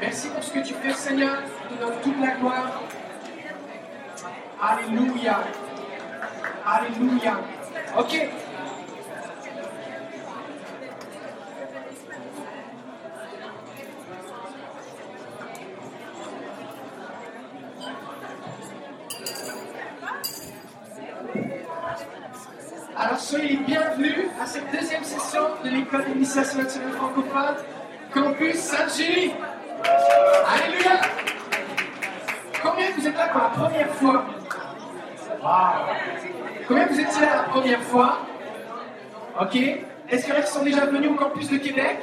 Merci pour ce que tu fais, Seigneur. Nous te donne toute la gloire. Alléluia. Alléluia. Ok. Alors soyez les bienvenus à cette deuxième session de l'école d'initiation nationale francophone, Campus Saint-Gilles. Alléluia. Combien vous êtes là pour la première fois Combien vous étiez là la première fois Ok. Est-ce qu'il y en a qui sont déjà venus au campus de Québec?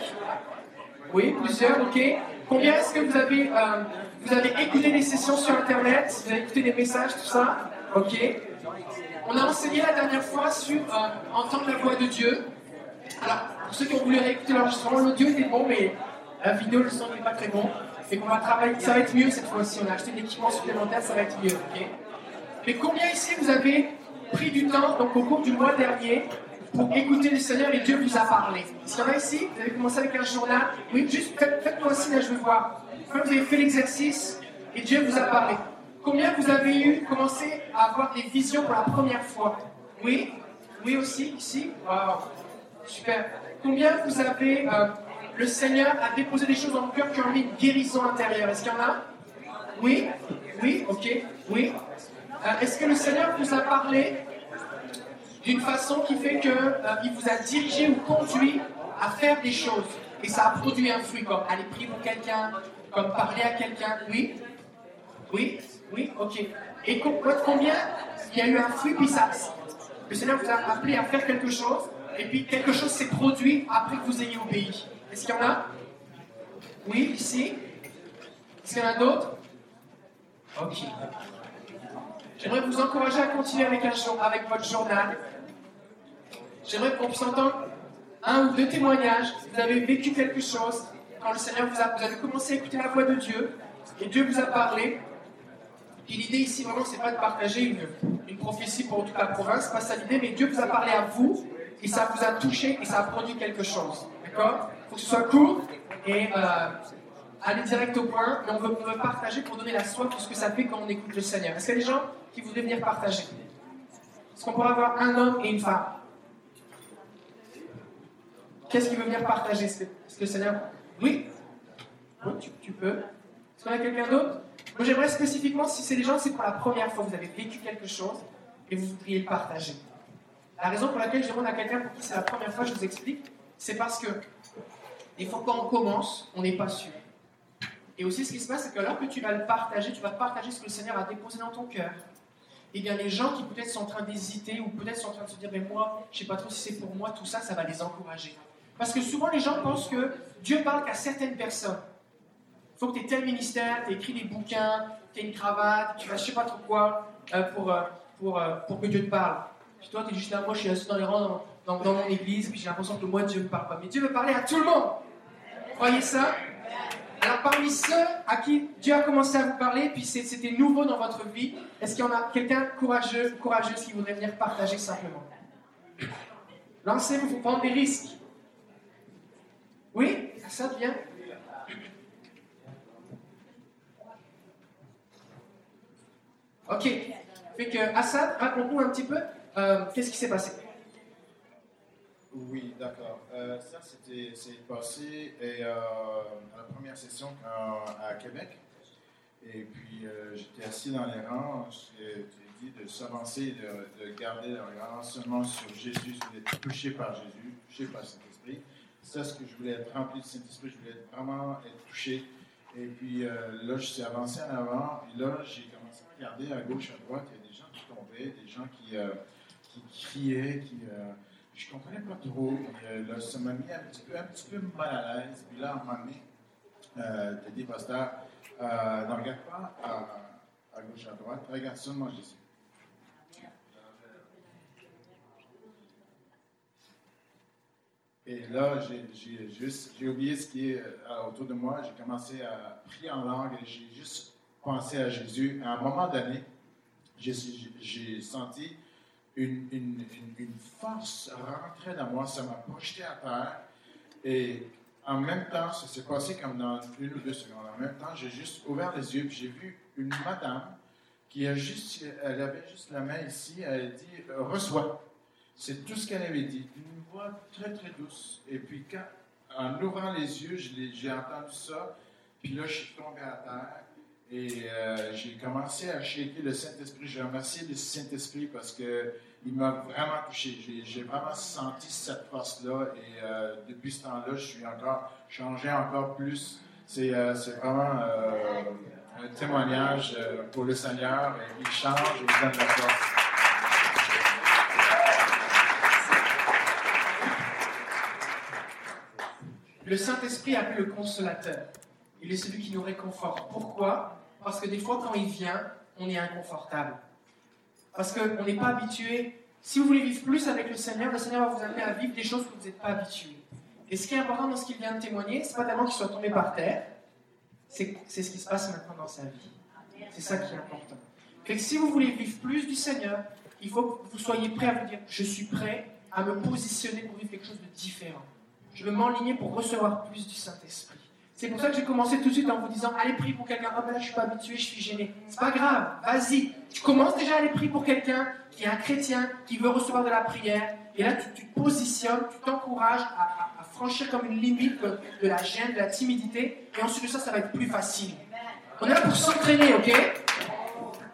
Oui, plusieurs, ok. Combien est-ce que vous avez, euh, vous avez écouté des sessions sur Internet? Vous avez écouté des messages, tout ça? Ok. On a enseigné la dernière fois sur euh, entendre la voix de Dieu. Alors, pour ceux qui ont voulu réécouter l'enregistrement, l'audio était bon, mais la vidéo, le son n'est pas très bon. Et qu'on va travailler, ça va être mieux cette fois-ci. On a acheté des équipements supplémentaires, ça va être mieux, ok Mais combien ici vous avez pris du temps, donc au cours du mois dernier, pour écouter le Seigneur et Dieu vous a parlé. Est-ce qu'il y en a ici? Vous avez commencé avec un journal? Oui, juste faites-moi aussi, là, je veux voir. Quand vous avez fait l'exercice et Dieu vous a parlé, Combien vous avez eu commencé à avoir des visions pour la première fois? Oui? Oui aussi, ici? Wow, super. Combien vous avez... Euh, le Seigneur a déposé des choses dans le cœur qui ont mis une guérison intérieure? Est-ce qu'il y en a? Oui? Oui? Ok. Oui. Euh, Est-ce que le Seigneur vous a parlé d'une façon qui fait qu'il euh, vous a dirigé ou conduit à faire des choses et ça a produit un fruit, comme aller prier pour quelqu'un, comme parler à quelqu'un Oui Oui oui, ok. Et combien il y a eu un fruit, puis ça, le Seigneur vous a appelé à faire quelque chose, et puis quelque chose s'est produit après que vous ayez obéi. Est-ce qu'il y en a? Oui, ici Est-ce qu'il y en a d'autres? Ok. J'aimerais vous encourager à continuer avec, votre journal. J'aimerais qu'on puisse entendre un ou deux témoignages. Vous avez vécu quelque chose quand le Seigneur vous a, vous avez commencé à écouter la voix de Dieu, et Dieu vous a parlé. Et l'idée ici, vraiment, c'est pas de partager une, une, prophétie pour toute la province, pas ça l'idée, mais Dieu vous a parlé à vous, et ça vous a touché, et ça a produit quelque chose. D'accord? Il faut que ce soit court, et euh, aller direct au point, mais on veut, on veut, partager pour donner la soif de ce que ça fait quand on écoute le Seigneur. Est-ce qu'il y a des gens qui voudraient venir partager? Est-ce qu'on pourrait avoir un homme et une femme? Qu'est-ce qui veut venir partager Est-ce que, le Seigneur... Oui Oui, tu, tu peux. Est-ce qu'on a quelqu'un d'autre? Moi, j'aimerais spécifiquement, si c'est des gens, c'est pour la première fois que vous avez vécu quelque chose et vous voudriez le partager. La raison pour laquelle je demande à quelqu'un pour qui c'est la première fois, je vous explique, c'est parce que des fois, quand on commence, on n'est pas sûr. Et aussi, ce qui se passe, c'est que alors que tu vas le partager, tu vas partager ce que le Seigneur a déposé dans ton cœur. Et eh bien, les gens qui peut-être sont en train d'hésiter ou peut-être sont en train de se dire, mais moi, je ne sais pas trop si c'est pour moi, tout ça, ça va les encourager. Parce que souvent, les gens pensent que Dieu parle qu'à certaines personnes. Il faut que tu aies tel ministère, tu écrit des bouquins, tu aies une cravate, tu fais je sais pas trop quoi euh, pour, euh, euh, pour que Dieu te parle. Puis toi, tu es juste là, moi je suis assis dans les rangs dans, mon église, puis j'ai l'impression que moi Dieu ne me parle pas. Mais Dieu veut parler à tout le monde. Croyez ça? Alors parmi ceux à qui Dieu a commencé à vous parler, puis c'était nouveau dans votre vie, est-ce qu'il y en a quelqu'un courageux, courageuse qui voudrait venir partager simplement? Lancez-vous, il prendre des risques. Oui Ça vient Ok. Fait que Assad, raconte-nous un petit peu euh, qu'est-ce qui s'est passé? Oui, d'accord. Euh, ça, c'était c'est passé et, euh, à la première session à Québec. Et puis, j'étais assis dans les rangs. J'ai dit de s'avancer, de, de, garder le regard seulement sur Jésus, d'être touché par Jésus, touché par Saint-Esprit. C'est ce que je voulais être rempli de Saint-Esprit. Je voulais vraiment être touché. Et puis, là, je suis avancé en avant. Et là, j'ai regarder à gauche, à droite, il y a des gens qui tombaient, des gens qui, euh, qui criaient, qui. Euh, je ne comprenais pas trop. Euh, là, ça m'a mis un petit, peu, un petit peu mal à l'aise. Puis là, à un moment donné, euh, tu dit, pasteur, ne regarde pas à, à, gauche, à droite, regarde seulement Jésus. Et là, j'ai juste, j'ai oublié ce qui est autour de moi. J'ai commencé à prier en langue et j'ai juste penser à Jésus, à un moment donné, j'ai senti une, force rentrer dans moi, ça m'a projeté à terre. Et en même temps, ça s'est passé comme dans une ou deux secondes. En même temps, j'ai juste ouvert les yeux, puis j'ai vu une madame qui a juste, elle avait juste la main ici, elle a dit Reçois. C'est tout ce qu'elle avait dit. Une voix très, très douce. Et puis, quand, en ouvrant les yeux, j'ai entendu ça, puis là, je suis tombé à terre. Et euh, j'ai commencé à shaker le Saint-Esprit. J'ai remercié le Saint-Esprit parce que il m'a vraiment touché. J'ai vraiment senti cette force-là. Et euh, depuis ce temps-là, je suis encore changé encore plus. C'est euh, vraiment un témoignage pour le Seigneur. Il change et il donne la force. Le Saint-Esprit appelé le consolateur. Il est celui qui nous réconforte. Pourquoi? Parce que des fois, quand il vient, on est inconfortable. Parce qu'on n'est pas habitué. Si vous voulez vivre plus avec le Seigneur, le Seigneur va vous amener à vivre des choses que vous n'êtes pas habitué. Et ce qui est important dans ce qu'il vient de témoigner, c'est pas tellement qu'il soit tombé par terre, c'est ce qui se passe maintenant dans sa vie. C'est ça qui est important. Et si vous voulez vivre plus du Seigneur, il faut que vous soyez prêt à vous dire je suis prêt à me positionner pour vivre quelque chose de différent. Je veux m'enligner pour recevoir plus du Saint-Esprit. C'est pour ça que j'ai commencé tout de suite en vous disant allez prier pour quelqu'un. Ah ben là, je suis pas habitué, je suis gêné. C'est pas grave, vas-y. Tu commences déjà à aller prier pour quelqu'un qui est un chrétien, qui veut recevoir de la prière. Et là, tu, te positionnes, tu t'encourages à, franchir comme une limite de, la gêne, de la timidité. Et ensuite de ça, ça va être plus facile. On est là pour s'entraîner, ok?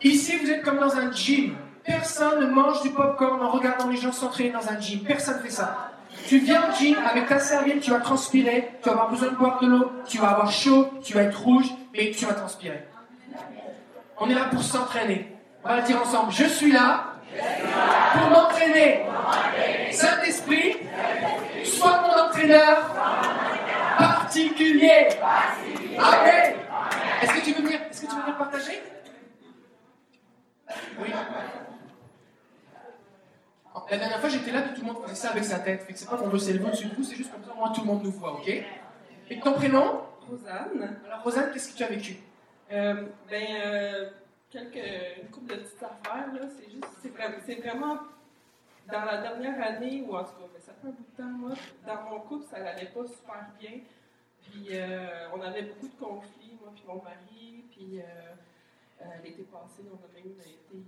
Ici, vous êtes comme dans un gym. Personne ne mange du popcorn en regardant les gens s'entraîner dans un gym. Personne ne fait ça. Tu viens au gym avec ta serviette, tu vas transpirer, tu vas avoir besoin de boire de l'eau, tu vas avoir chaud, tu vas être rouge, mais tu vas transpirer. On est là pour s'entraîner. On va le dire ensemble. Je suis là pour m'entraîner. Saint-Esprit, sois mon entraîneur particulier. Amen. Est-ce que tu veux venir, est-ce que tu veux venir partager? Oui. La dernière fois, j'étais là, tout le monde faisait ça avec sa tête. Fait que c'est pas qu'on veut s'élever au-dessus de vous, c'est juste comme ça, moi, tout le monde nous voit, ok? Et ton prénom? Rosanne. Alors, Rosanne, qu'est-ce que tu as vécu? Euh, Ben, euh, quelques, une couple de petites affaires, là. C'est juste, c'est vraiment, c'est vraiment dans la dernière année, ou en tout cas, ben, ça fait un bout de temps, moi, dans mon couple, ça n'allait pas super bien. Puis, euh, on avait beaucoup de conflits, moi, puis mon mari. Puis, l'été passé, on a même été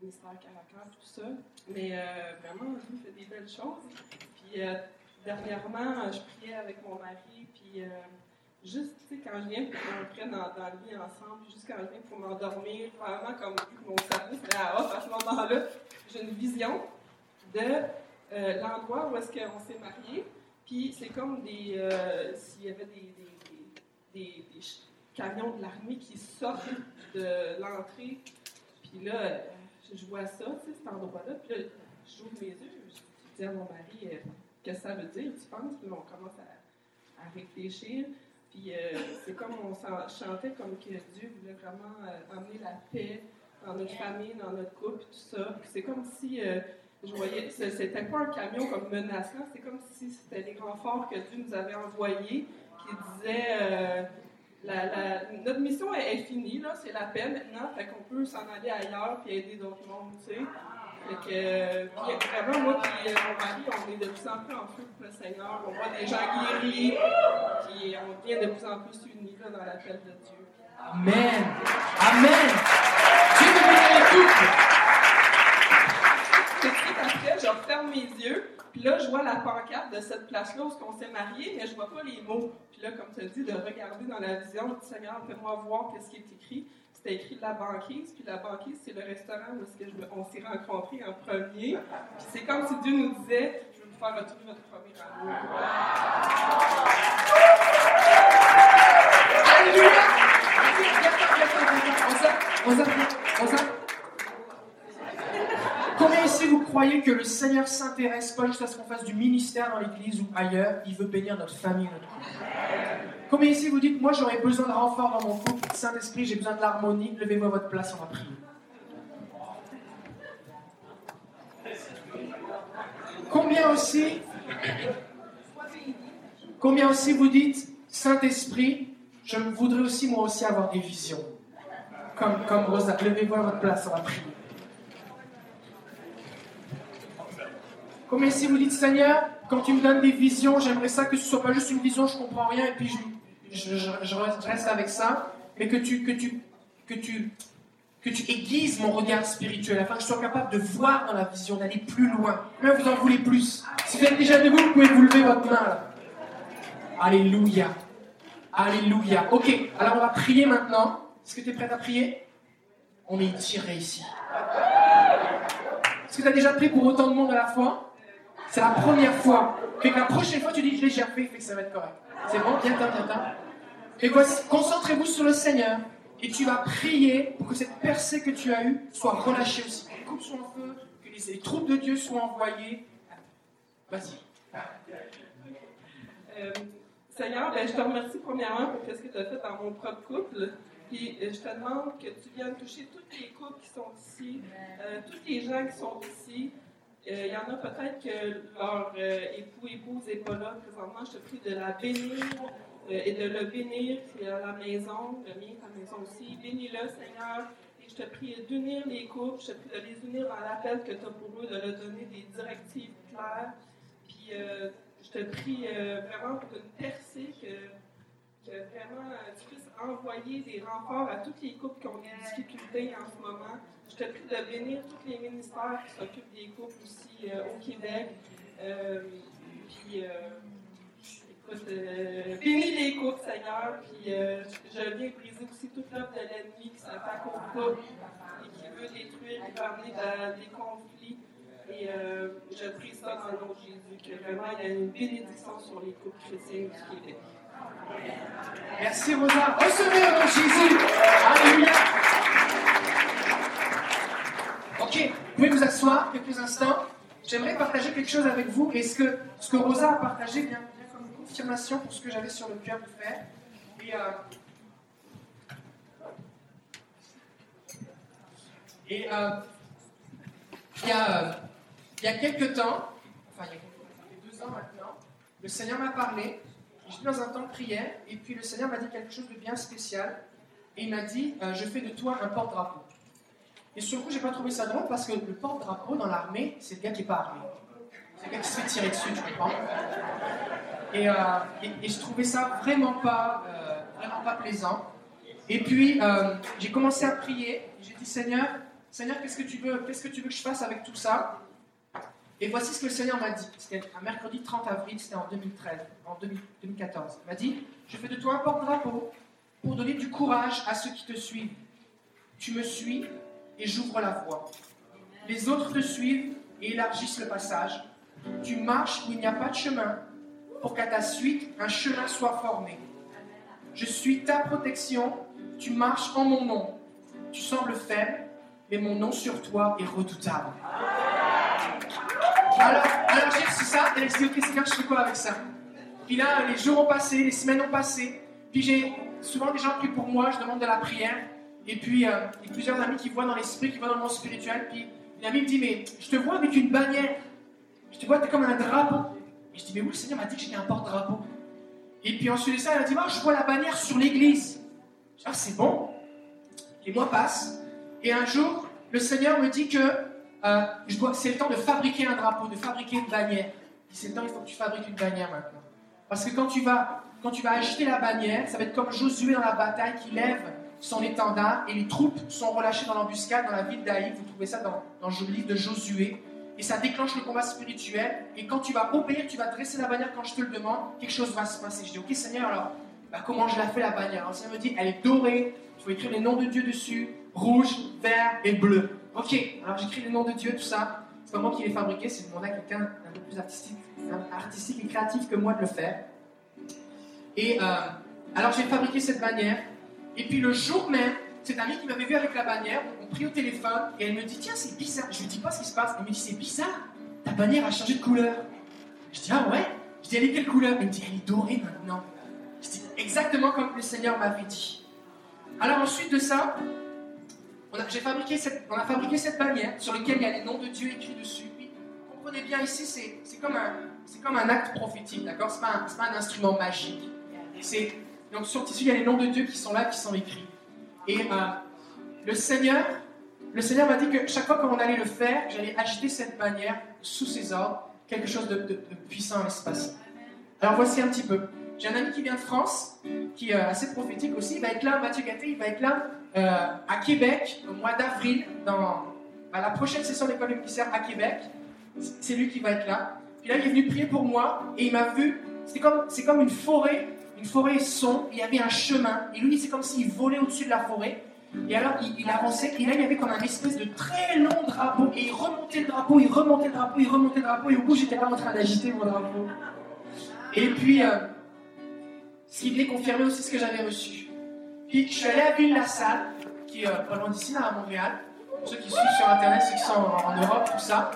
ministère Caracal, tout ça. Mais euh, vraiment, Dieu fait des belles choses. Puis euh, dernièrement, je priais avec mon mari, puis euh, juste, tu sais, quand je viens, qu'on prenne dans, dans, le lit ensemble, juste quand je viens pour m'endormir, vraiment comme mon cerveau serait à off à ce moment-là, j'ai une vision de l'endroit où est-ce qu'on s'est mariés. Puis c'est comme des, s'il y avait des, des, des, des camions de l'armée qui sortent de l'entrée. Puis là, je vois ça, tu sais, cet endroit-là, puis là, j'ouvre mes yeux, je dis à mon mari, euh, qu'est-ce que ça veut dire, tu penses? Puis on commence à, réfléchir, puis euh, c'est comme on chantait comme que Dieu voulait vraiment euh, la paix dans notre famille, dans notre couple, tout ça. c'est comme si je voyais, c'était pas un camion comme menaçant, c'est comme si c'était des renforts que Dieu nous avait envoyés qui disaient la, notre mission est, finie, là, c'est la paix maintenant, fait qu'on peut s'en aller ailleurs puis aider d'autres mondes, tu sais. Fait que, puis, vraiment, moi et mon mari, on est de plus en plus en feu pour le Seigneur. On voit des gens guéris, puis on devient de plus en plus unis là, dans l'appel de Dieu. Amen. Amen. Dieu nous. Tout de suite après, je referme mes yeux, puis là, je vois la pancarte de cette place-là où on s'est mariés, mais je vois pas les mots là, comme tu as dit, de regarder dans la vision, du Seigneur, fais-moi voir qu'est-ce qui est écrit. C'était écrit la banquise, puis la banquise, c'est le restaurant où que on s'est rencontrés en premier. Puis c'est comme si Dieu nous disait, je veux vous faire retrouver votre premier amour. Alléluia! On Combien ici vous croyez que le Seigneur s'intéresse pas juste à ce qu'on fasse du ministère dans l'église ou ailleurs Il veut bénir notre famille, notre couple. Combien ici vous dites Moi j'aurais besoin de renfort dans mon couple, Saint-Esprit, j'ai besoin de l'harmonie, levez-vous à votre place, on va prier. Combien aussi Combien aussi vous dites Saint-Esprit, je voudrais aussi moi aussi avoir des visions. Comme, comme Rosa, levez-vous à votre place, on va prier. Combien si vous dites Seigneur, quand tu me donnes des visions, j'aimerais ça que ce soit pas juste une vision, je comprends rien et puis je, reste avec ça, mais que tu, aiguises mon regard spirituel afin que je sois capable de voir dans la vision, d'aller plus loin. Mais vous en voulez plus? Si vous êtes déjà debout, vous pouvez vous lever votre main. Alléluia. Alléluia. Ok, alors on va prier maintenant. Est-ce que tu es prêt à prier? On est tiré ici. Est-ce que tu as déjà prié pour autant de monde à la fois? C'est la première fois. que la prochaine fois, tu dis, je l'ai déjà fait, fait que ça va être correct. C'est bon? Viens, viens, viens. Et voici, concentrez-vous sur le Seigneur. Et tu vas prier pour que cette percée que tu as eue soit relâchée aussi. Que les coupes soient en feu, que les, troupes de Dieu soient envoyées. Vas-y. Euh, Seigneur, ben, je te remercie premièrement pour ce que tu as fait dans mon propre couple. Puis euh, je te demande que tu viennes toucher toutes les couples qui sont ici, euh, tous les gens qui sont ici. Il y en a peut-être que leur époux, épouse n'est pas là présentement. Je te prie de la bénir, euh, et de le bénir à la maison, le mien, ta maison aussi. Bénis-le, Seigneur. Et je te prie d'unir les couples, je te prie de les unir dans l'appel que tu as pour eux, de leur donner des directives claires. Puis euh, je te prie euh, vraiment pour une percée que, que vraiment tu puisses envoyer des renforts à toutes les couples qui ont des difficultés en ce moment. Je te prie de bénir tous les ministères qui s'occupent des couples aussi au Québec. puis euh, bénis les couples, Seigneur, puis euh, je viens briser aussi toute l'œuvre de l'ennemi qui s'attaque aux couples et qui veut détruire, qui veut amener des conflits. Et euh, je prie ça dans le nom de Jésus, que vraiment il y a une bénédiction sur les couples chrétiens du Québec. Merci Rosa. Recevez au nom de Jésus. Alléluia. Ok, vous pouvez vous asseoir quelques instants. J'aimerais partager quelque chose avec vous. Et ce que, ce que Rosa a partagé vient confirmation pour ce que j'avais sur le cœur de faire. Et, euh, euh, il, y a, euh, il y a quelques temps, enfin il y a, deux ans maintenant, le Seigneur m'a parlé. J'étais dans un temps de prière et puis le Seigneur m'a dit quelque chose de bien spécial. Et il m'a dit Je fais de toi un porte-drapeau. Et sur le coup, j'ai pas trouvé ça drôle parce que le porte-drapeau dans l'armée, c'est le gars qui n'est pas armé. C'est le gars qui se fait tirer dessus, tu comprends euh, et, je trouvais ça vraiment pas, euh, vraiment pas plaisant. Et puis, euh, j'ai commencé à prier. J'ai dit, Seigneur, Seigneur, qu'est-ce que tu veux, qu'est-ce que tu veux que je fasse avec tout ça? Et voici ce que le Seigneur m'a dit. C'était un mercredi 30 avril, c'était en 2013, en 2014. Il m'a dit, je fais de toi un porte-drapeau pour donner du courage à ceux qui te suivent. Tu me suis et j'ouvre la voie. Les autres te suivent et élargissent le passage. Tu marches où il n'y a pas de chemin pour qu'à ta suite, un chemin soit formé. Je suis ta protection, tu marches en mon nom. Tu sembles faible, mais mon nom sur toi est redoutable. Alors, alors ça, elle s'est dit, ok je fais quoi avec ça? Puis là, les jours ont passé, les semaines ont passé, puis j'ai souvent des gens qui pour moi, je demande de la prière, et puis euh, il y a plusieurs amis qui voient dans l'esprit, qui voient dans le monde spirituel, puis une amie me dit, mais je te vois avec une bannière, je te vois, tu es comme un drapeau. Et je dis, mais oui, le Seigneur m'a dit que j'étais un porte-drapeau. Et puis ensuite de ça, elle a dit, oh, je vois la bannière sur l'église. Ah, c'est bon. Les mois passent. Et un jour, le Seigneur me dit que euh, c'est le temps de fabriquer un drapeau, de fabriquer une bannière. C'est le temps, il faut que tu fabriques une bannière maintenant. Parce que quand tu vas, quand tu vas acheter la bannière, ça va être comme Josué dans la bataille qui lève son étendard et les troupes sont relâchées dans l'embuscade dans la ville d'Aïe. Vous trouvez ça dans, dans le livre de Josué et ça déclenche le combat spirituel. Et quand tu vas obéir, tu vas dresser la bannière quand je te le demande, quelque chose va se passer. Je dis, ok Seigneur, alors bah, comment je la fais la bannière? Alors Seigneur me dit, elle est dorée, il faut écrire les noms de Dieu dessus, rouge, vert et bleu. Ok, alors j'écris les noms de Dieu, tout ça. C'est pas moi qui l'ai fabriqué, c'est demandé à quelqu'un un peu plus artistique, artistique et créatif que moi de le faire. Et euh, alors j'ai fabriqué cette bannière. Et puis le jour même, cette amie qui m'avait vu avec la bannière, on prit au téléphone et elle me dit Tiens, c'est bizarre. Je lui dis pas ce qui se passe. Elle me dit C'est bizarre, ta bannière a changé de couleur. Je dis Ah ouais? Je dis Elle est quelle couleur? Elle me dit Elle est dorée maintenant. Je dis Exactement comme le Seigneur m'avait dit. Alors ensuite de ça, on a, fabriqué cette, on a fabriqué cette bannière sur laquelle il y a les noms de Dieu écrits dessus. comprenez bien ici, c'est comme, un, comme un acte prophétique, d'accord? Ce n'est pas, pas, un instrument magique. Donc sur le tissu, il y a les noms de Dieu qui sont là, qui sont écrits. Et euh, le Seigneur, le Seigneur m'a dit que chaque fois qu'on allait le faire, j'allais agiter cette bannière sous ses ordres quelque chose de, de- de puissant se passer. Alors voici un petit peu. J'ai un ami qui vient de France, qui est euh, assez prophétique aussi. Il va être là, Mathieu Gatté, il va être là euh, à Québec au mois d'avril, dans à la prochaine session de l'école de ministère à Québec. C'est lui qui va être là. Puis là, il est venu prier pour moi et il m'a vu. C'est comme, c'est comme une forêt, une forêt sombre. Il y avait un chemin. Et lui, c'est comme s'il volait au-dessus de la forêt. Et alors, il, avançait. Et là, il y avait comme un espèce de très long drapeau. Et il remontait le drapeau, il remontait le drapeau, il remontait le drapeau. Et au bout, j'étais là en train d'agiter mon drapeau. Et puis, euh, ce qui venait confirmer aussi ce que j'avais reçu. Puis, je suis allé à Ville-la-Salle, qui est euh, pas d'ici, là, à Montréal. Pour ceux qui suivent sur Internet, ceux qui sont en, Europe, tout ça.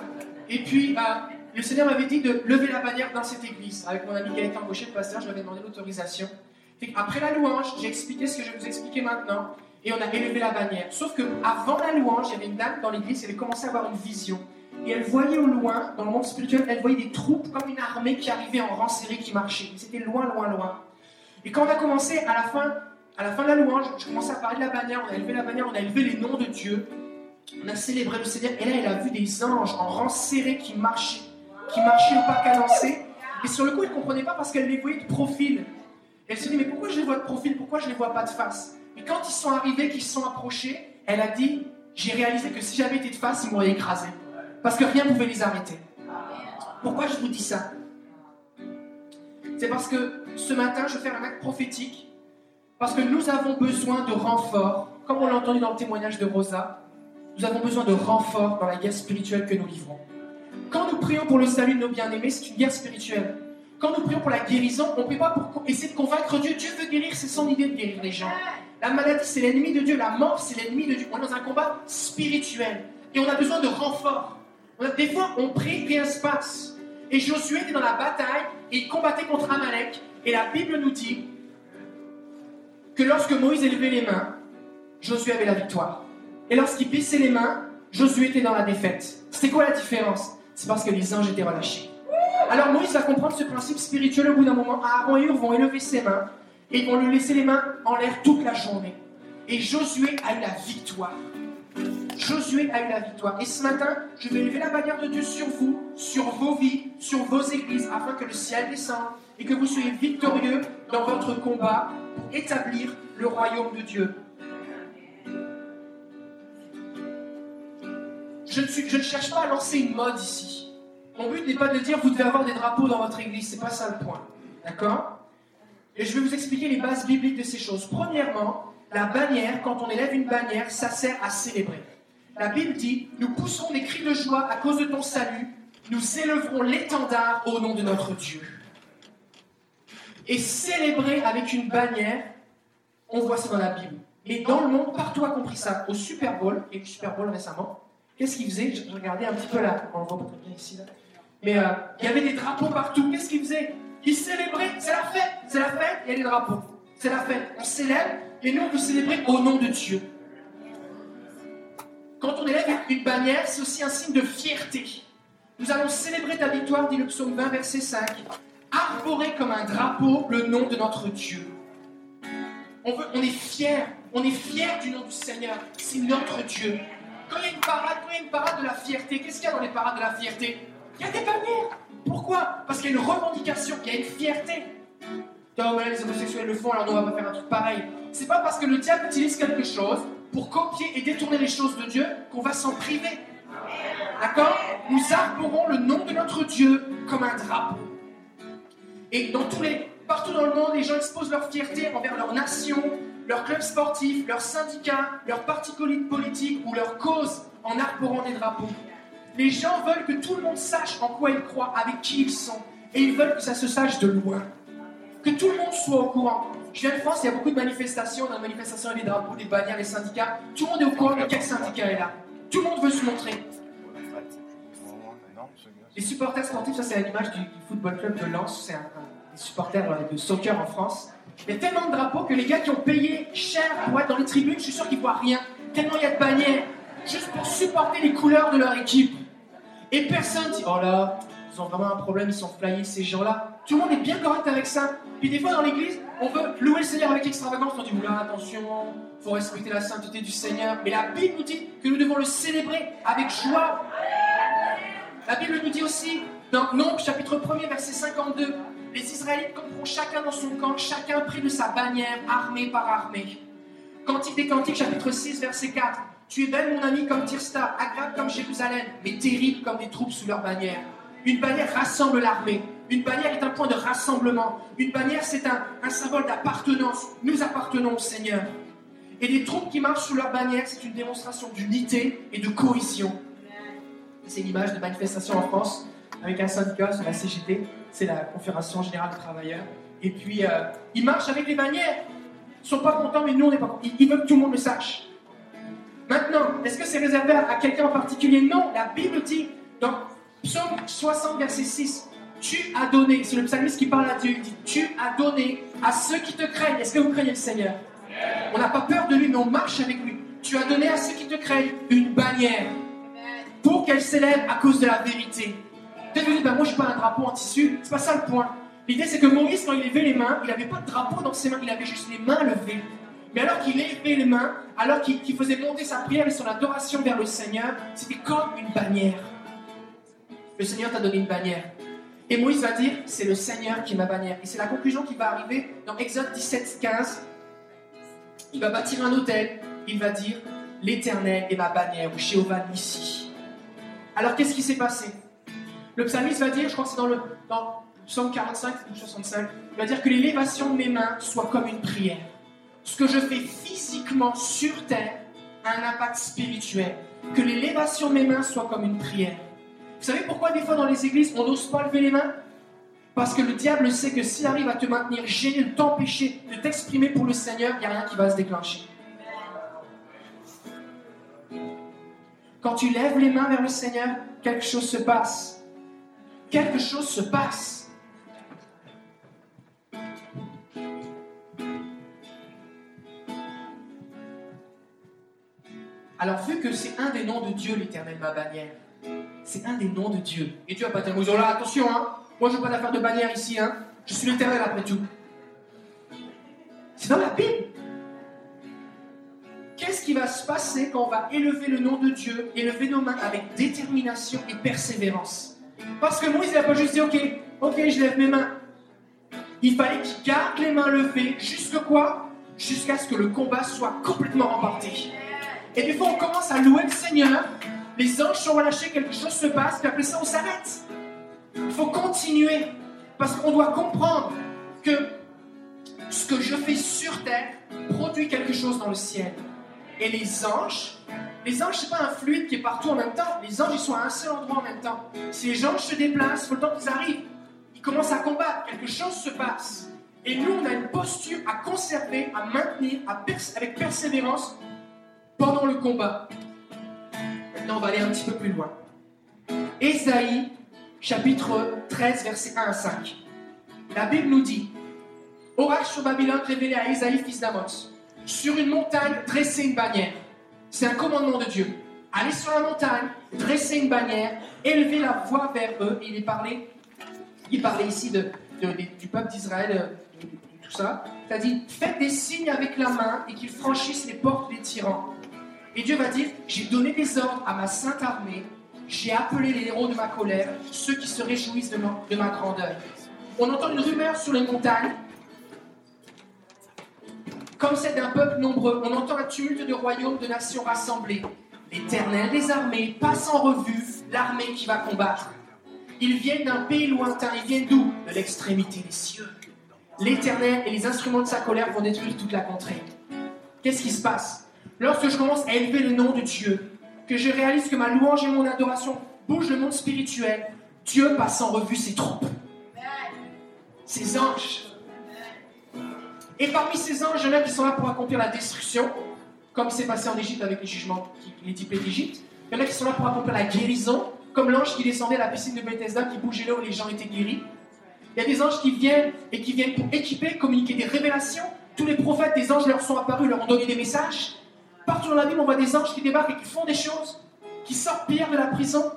Et puis, euh, le Seigneur m'avait dit de lever la bannière dans cette église. Avec mon ami été embauché, le pasteur, je lui avais demandé l'autorisation. Après la louange, j'ai expliqué ce que je vais vous expliquer maintenant. Et on a élevé la bannière. Sauf que avant la louange, il y avait une dame dans l'église qui avait commencé à avoir une vision. Et elle voyait au loin, dans le monde spirituel, elle voyait des troupes comme une armée qui arrivait en rang serré, qui marchait. C'était loin, loin, loin. Et quand on a commencé à la fin, à la fin de la louange, je commençais à parler de la bannière, on a élevé la bannière, on a élevé les noms de Dieu. On a célébré le Seigneur. Et là, elle a vu des anges en rang serré qui marchaient, qui marchaient au pas cadencé. Et sur le coup, elle ne comprenait pas parce qu'elle les voyait de profil. Elle se dit, mais pourquoi je les vois de profil? Pourquoi je les vois pas de face? Et quand ils sont arrivés, qu'ils se sont approchés, elle a dit, j'ai réalisé que si j'avais été de face, ils m'auraient écrasé. Parce que rien ne pouvait les arrêter. Pourquoi je vous dis ça? C'est parce que ce matin, je vais faire un acte prophétique. Parce que nous avons besoin de renfort. Comme on l'a entendu dans le témoignage de Rosa, nous avons besoin de renfort dans la guerre spirituelle que nous livrons. Quand nous prions pour le salut de nos bien-aimés, c'est une guerre spirituelle. Quand nous prions pour la guérison, on ne prie pas pour essayer de convaincre Dieu. Dieu veut guérir, c'est son idée de guérir les gens. La maladie, c'est l'ennemi de Dieu. La mort, c'est l'ennemi de Dieu. On est dans un combat spirituel. Et on a besoin de renfort. Des fois, on prie, rien se passe. Et Josué était dans la bataille et il combattait contre Amalek. Et la Bible nous dit que lorsque Moïse élevait les mains, Josué avait la victoire. Et lorsqu'il baissait les mains, Josué était dans la défaite. C'était quoi la différence? C'est parce que les anges étaient relâchés. Alors Moïse va comprendre ce principe spirituel au bout d'un moment. Aaron et Hur vont élever ses mains et vont lui laisser les mains en l'air toute la journée. Et Josué a eu la victoire. Josué a eu la victoire. Et ce matin, je vais élever la bannière de Dieu sur vous, sur vos vies, sur vos églises, afin que le ciel descende et que vous soyez victorieux dans votre combat pour établir le royaume de Dieu. Je ne, cherche pas à lancer une mode ici. Mon but n'est pas de dire vous devez avoir des drapeaux dans votre église, c'est pas ça le point. D'accord? Et je vais vous expliquer les bases bibliques de ces choses. Premièrement, la bannière, quand on élève une bannière, ça sert à célébrer. La Bible dit Nous pousserons des cris de joie à cause de ton salut, nous élèverons l'étendard au nom de notre Dieu. Et célébrer avec une bannière, on voit ça dans la Bible. Et dans le monde, partout a compris ça. Au Super Bowl, et le Super Bowl récemment, qu'est-ce qu'ils faisaient Je regardais un petit peu là, on le voit pas très bien ici. Mais euh, il y avait des drapeaux partout. Qu'est-ce qu'ils faisaient Ils célébraient, c'est la fête, c'est la fête, il y a des drapeaux. C'est la fête, on célèbre, et nous on veut célébrer au nom de Dieu. Quand on élève une bannière, c'est aussi un signe de fierté. Nous allons célébrer ta victoire, dit le psaume 20, verset 5. Arborer comme un drapeau le nom de notre Dieu. On, veut, on est fiers, on est fiers du nom du Seigneur. C'est notre Dieu. Quand il y a une parade, quand il y a une parade de la fierté, qu'est-ce qu'il y a dans les parades de la fierté? Il y a des bannières. Pourquoi? Parce qu'il y a une revendication, il y a une fierté. Oh, voilà, les homosexuels le font, alors on va pas faire un truc pareil. C'est pas parce que le diable utilise quelque chose pour copier et détourner les choses de Dieu qu'on va s'en priver. D'accord? Nous arborons le nom de notre Dieu comme un drapeau. Et dans tous les, partout dans le monde, les gens exposent leur fierté envers leur nation, leur club sportif, leur syndicat, leur parti poli- politique ou leur cause en arborant des drapeaux. Les gens veulent que tout le monde sache en quoi ils croient, avec qui ils sont. Et ils veulent que ça se sache de loin. Que tout le monde soit au courant. Je viens de France, il y a beaucoup de manifestations. Dans les manifestations, il y a des drapeaux, des bannières, les syndicats. Tout le monde est au courant de quel syndicat est là. Tout le monde veut se montrer. Les supporters sportifs, ça c'est l'image du football club de Lens, c'est un, supporters euh, de soccer en France. Il y a tellement de drapeaux que les gars qui ont payé cher pour être dans les tribunes, je suis sûr qu'ils voient rien. Tellement il y a de bannières, juste pour supporter les couleurs de leur équipe. Et personne dit, oh là, ils ont vraiment un problème, ils sont flyés ces gens-là. Tout le monde est bien correct avec ça. Puis des fois dans l'église, on veut louer le Seigneur avec extravagance, on dit, oula, attention, faut respecter la sainteté du Seigneur. Mais la Bible nous dit que nous devons le célébrer avec joie. La Bible nous dit aussi, dans Nombre chapitre 1er, verset 52, les Israélites camperont chacun dans son camp, chacun pris de sa bannière, armé par armée. Cantique des Cantiques, chapitre 6, verset 4. Tu es belle, mon ami, comme Tirsta, agréable comme Jérusalem, mais terrible comme des troupes sous leur bannière. Une bannière rassemble l'armée. Une bannière est un point de rassemblement. Une bannière, c'est un, un symbole d'appartenance. Nous appartenons au Seigneur. Et les troupes qui marchent sous leur bannière, c'est une démonstration d'unité et de cohésion. C'est l'image de manifestation en France avec un syndicat, c'est la CGT, c'est la Confédération Générale des Travailleurs. Et puis, euh, ils marchent avec les bannières. Ils sont pas contents, mais nous, on n'est pas contents. Ils, ils veulent que tout le monde le sache. Maintenant, est-ce que c'est réservé à quelqu'un en particulier? Non, la Bible dit dans Psaume 60, verset 6, Tu as donné, c'est le psalmiste qui parle à Dieu, il dit Tu as donné à ceux qui te craignent. Est-ce que vous craignez le Seigneur? On n'a pas peur de lui, mais on marche avec lui. Tu as donné à ceux qui te craignent une bannière pour qu'elle s'élève à cause de la vérité. Peut-être vous dites, ben moi je suis pas un drapeau en tissu, c'est pas ça le point. L'idée c'est que Moïse, quand il levait les mains, il n'avait pas de drapeau dans ses mains, il avait juste les mains levées. Mais alors qu'il levait les mains, alors qu'il faisait monter sa prière et son adoration vers le Seigneur, c'était comme une bannière. Le Seigneur t'a donné une bannière. Et Moïse va dire, c'est le Seigneur qui est ma bannière. Et c'est la conclusion qui va arriver dans Exode 17, 15. Il va bâtir un hôtel, il va dire, l'Éternel est ma bannière, ou Jéhovah ici. Alors qu'est-ce qui s'est passé? Le psalmiste va dire, je crois que c'est dans le dans psaume 45 ou 65, il va dire que l'élévation de mes mains soit comme une prière. Ce que je fais physiquement sur terre a un impact spirituel. Que l'élévation de mes mains soit comme une prière. Vous savez pourquoi des fois dans les églises on n'ose pas lever les mains? Parce que le diable sait que s'il arrive à te maintenir gêné, de t'empêcher de t'exprimer pour le Seigneur, il n'y a rien qui va se déclencher. Quand tu lèves les mains vers le Seigneur, quelque chose se passe. Quelque chose se passe. Alors, vu que c'est un des noms de Dieu, l'éternel, ma bannière, c'est un des noms de Dieu. Et Dieu va pas tellement dire, là, attention, hein, moi je veux pas d'affaire de bannière ici, hein, je suis l'éternel après tout. C'est dans la Bible. Qu'est-ce qui va se passer quand on va élever le nom de Dieu, élever nos mains avec détermination et persévérance? Parce que Moïse n'a pas juste dit, ok, ok, je lève mes mains. Il fallait qu'il garde les mains levées, jusque quoi? Jusqu'à ce que le combat soit complètement remporté. Et des fois, on commence à louer le Seigneur, les anges sont relâchés, quelque chose se passe, puis après ça, on s'arrête. Il faut continuer, parce qu'on doit comprendre que ce que je fais sur terre produit quelque chose dans le ciel. Et les anges, les anges, c'est pas un fluide qui est partout en même temps. Les anges, ils sont à un seul endroit en même temps. Si les anges se déplacent, il faut le temps qu'ils arrivent. Ils commencent à combattre, quelque chose se passe. Et nous, on a une posture à conserver, à maintenir, avec persévérance pendant le combat. Maintenant, on va aller un petit peu plus loin. Ésaïe, chapitre 13, versets 1 à 5. La Bible nous dit Oracle sur Babylone révélé à Ésaïe, fils d'Amos. Sur une montagne, dressez une bannière. C'est un commandement de Dieu. Allez sur la montagne, dressez une bannière, élevez la voix vers eux. Et il il parlait ici du peuple d'Israël, euh, tout ça. Il a dit Faites des signes avec la main et qu'ils franchissent les portes des tyrans. Et Dieu va dire, j'ai donné des ordres à ma sainte armée, j'ai appelé les héros de ma colère, ceux qui se réjouissent de ma grandeur. On entend une rumeur sur les montagnes, comme celle d'un peuple nombreux. On entend un tumulte de royaumes, de nations rassemblées. L'Éternel des armées passe en revue l'armée qui va combattre. Ils viennent d'un pays lointain, ils viennent d'où? De l'extrémité des cieux. L'Éternel et les instruments de sa colère vont détruire toute la contrée. Qu'est-ce qui se passe? Lorsque je commence à élever le nom de Dieu, que je réalise que ma louange et mon adoration bougent le monde spirituel, Dieu passe en revue ses troupes, ses anges. Et parmi ces anges, il y en a qui sont là pour accomplir la destruction, comme c'est passé en Égypte avec les jugements, les plaies d'Égypte. Il y en a qui sont là pour accomplir la guérison, comme l'ange qui descendait à la piscine de Bethesda, qui bougeait là où les gens étaient guéris. Il y a des anges qui viennent et qui viennent pour équiper, communiquer des révélations. Tous les prophètes, des anges leur sont apparus, leur ont donné des messages. Partout dans la Bible, on voit des anges qui débarquent et qui font des choses, qui sortent Pierre de la prison.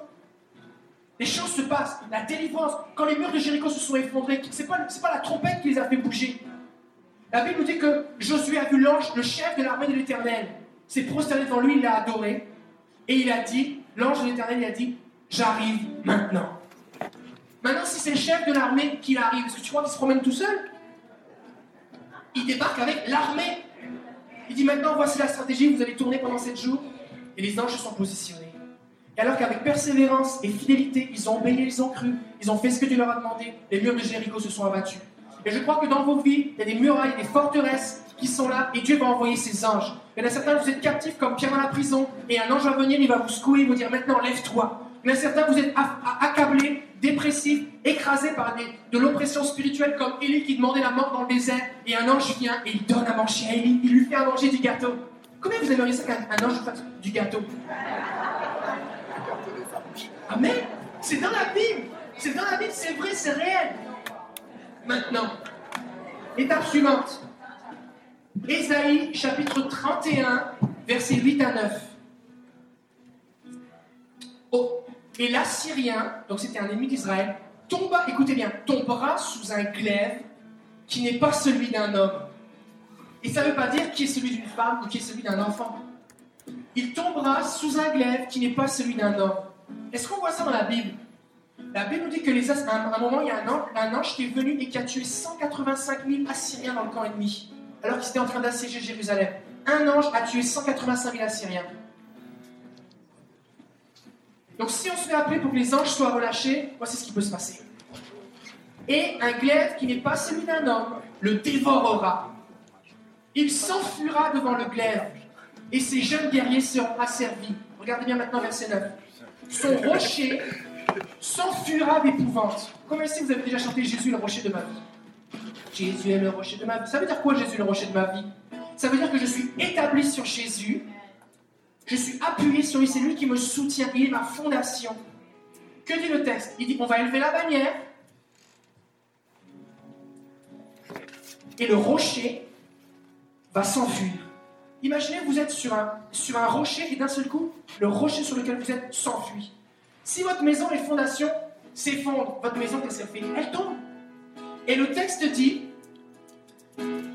Les choses se passent, la délivrance. Quand les murs de Jéricho se sont effondrés, c'est pas, pas la trompette qui les a fait bouger. La Bible nous dit que Josué a vu l'ange, le chef de l'armée de l'Éternel, s'est prosterné devant lui, il l'a adoré, et il a dit, l'ange de l'Éternel, il a dit, j'arrive maintenant. Maintenant, si c'est le chef de l'armée qui arrive, est-ce que tu crois qu'il se promène tout seul? Il débarque avec l'armée. Il dit maintenant, voici la stratégie, vous allez tourner pendant sept jours. Et les anges sont positionnés. Et alors qu'avec persévérance et fidélité, ils ont obéi, ils ont cru, ils ont fait ce que Dieu leur a demandé, les murs de Jéricho se sont abattus. Et je crois que dans vos vies, il y a des murailles, des forteresses qui sont là, et Dieu va envoyer ses anges. Il y en a certains, vous êtes captifs comme Pierre dans la prison, et un ange va venir, il va vous secouer, il va vous dire maintenant, lève-toi. Il y en a certains, vous êtes accablés, dépressifs, écrasés par de l'oppression spirituelle, comme Élie qui demandait la mort dans le désert, et un ange vient et il donne à manger à Élie, il lui fait à manger du gâteau. Combien vous aimeriez ça qu'un ange fasse du gâteau? Amen. C'est dans la Bible. C'est dans la Bible, c'est vrai, c'est réel. Maintenant, étape suivante. Ésaïe chapitre 31, versets 8 à 9. Oh, et l'Assyrien, donc c'était un ennemi d'Israël, tomba, écoutez bien, tombera sous un glaive qui n'est pas celui d'un homme. Et ça ne veut pas dire qui est celui d'une femme ou qui est celui d'un enfant. Il tombera sous un glaive qui n'est pas celui d'un homme. Est-ce qu'on voit ça dans la Bible? La Bible nous dit que les à un moment, il y a un ange, qui est venu et qui a tué 185 000 Assyriens dans le camp ennemi, alors qu'ils étaient en train d'assiéger Jérusalem. Un ange a tué 185 000 Assyriens. Donc si on se fait appeler pour que les anges soient relâchés, voici ce qui peut se passer. Et un glaive qui n'est pas celui d'un homme le dévorera. Il s'enfuira devant le glaive, et ses jeunes guerriers seront asservis. Regardez bien maintenant verset 9 son rocher s'enfuira d'épouvante. Comment est-ce que vous avez déjà chanté Jésus le rocher de ma vie Jésus est le rocher de ma vie. Ça veut dire quoi Jésus le rocher de ma vie? Ça veut dire que je suis établi sur Jésus, je suis appuyé sur lui, c'est lui qui me soutient, il est ma fondation. Que dit le texte? Il dit on va élever la bannière et le rocher va s'enfuir. Imaginez, vous êtes sur un rocher et d'un seul coup, le rocher sur lequel vous êtes s'enfuit. Si votre maison et fondation s'effondrent, votre maison, qu'est-ce qu'elle fait Elle tombe. Et le texte dit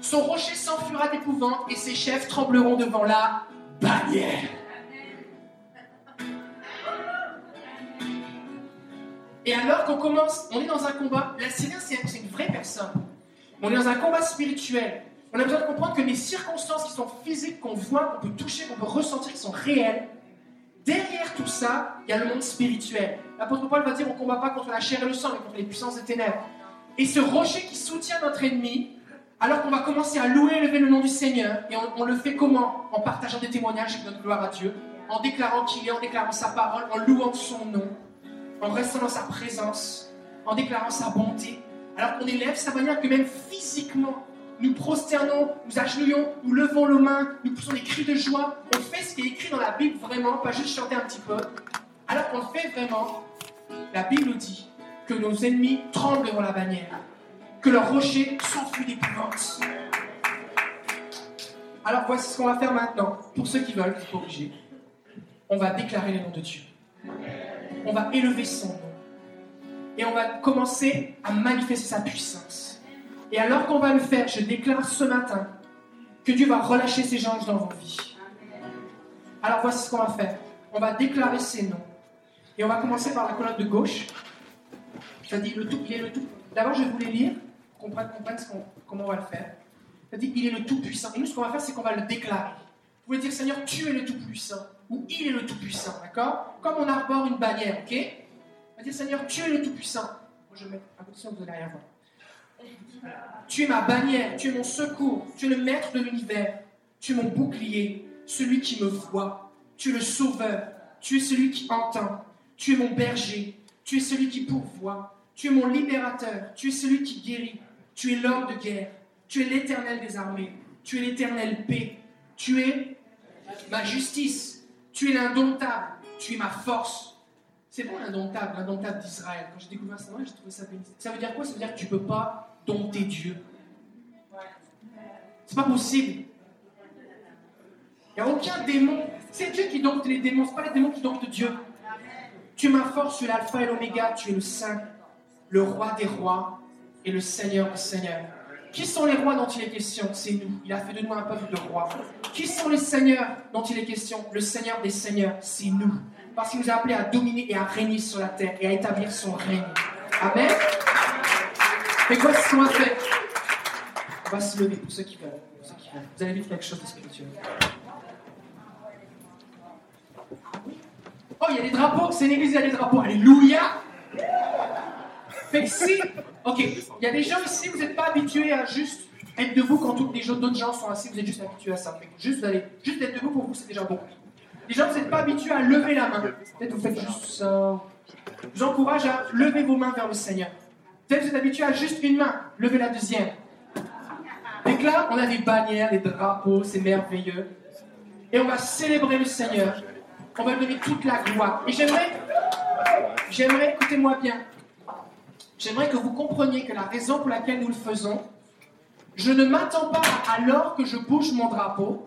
Son rocher s'enfuira d'épouvante et ses chefs trembleront devant la bannière. Et alors qu'on commence, on est dans un combat, la Syrie, c'est une vraie personne. On est dans un combat spirituel. On a besoin de comprendre que les circonstances qui sont physiques, qu'on voit, qu'on peut toucher, qu'on peut ressentir, qui sont réelles, derrière tout ça, il y a le monde spirituel. L'apôtre Paul va dire on ne combat pas contre la chair et le sang, mais contre les puissances des ténèbres. Et ce rocher qui soutient notre ennemi, alors qu'on va commencer à louer et élever le nom du Seigneur, et on, le fait comment? En partageant des témoignages et notre gloire à Dieu, en déclarant qu'il est, en déclarant sa parole, en louant son nom, en restant dans sa présence, en déclarant sa bonté, alors qu'on élève sa manière que même physiquement, nous prosternons, nous agenouillons, nous levons nos mains, nous poussons des cris de joie. On fait ce qui est écrit dans la Bible vraiment, pas juste chanter un petit peu. Alors qu'on le fait vraiment, la Bible nous dit que nos ennemis tremblent devant la bannière, que leur rocher s'enfuit d'épouvante. Alors voici ce qu'on va faire maintenant. Pour ceux qui veulent corriger, on va déclarer le nom de Dieu. On va élever son nom. Et on va commencer à manifester sa puissance. Et alors qu'on va le faire, je déclare ce matin que Dieu va relâcher ses anges dans vos vies. Alors voici ce qu'on va faire. On va déclarer ces noms. Et on va commencer par la colonne de gauche. Ça dit le tout, il est le tout. D'abord, je vais vous les lire qu'on comprenne comment on va le faire. Ça dit il est le tout-puissant. Et nous, ce qu'on va faire, c'est qu'on va le déclarer. Vous pouvez dire Seigneur, tu es le tout-puissant. Ou il est le tout-puissant. D'accord? Comme on arbore une bannière, ok? On va dire Seigneur, tu es le tout-puissant. Je vais mettre un peu de son de derrière moi. Tu es ma bannière, tu es mon secours, tu es le maître de l'univers, tu es mon bouclier, celui qui me voit, tu es le sauveur, tu es celui qui entend, tu es mon berger, tu es celui qui pourvoit, tu es mon libérateur, tu es celui qui guérit, tu es l'homme de guerre, tu es l'éternel des armées, tu es l'éternel paix, tu es ma justice, tu es l'indomptable, tu es ma force. C'est bon l'indomptable, l'indomptable d'Israël. Quand j'ai découvert ça, j'ai trouvé ça béni. Ça veut dire quoi? Ça veut dire que tu peux pas dompter Dieu. C'est pas possible. Il n'y a aucun démon. C'est Dieu qui dompte les démons, ce pas les démons qui domptent Dieu. Tu es ma force, tu es l'alpha et l'oméga, tu es le saint, le roi des rois et le seigneur des seigneurs. Qui sont les rois dont il est question? C'est nous. Il a fait de nous un peuple de rois. Qui sont les seigneurs dont il est question? Le seigneur des seigneurs, c'est nous. parce qu'il nous a appelés à dominer et à régner sur la terre et à établir son règne. Amen. Voici ce qu'on va faire. On va se lever pour ceux qui veulent. Vous allez vivre quelque chose de spirituel. Oh, il y a des drapeaux. C'est une église, il y a des drapeaux. Alléluia. Fait si, ok, il y a des gens ici, vous n'êtes pas habitués à juste être debout quand d'autres gens sont assis, vous êtes juste habitués à ça. Fait que juste, vous juste être debout pour vous, c'est déjà bon. Les gens, vous n'êtes pas habitués à lever la main. Peut-être vous faites juste ça. Je vous encourage à lever vos mains vers le Seigneur. Vous êtes habitués à juste une main, levez la deuxième. Et que là, on a des bannières, des drapeaux, c'est merveilleux. Et on va célébrer le Seigneur. On va lui donner toute la gloire. Et j'aimerais, j'aimerais, écoutez-moi bien, j'aimerais que vous compreniez que la raison pour laquelle nous le faisons, je ne m'attends pas alors que je bouge mon drapeau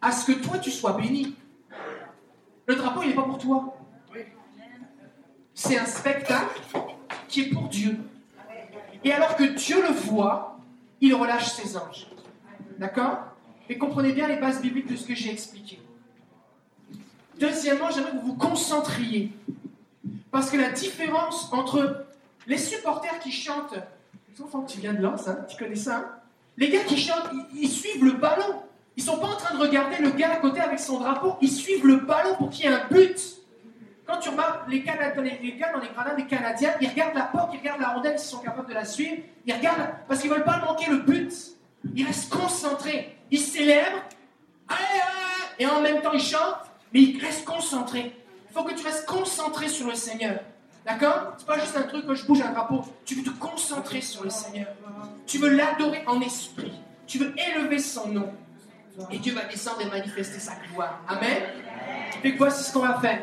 à ce que toi tu sois béni. Le drapeau, il n'est pas pour toi. C'est un spectacle qui est pour Dieu. Et alors que Dieu le voit, il relâche ses anges. D'accord? Et comprenez bien les bases bibliques de ce que j'ai expliqué. Deuxièmement, j'aimerais que vous vous concentriez. Parce que la différence entre les supporters qui chantent, les enfants, tu viens de là, ça, tu connais ça hein? Les gars qui chantent, ils, ils suivent le ballon. Ils sont pas en train de regarder le gars à côté avec son drapeau, ils suivent le ballon pour qu'il y ait un but. Quand tu remarques les, Canadiens, dans les gradins des Canadiens, ils regardent la porte, ils regardent la rondelle s'ils sont capables de la suivre, ils regardent parce qu'ils veulent pas manquer le but. Ils restent concentrés, ils célèbrent, et en même temps ils chantent, mais ils restent concentrés. Il faut que tu restes concentré sur le Seigneur. D'accord? C'est pas juste un truc que je bouge un drapeau. Tu veux te concentrer sur le Seigneur. Tu veux l'adorer en esprit. Tu veux élever son nom. Et Dieu va descendre et manifester sa gloire. Amen? Et voici ce qu'on va faire.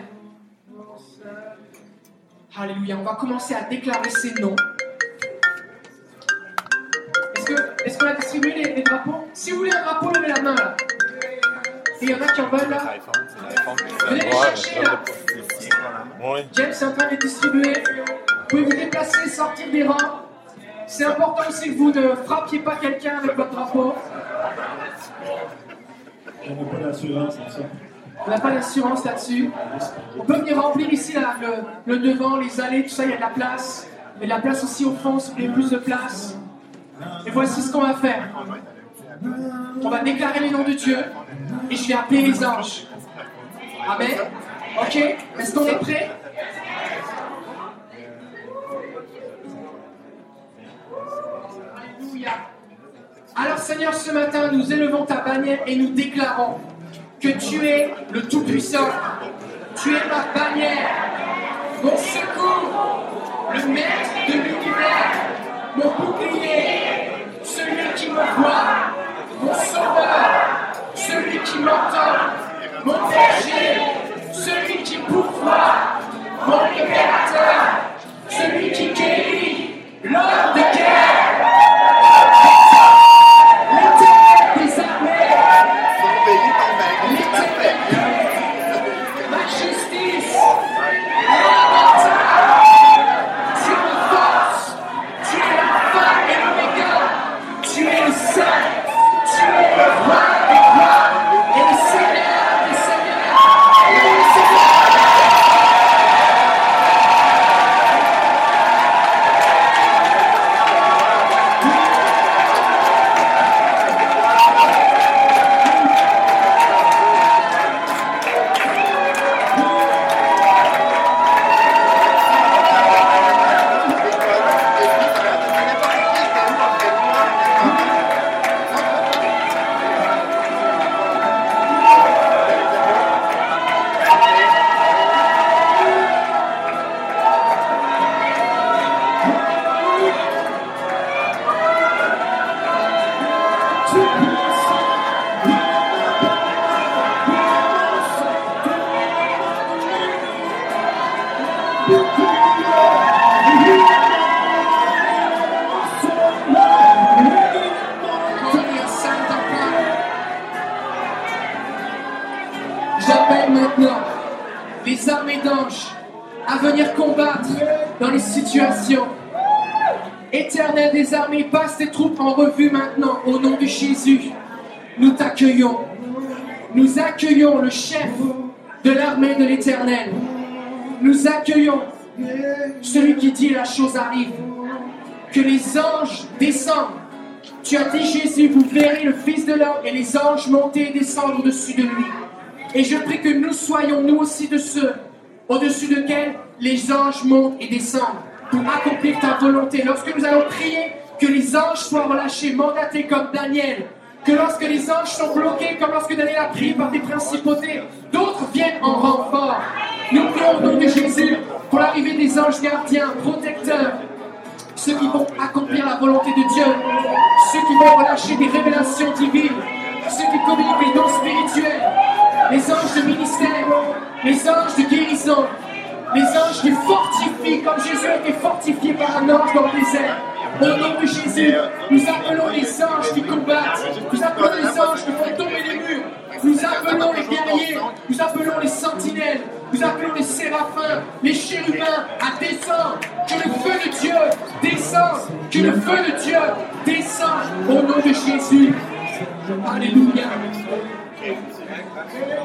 Alléluia. On va commencer à déclarer ces noms. Est-ce qu'on a distribué les, drapeaux? Si vous voulez un drapeau, levez la main là. Il y en a qui en veulent là. Venez les chercher là? James est en train de les distribuer. Vous pouvez vous déplacer, sortir des rangs. C'est important aussi que vous ne frappiez pas quelqu'un avec votre drapeau. On n'a pas d'assurance ça. On n'a pas d'assurance là-dessus. On peut venir remplir ici le, devant, les allées, tout ça, il y a de la place. Il y a de la place aussi au fond, si vous plus de place. Et voici ce qu'on va faire. On va déclarer les noms de Dieu et je vais appeler les anges. Amen. Ok Est-ce qu'on est prêt? Alléluia. Alors Seigneur, ce matin, nous élevons ta bannière et nous déclarons que tu es le Tout-Puissant. Tu es ma bannière, mon secours, le maître de l'univers, mon bouclier, celui qui me voit, mon sauveur, celui qui m'entend, mon berger, celui qui pourvoit, mon libérateur, celui qui guérit, l'homme vous verrez le Fils de l'homme et les anges monter et descendre au-dessus de lui. Et je prie que nous soyons nous aussi de ceux au-dessus desquels les anges montent et descendent pour accomplir ta volonté. Lorsque nous allons prier, que les anges soient relâchés, mandatés comme Daniel. Que lorsque les anges sont bloqués, comme lorsque Daniel a prié par des principautés, d'autres viennent en renfort. Nous prions au nom de Jésus pour l'arrivée des anges gardiens, protecteurs, ceux qui vont accomplir la volonté de Dieu, ceux qui vont relâcher des révélations divines, ceux qui communiquent les dons spirituels, les anges de ministère, les anges de guérison, les anges qui fortifient, comme Jésus a été fortifié par un ange dans le désert. Au nom de Jésus, nous appelons les anges qui combattent, nous appelons les anges qui font tomber les murs, nous appelons les guerriers, nous appelons les sentinelles, nous appelons les séraphins, les chérubins à descendre. Que le feu de Dieu descende, que le feu de Dieu descende au nom de Jésus. Alléluia.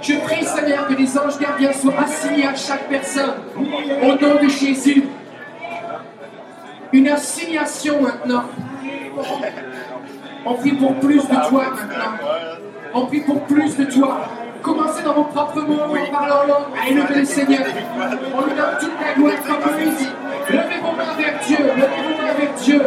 Je prie, Seigneur, que les anges gardiens soient assignés à chaque personne. Au nom de Jésus. Une assignation maintenant. On prie pour plus de toi maintenant. On prie pour plus de toi. Commencez dans vos propres mots en parlant langue à élever le Seigneur. On lui donne toute la gloire comme Moïse. Levez vos mains vers Dieu. Levez vos mains vers Dieu.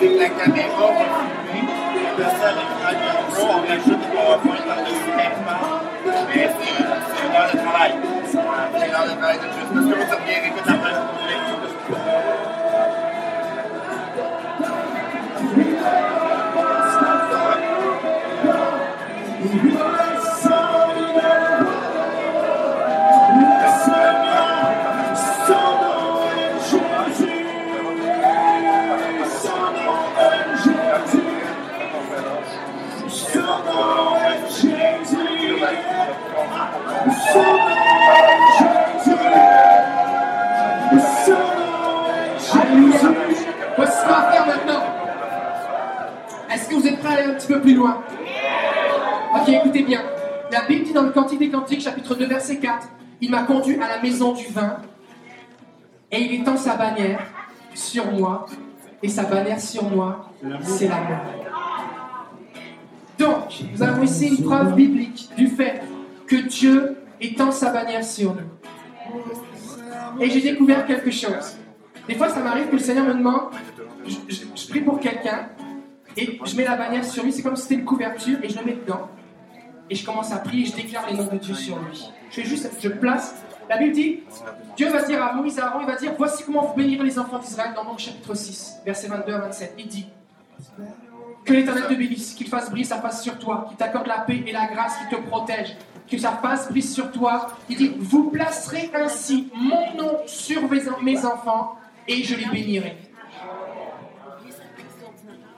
C'est que la caméra va filmer, de ça, l'écran de on rajoute du PowerPoint par-dessus l'écran. Mais c'est une heure de travail. C'est une heure de travail de plus. Parce que ça vient écoute la Alléluia. Il m'a conduit à la maison du vin, et il étend sa bannière sur moi, et sa bannière sur moi, c'est l'amour. Donc, nous avons ici une preuve biblique du fait que Dieu étend sa bannière sur nous. Et j'ai découvert quelque chose. Des fois, ça m'arrive que le Seigneur me demande, je, je- je prie pour quelqu'un, et je mets la bannière sur lui, c'est comme si c'était une couverture, et je le mets dedans. Et je commence à prier, et je déclare les noms de Dieu sur lui. Je juste, je place. La Bible dit, Dieu va dire à Moïse, à Aaron, il va dire, voici comment vous bénirez les enfants d'Israël dans Nombre chapitre 6, versets 22 à 27. Il dit, que l'Éternel te bénisse, qu'il fasse briller sa face sur toi, qu'il t'accorde la paix et la grâce, qu'il te protège, que sa face brille sur toi. Il dit, vous placerez ainsi mon nom sur mes enfants et je les bénirai.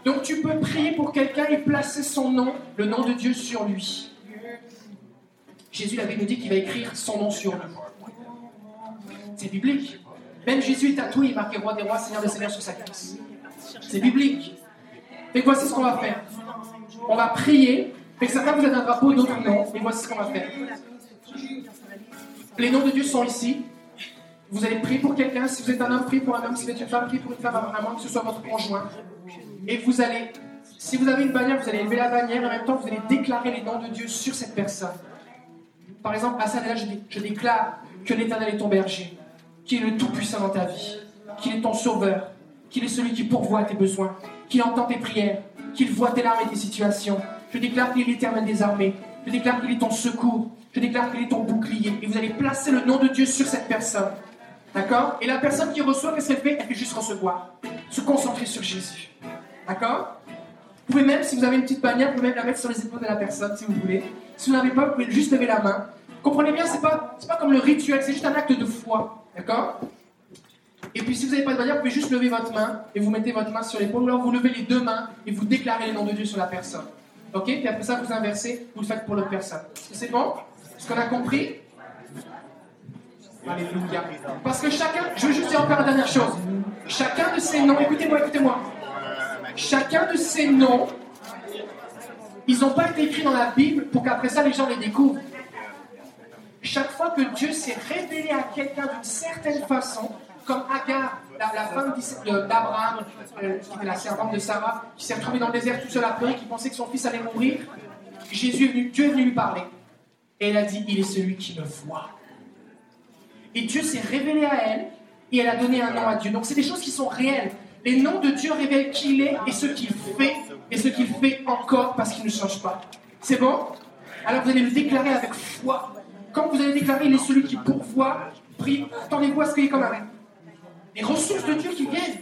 Donc tu peux prier pour quelqu'un et placer son nom, le nom de Dieu sur lui. Jésus l'avait nous dit qu'il va écrire son nom sur nous. C'est biblique. Même Jésus est tatoué, il marqué roi des rois, seigneur des seigneurs sur sa cuisse. C'est biblique. Et voici ce qu'on va faire. On va prier. Et certains vous avez un drapeau, d'autres non. Et voici ce qu'on va faire. Les noms de Dieu sont ici. Vous allez prier pour quelqu'un. Si vous êtes un homme, priez pour un homme. Si vous êtes une femme, priez pour une femme, à moins que ce soit votre conjoint. Et vous allez, si vous avez une bannière, vous allez élever la bannière. Et en même temps, vous allez déclarer les noms de Dieu sur cette personne. Par exemple, Hassan, là, je, je déclare que l'Éternel est ton berger, qu'il est le Tout-Puissant dans ta vie, qu'il est ton sauveur, qu'il est celui qui pourvoit tes besoins, qu'il entend tes prières, qu'il voit tes larmes et tes situations. Je déclare qu'il est l'Éternel des armées. Je déclare qu'il est ton secours. Je déclare qu'il est ton bouclier. Et vous allez placer le nom de Dieu sur cette personne. D'accord? Et la personne qui reçoit, qu'est-ce qu'elle fait? Elle fait juste recevoir. Se concentrer sur Jésus. D'accord? Vous pouvez même, si vous avez une petite bannière, vous pouvez même la mettre sur les épaules de la personne, si vous voulez. Si vous n'avez pas, vous pouvez juste lever la main. Comprenez bien, c'est pas, pas comme le rituel, c'est juste un acte de foi. D'accord? Et puis si vous n'avez pas de bannière, vous pouvez juste lever votre main et vous mettez votre main sur l'épaule. Ou alors vous levez les deux mains et vous déclarez le nom de Dieu sur la personne. Ok? Puis après ça, vous inversez, vous le faites pour l'autre personne. C'est bon? Est-ce qu'on a compris? Alléluia. Parce que chacun, je veux juste dire encore une dernière chose. Chacun de ces noms, écoutez-moi, écoutez-moi. Chacun de ces noms, ils n'ont pas été écrits dans la Bible pour qu'après ça les gens les découvrent. Chaque fois que Dieu s'est révélé à quelqu'un d'une certaine façon, comme Agar, la, femme d'Abraham, euh, qui était la servante de Sarah, qui s'est retrouvée dans le désert toute seule à pleurer, qui pensait que son fils allait mourir, Jésus est venu, Dieu est venu lui parler. Et elle a dit, il est celui qui me voit. Et Dieu s'est révélé à elle et elle a donné un nom à Dieu. Donc c'est des choses qui sont réelles. Les noms de Dieu révèlent qui il est et ce qu'il fait et ce qu'il fait encore parce qu'il ne change pas. C'est bon? Alors vous allez le déclarer avec foi. Quand vous allez déclarer il est celui qui pourvoit, priez, attendez-vous à ce qu'il y ait comme un les ressources de Dieu qui viennent.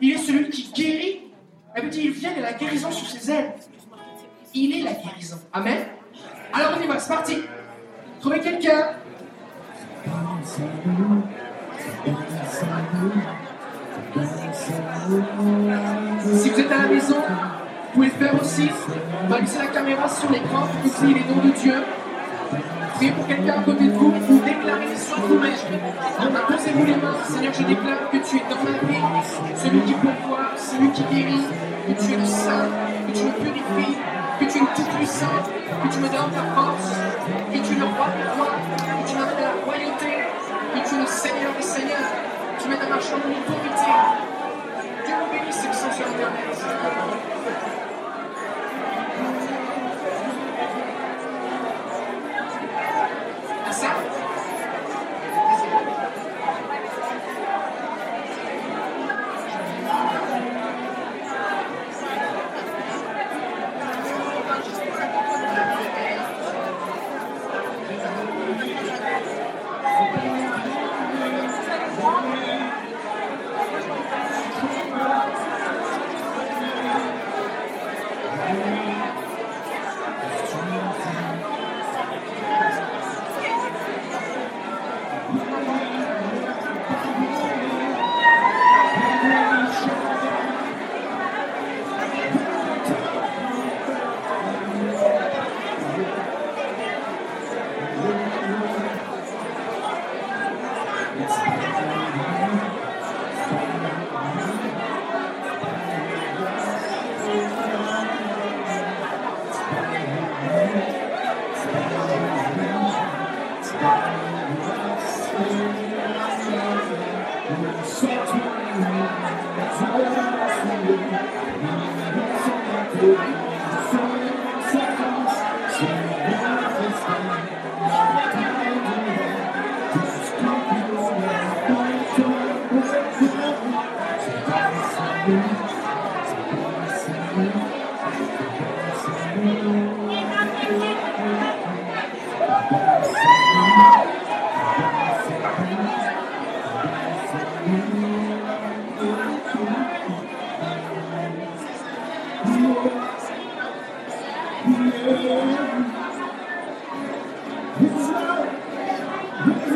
Il est celui qui guérit. Elle veut dire il vient et la guérison sous ses ailes. Il est la guérison. Amen? Alors on y va, c'est parti. Trouvez quelqu'un. Si vous êtes à la maison, pouvez le faire aussi. Laisser la caméra sur l'écran pour que les noms de Dieu. Priez pour quelqu'un à côté de vous, vous déclarez sur vous-même. Imposez-vous les mains. Seigneur, je déclare que tu es dans ma vie, celui qui pourvoit, celui qui guérit, que tu es le saint, que tu me purifies, que tu es tout-puissant, que tu me donnes ta force, que tu es le roi des rois, que tu m'appelles la royauté, que tu es le Seigneur des seigneurs, que tu m'aides à marcher en autorité. Dieu vous bénisse, ceux qui sur. À Yeah.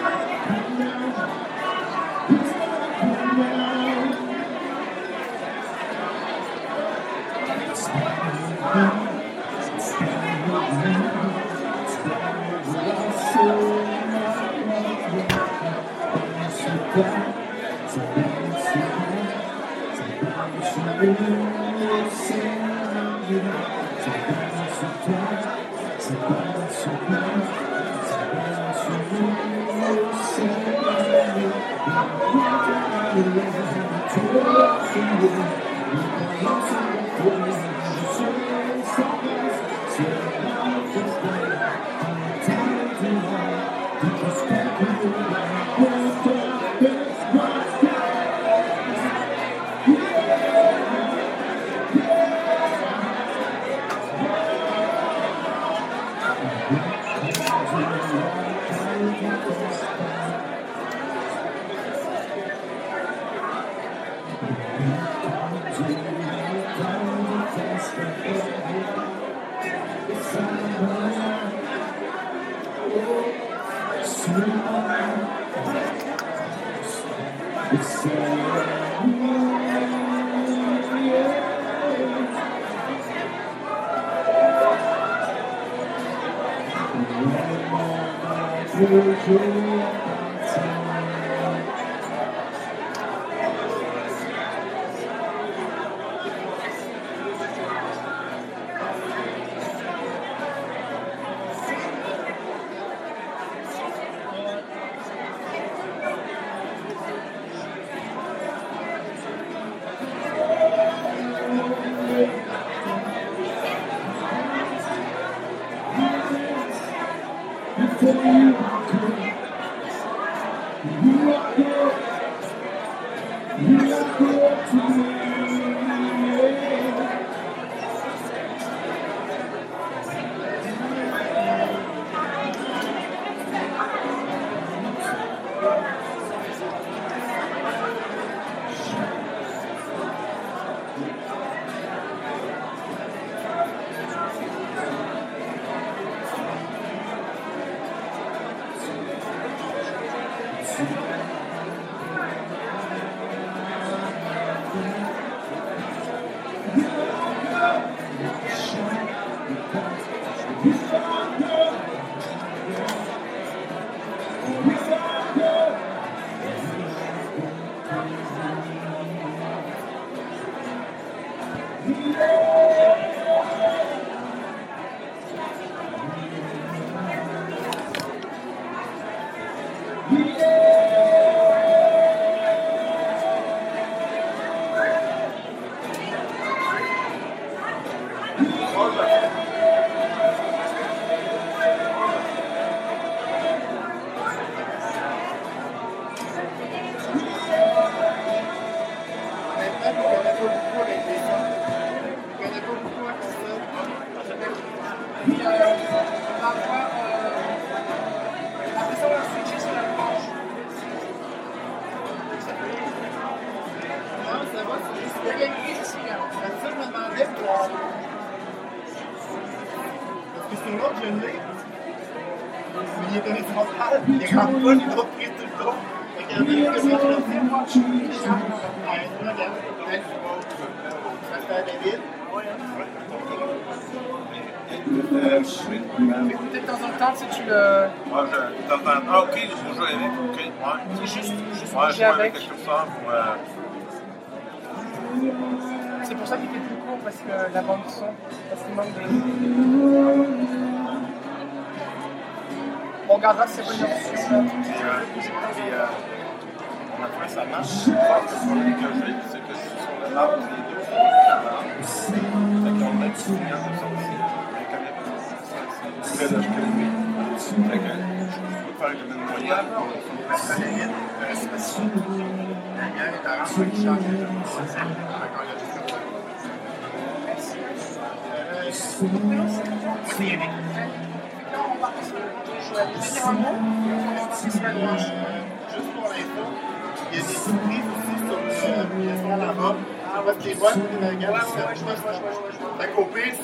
vois, regarde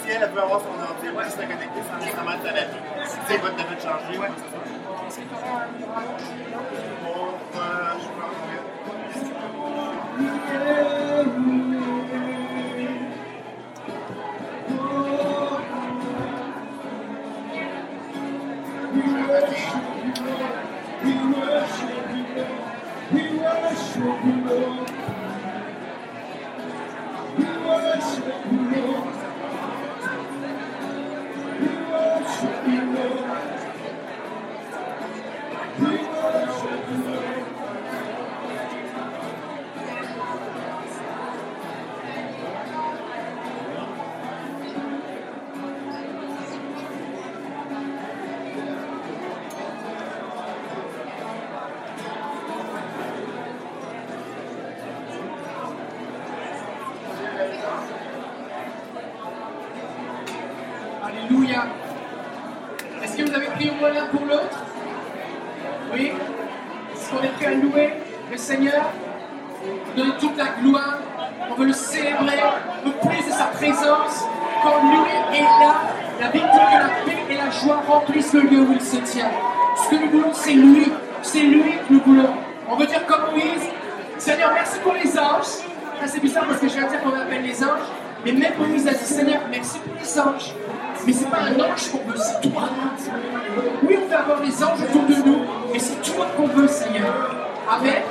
si elle, peut avoir son ordi, elle peut se connecter sans nécessairement de la vie. Tu sais, elle va te changer. Ouais. remplisse le lieu où il se tient. Ce que nous voulons, c'est lui. C'est lui que nous voulons. On veut dire comme Moïse, Seigneur, merci pour les anges. C'est bizarre parce que j'ai à dire qu'on appelle les anges. Mais même Moïse a dit, Seigneur, merci pour les anges. Mais c'est pas un ange qu'on veut, c'est toi. Oui, on veut avoir les anges autour de nous, mais c'est toi qu'on veut, Seigneur. Amen.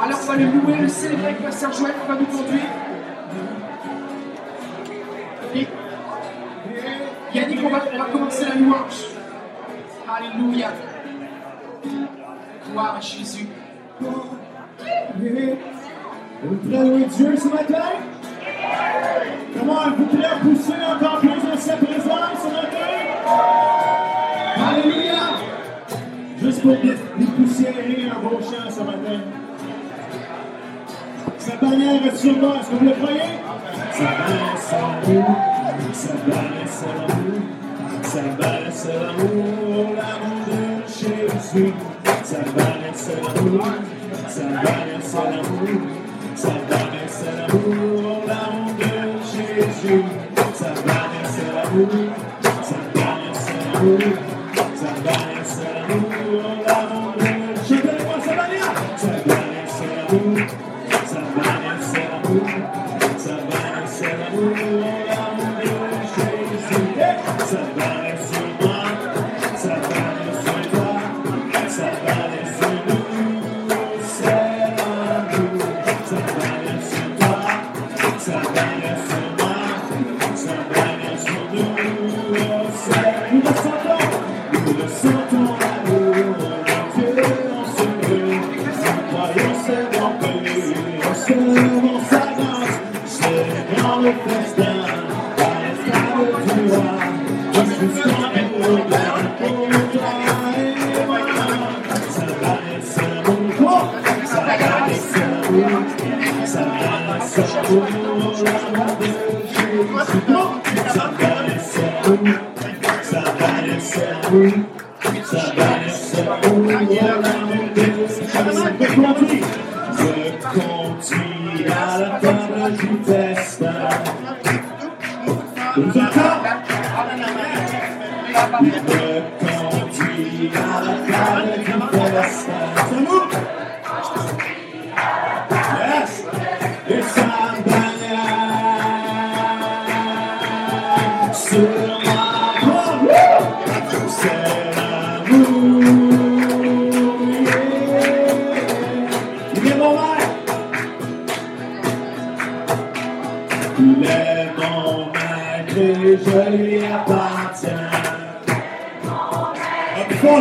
Alors on va le louer, le célébrer avec Pasteur Joël qui va nous conduire. Yannick, on va, on va commencer la louange. Alléluia. Gloire à Jésus. Vous prêts à louer Dieu ce matin? Comment vous à pousser encore plus dans sa présence ce matin? Alléluia! Juste pour vous poussiérer un beau chant ce matin. Sa bannière est sur moi, est-ce que vous le croyez? Sa bannière bannière c'est l'amour, bannière c'est l'amour, l'amour de Jésus. Sa bannière c'est l'amour, bannière c'est l'amour, bannière c'est l'amour, l'amour de Jésus. Sa bannière c'est l'amour, bannière c'est l'amour, sa bannière c'est l'amour, l'amour conduis à la table du festin.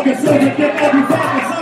Plus fort que ça, je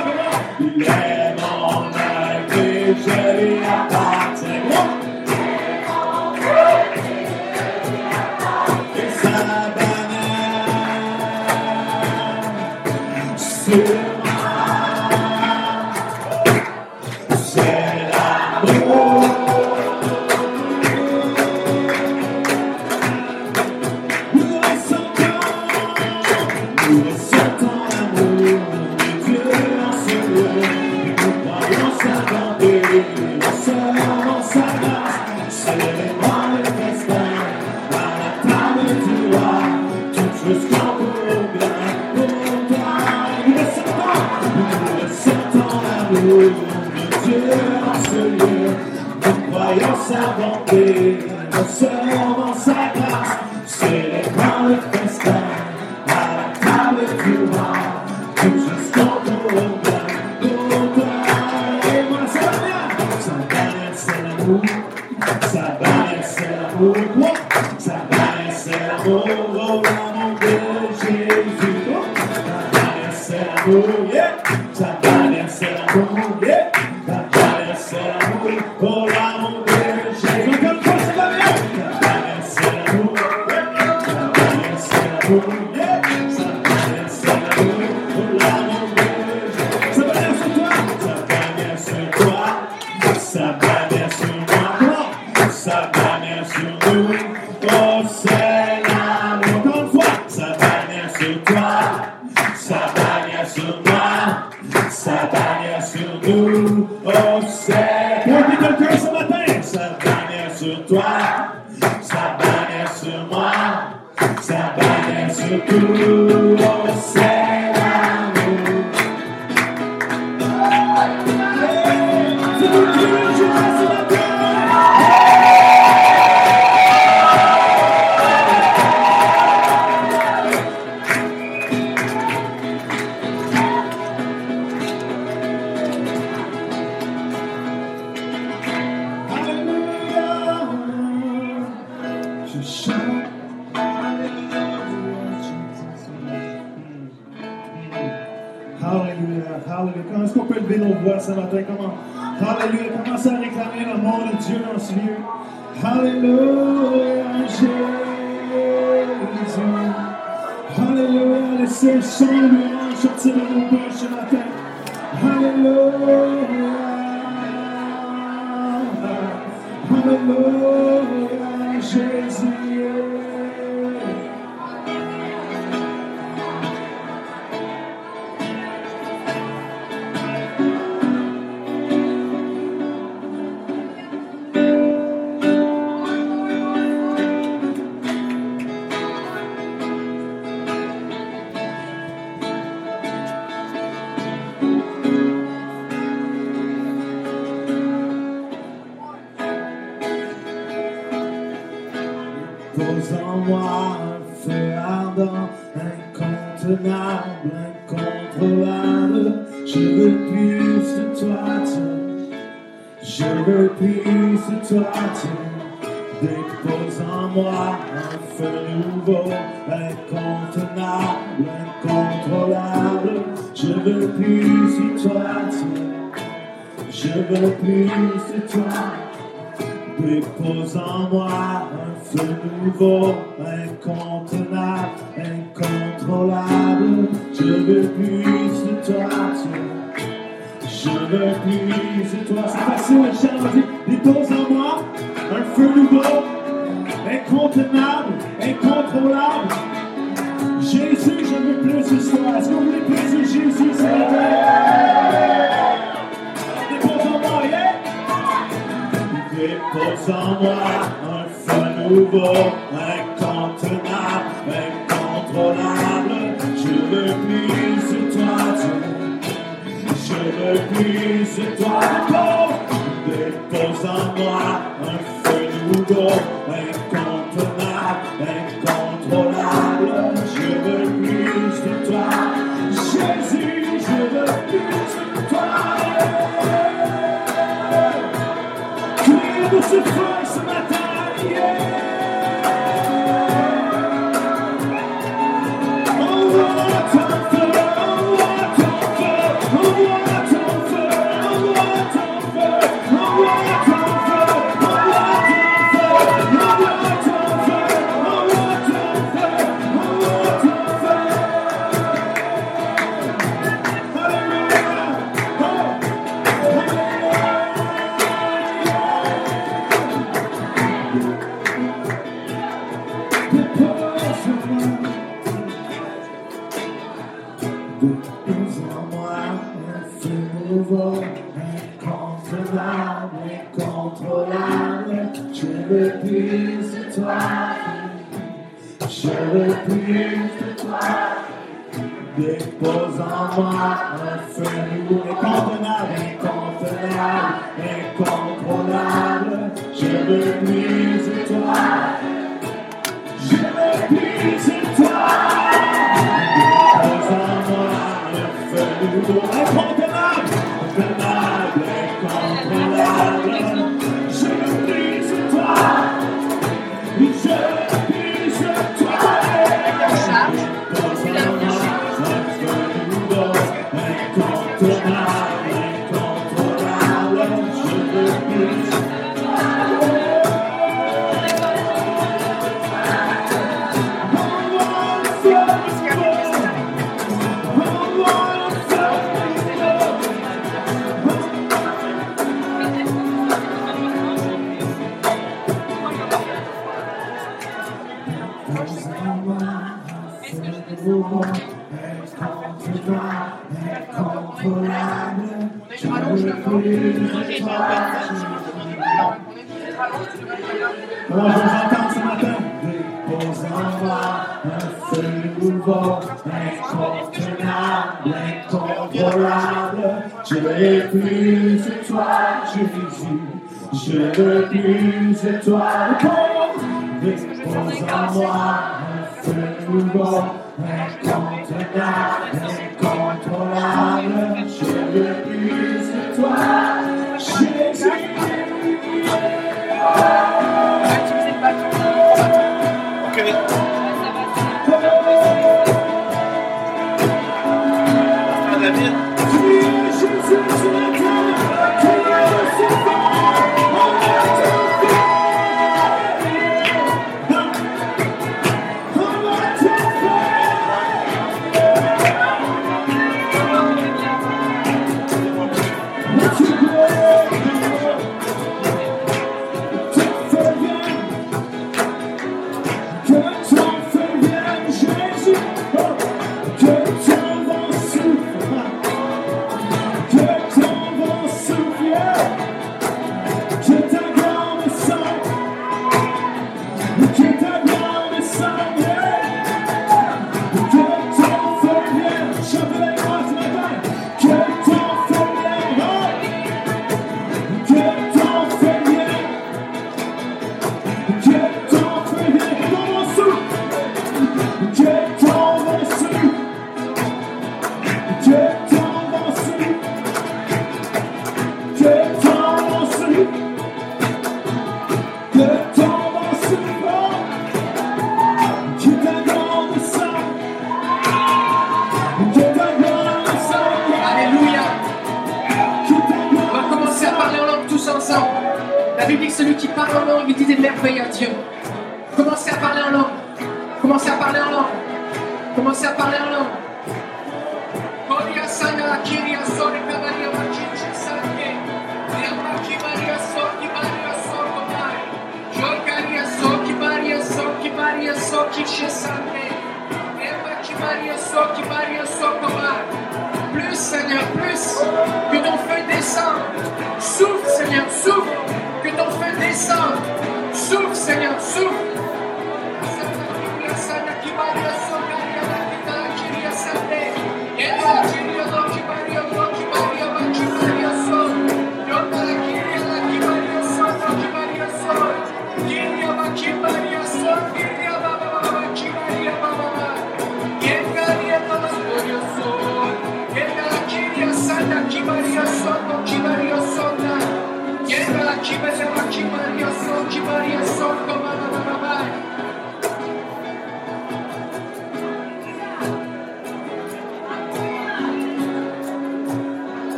Pose en moi un feu ardent, incontenable, incontrôlable. Je veux plus de toi, tiens. Je veux plus de toi, tiens. Dépose en moi un feu nouveau, incontenable, incontrôlable. Je veux plus de toi, tiens. Je veux plus de toi. Sans moi, un feu nouveau, incontenable, incontrôlable. Je veux plus de toi, je veux plus de toi. C'est facile, j'ai envie, dépose en moi. people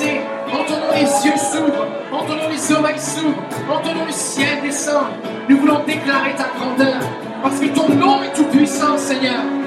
pensée, entendons les yeux s'ouvrent, entendons les oreilles s'ouvrent, entendons le ciel descendre. Nous voulons déclarer ta grandeur, parce que ton nom est tout puissant, Seigneur.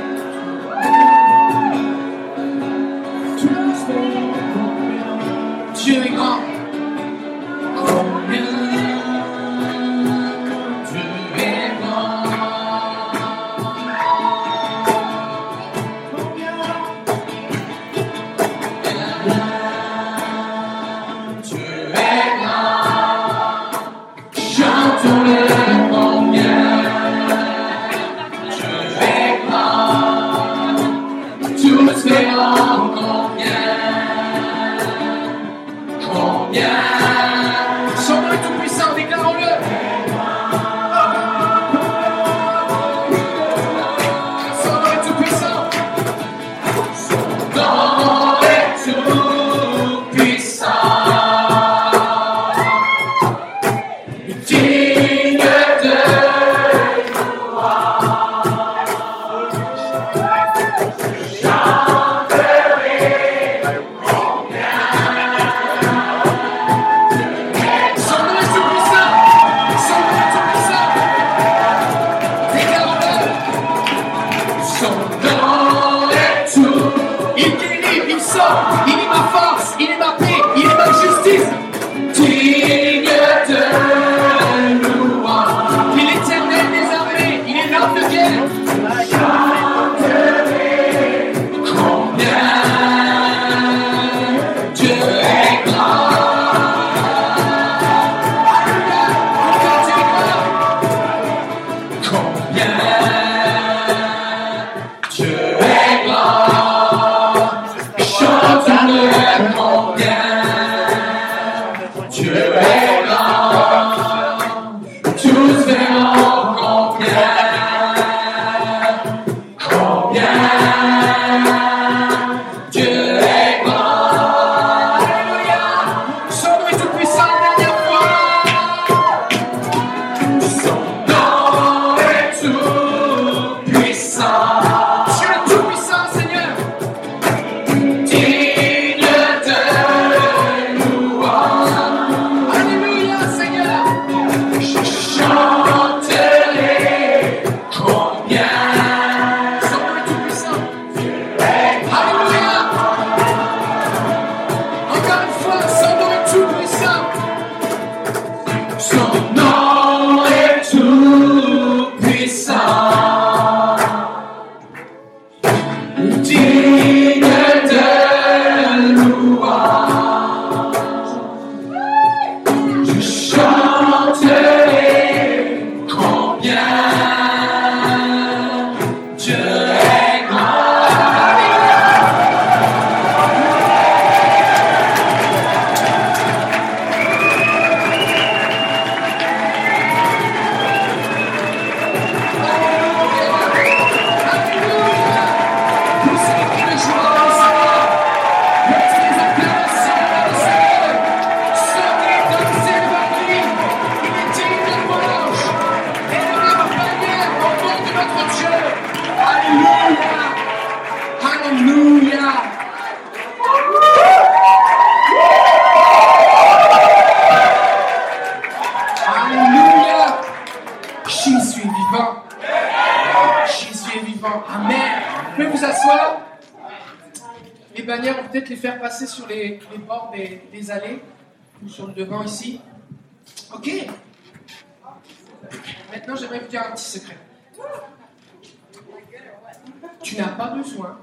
Tu n'as pas besoin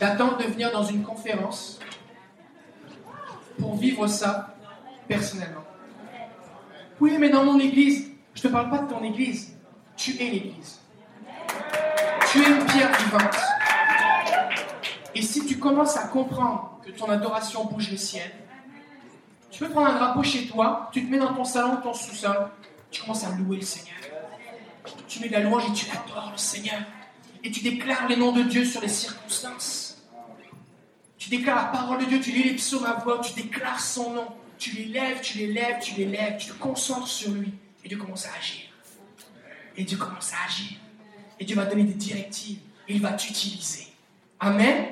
d'attendre de venir dans une conférence pour vivre ça personnellement. Oui, mais dans mon église, je ne te parle pas de ton église. Tu es l'église. Tu es une pierre vivante. Et si tu commences à comprendre que ton adoration bouge le ciel, tu peux prendre un drapeau chez toi, tu te mets dans ton salon ton sous-sol, tu commences à louer le Seigneur. Tu mets de la louange et tu adores le Seigneur. Et tu déclares les noms de Dieu sur les circonstances. Tu déclares la parole de Dieu, tu lis les psaumes à voix, tu déclares son nom. Tu les lèves, tu les lèves, tu les lèves, tu te concentres sur lui. Et Dieu commence à agir. Et Dieu commence à agir. Et Dieu va donner des directives. Et il va t'utiliser. Amen.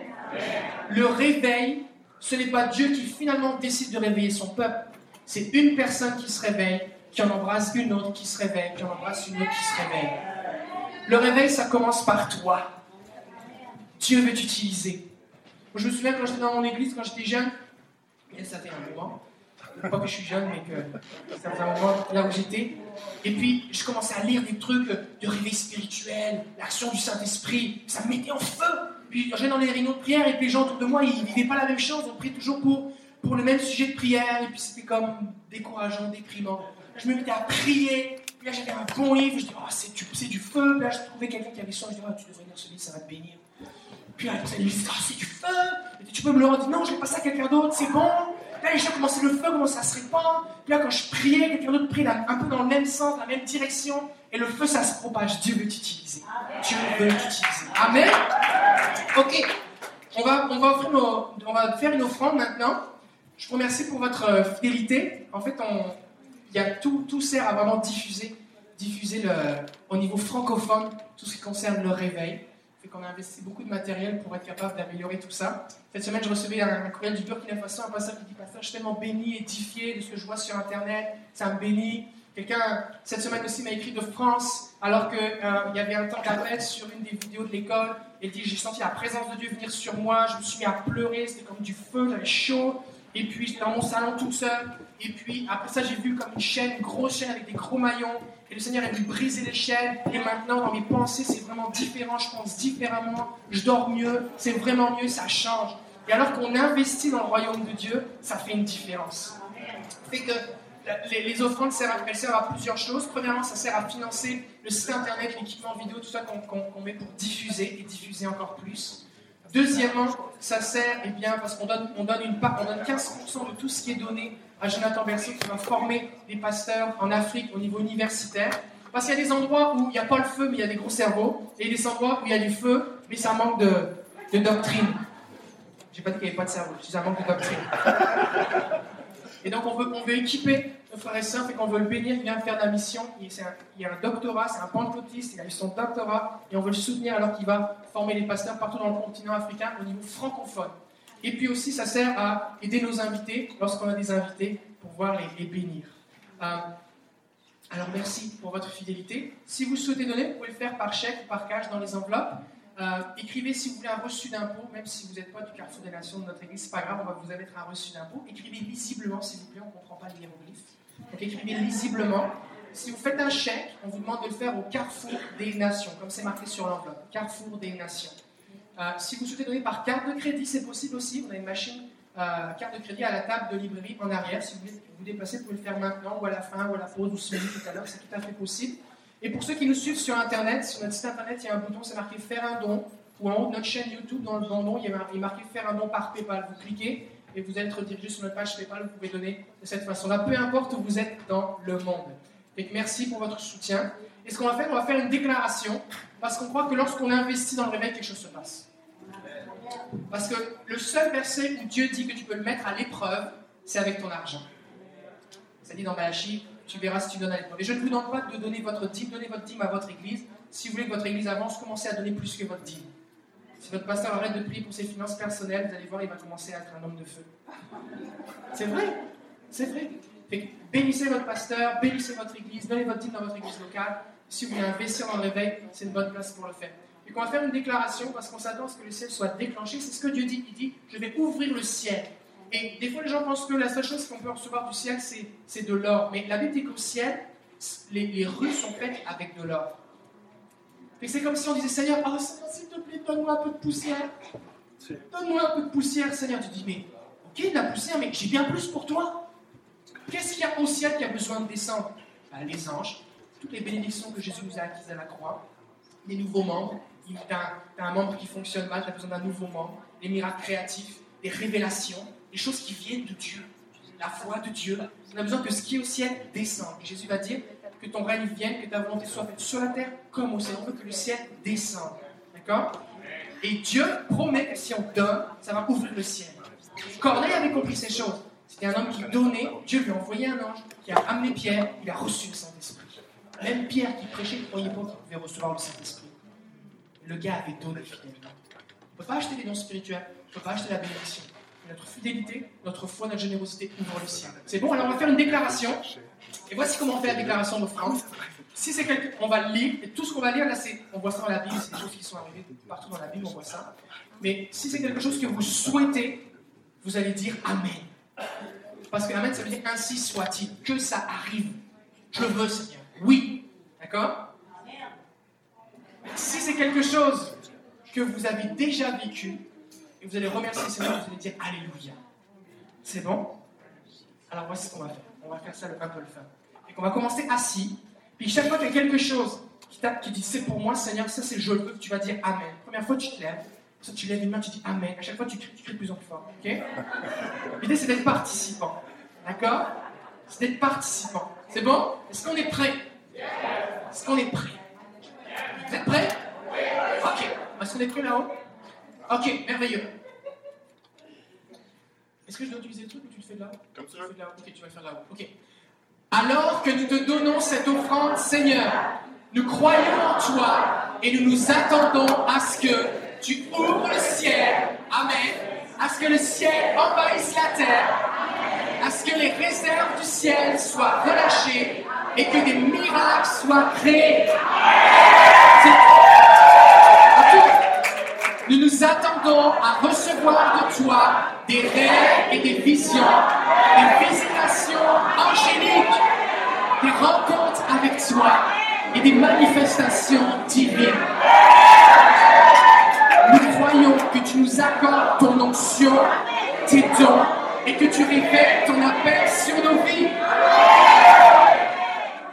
Le réveil, ce n'est pas Dieu qui finalement décide de réveiller son peuple. C'est une personne qui se réveille, qui en embrasse une autre qui se réveille, qui en embrasse une autre qui se réveille. Le réveil, ça commence par toi. Dieu veut t'utiliser. Je me souviens quand j'étais dans mon église, quand j'étais jeune, et ça fait un moment, pas que je suis jeune, mais que ça un moment là où j'étais. Et puis, je commençais à lire des trucs de réveil spirituel, l'action du Saint-Esprit. Ça me mettait en feu. Puis, j'allais dans les réunions de prière, et puis les gens autour de moi, ils vivaient pas la même chose. On priait toujours pour, pour le même sujet de prière, et puis c'était comme décourageant, déprimant. Je me mettais à prier. Puis là, j'avais un bon livre. Je disais, oh, c'est du, feu. Puis là, je trouvais quelqu'un qui avait ça. Je disais, oh, tu devrais lire ce livre, ça va te bénir. Puis là, il me dit, ah, c'est du feu. Tu peux me le rendre? Non, je vais passer à quelqu'un d'autre, c'est bon. Là, les gens commençaient, le feu commençait à se répandre. Puis là, quand je priais, quelqu'un d'autre priait un peu dans le même sens, dans la même direction. Et le feu, ça se propage. Dieu veut t'utiliser. Dieu veut t'utiliser. Amen. Ok. On va, on, va faire une offrande maintenant. Je vous remercie pour votre euh, fidélité. En fait, on, y a tout, tout sert à vraiment diffuser, diffuser le, au niveau francophone tout ce qui concerne le réveil. Fait qu'on a investi beaucoup de matériel pour être capable d'améliorer tout ça. Cette semaine, je recevais un, courriel du Burkina Faso, un pasteur qui dit Pasteur, je suis tellement béni, édifié de ce que je vois sur Internet, ça me bénit. Quelqu'un, cette semaine aussi, m'a écrit de France, alors qu'il il y avait un temps d'appel sur une des vidéos de l'école. Il dit J'ai senti la présence de Dieu venir sur moi, je me suis mis à pleurer, c'était comme du feu, j'avais chaud. Et puis, j'étais dans mon salon toute seule. Et puis, après ça, j'ai vu comme une chaîne, une grosse chaîne avec des gros maillons. Et le Seigneur a dû briser les chaînes. Et maintenant, dans mes pensées, c'est vraiment différent. Je pense différemment. Je dors mieux. C'est vraiment mieux. Ça change. Et alors qu'on investit dans le royaume de Dieu, ça fait une différence. Fait que les, offrandes servent, elles servent à plusieurs choses. Premièrement, ça sert à financer le site internet, l'équipement vidéo, tout ça qu'on met pour diffuser et diffuser encore plus. Deuxièmement, ça sert, eh bien, parce qu'on donne, on donne une part, on donne 15% de tout ce qui est donné à Jonathan Berceau qui va former les pasteurs en Afrique au niveau universitaire. Parce qu'il y a des endroits où il n'y a pas le feu, mais il y a des gros cerveaux, et des endroits où il y a du feu, mais ça manque de, de doctrine. J'ai pas dit qu'il n'y avait pas de cerveau, je dis ça manque de doctrine. Et donc on veut, on veut équiper nos frères et sœurs, et qu'on veut le bénir, il vient faire de la mission. Il, un- a un doctorat, c'est un pentecôtiste, il a eu son doctorat, et on veut le soutenir alors qu'il va former les pasteurs partout dans le continent africain au niveau francophone. Et puis aussi, ça sert à aider nos invités, lorsqu'on a des invités, pour pouvoir les, bénir. Euh, alors merci pour votre fidélité. Si vous souhaitez donner, vous pouvez le faire par chèque par cash dans les enveloppes. Euh, écrivez si vous voulez un reçu d'impôt, même si vous n'êtes pas du Carrefour des Nations de notre église, c'est pas grave, on va vous mettre un reçu d'impôt. Écrivez lisiblement, s'il vous plaît, on ne comprend pas les hiéroglyphes. Donc écrivez lisiblement. Si vous faites un chèque, on vous demande de le faire au Carrefour des Nations, comme c'est marqué sur l'enveloppe. Carrefour des Nations. Euh, si vous souhaitez donner par carte de crédit, c'est possible aussi. On a une machine euh, carte de crédit à la table de librairie en arrière. Si vous voulez vous déplacer, vous pouvez le faire maintenant ou à la fin ou à la pause ou ce midi tout à l'heure, c'est tout à fait possible. Et pour ceux qui nous suivent sur Internet, sur notre site Internet, il y a un bouton, c'est marqué Faire un don. Ou en haut de notre chaîne YouTube, dans le don, il y a marqué Faire un don par PayPal. Vous cliquez et vous être redirigé sur notre page PayPal. Vous pouvez donner de cette façon-là, peu importe où vous êtes dans le monde. Donc, merci pour votre soutien. Et ce qu'on va faire, on va faire une déclaration parce qu'on croit que lorsqu'on investit dans le réveil, quelque chose se passe. Parce que le seul verset où Dieu dit que tu peux le mettre à l'épreuve, c'est avec ton argent. Ça dit dans Malachie, tu verras si tu donnes à l'épreuve. Et je ne vous demande pas de donner votre dîme, donnez votre dîme à votre église. Si vous voulez que votre église avance, commencez à donner plus que votre dîme. Si votre pasteur arrête de prier pour ses finances personnelles, vous allez voir, il va commencer à être un homme de feu. C'est vrai, c'est vrai. Bénissez votre pasteur, bénissez votre église, donnez votre dîme dans votre église locale. Si vous voulez investir dans le réveil, c'est une bonne place pour le faire. Et qu'on va faire une déclaration parce qu'on s'attend à ce que le ciel soit déclenché. C'est ce que Dieu dit. Il dit Je vais ouvrir le ciel. Et des fois, les gens pensent que la seule chose qu'on peut recevoir du ciel, c'est, de l'or. Mais la Bible dit qu'au ciel, les rues sont faites avec de l'or. Que c'est comme si on disait Seigneur, oh s'il te plaît, donne-moi un peu de poussière. Donne-moi un peu de poussière, Seigneur. Tu dis Mais, ok, de la poussière, mais j'ai bien plus pour toi. Qu'est-ce qu'il y a au ciel qui a besoin de descendre? Ben, Les anges, toutes les bénédictions que Jésus nous a acquises à la croix, les nouveaux membres. Tu as, un membre qui fonctionne mal, tu as besoin d'un nouveau membre. Les miracles créatifs, les révélations, les choses qui viennent de Dieu. La foi de Dieu. On a besoin que ce qui est au ciel descende. Et Jésus va dire que ton règne vienne, que ta volonté soit faite sur la terre comme au ciel. On veut que le ciel descende. D'accord? Et Dieu promet que si on donne, ça va ouvrir le ciel. Corneille avait compris ces choses. C'était un homme qui donnait, Dieu lui a envoyé un ange qui a amené Pierre, il a reçu le Saint-Esprit. Même Pierre qui prêchait ne croyait pas qu'il pouvait recevoir le Saint-Esprit. Le gars avait donné fidèlement. On ne peut pas acheter des dons spirituels, on ne peut pas acheter la bénédiction. Notre fidélité, notre foi, notre générosité ouvrent le ciel. C'est bon, alors on va faire une déclaration. Et voici comment on fait la déclaration d'offrande. Si c'est quelque... On va le lire, et tout ce qu'on va lire là, c'est, on voit ça dans la Bible, c'est des choses qui sont arrivées partout dans la Bible, on voit ça. Mais si c'est quelque chose que vous souhaitez, vous allez dire Amen. Parce que Amen, ça veut dire ainsi soit-il, que ça arrive. Je veux, Seigneur. Oui. D'accord? Si c'est quelque chose que vous avez déjà vécu, et vous allez remercier Seigneur, vous allez dire Alléluia. C'est bon? Alors voici ce qu'on va faire. On va faire ça un peu le fun. Et qu'on va commencer assis. Puis chaque fois qu'il y a quelque chose qui, tape, qui dit c'est pour moi, Seigneur, ça c'est je le veux, tu vas dire Amen. Première fois, tu te lèves. Ça, tu lèves une main, tu dis Amen. À chaque fois, tu cries, tu cries de plus en plus fort. ok? L'idée, c'est d'être participant. D'accord? C'est d'être participant. C'est bon? Est-ce qu'on est prêt? Est-ce qu'on est prêt? Vous êtes prêts? Ok. Est-ce qu'on est prêt là-haut? Ok, merveilleux. Est-ce que je dois utiliser le truc ou tu le fais de là Comme tu Tu fais de. Ok, tu vas le faire là-haut. Ok. Alors que nous te donnons cette offrande, Seigneur, nous croyons en toi et nous nous attendons à ce que tu ouvres le ciel. Amen. À ce que le ciel envahisse la terre. À ce que les réserves du ciel soient relâchées et que des miracles soient créés. Nous nous attendons à recevoir de toi des rêves et des visions, des visitations angéliques, des rencontres avec toi et des manifestations divines. Nous croyons que tu nous accordes ton onction, tes dons, et que tu révèles ton appel sur nos vies.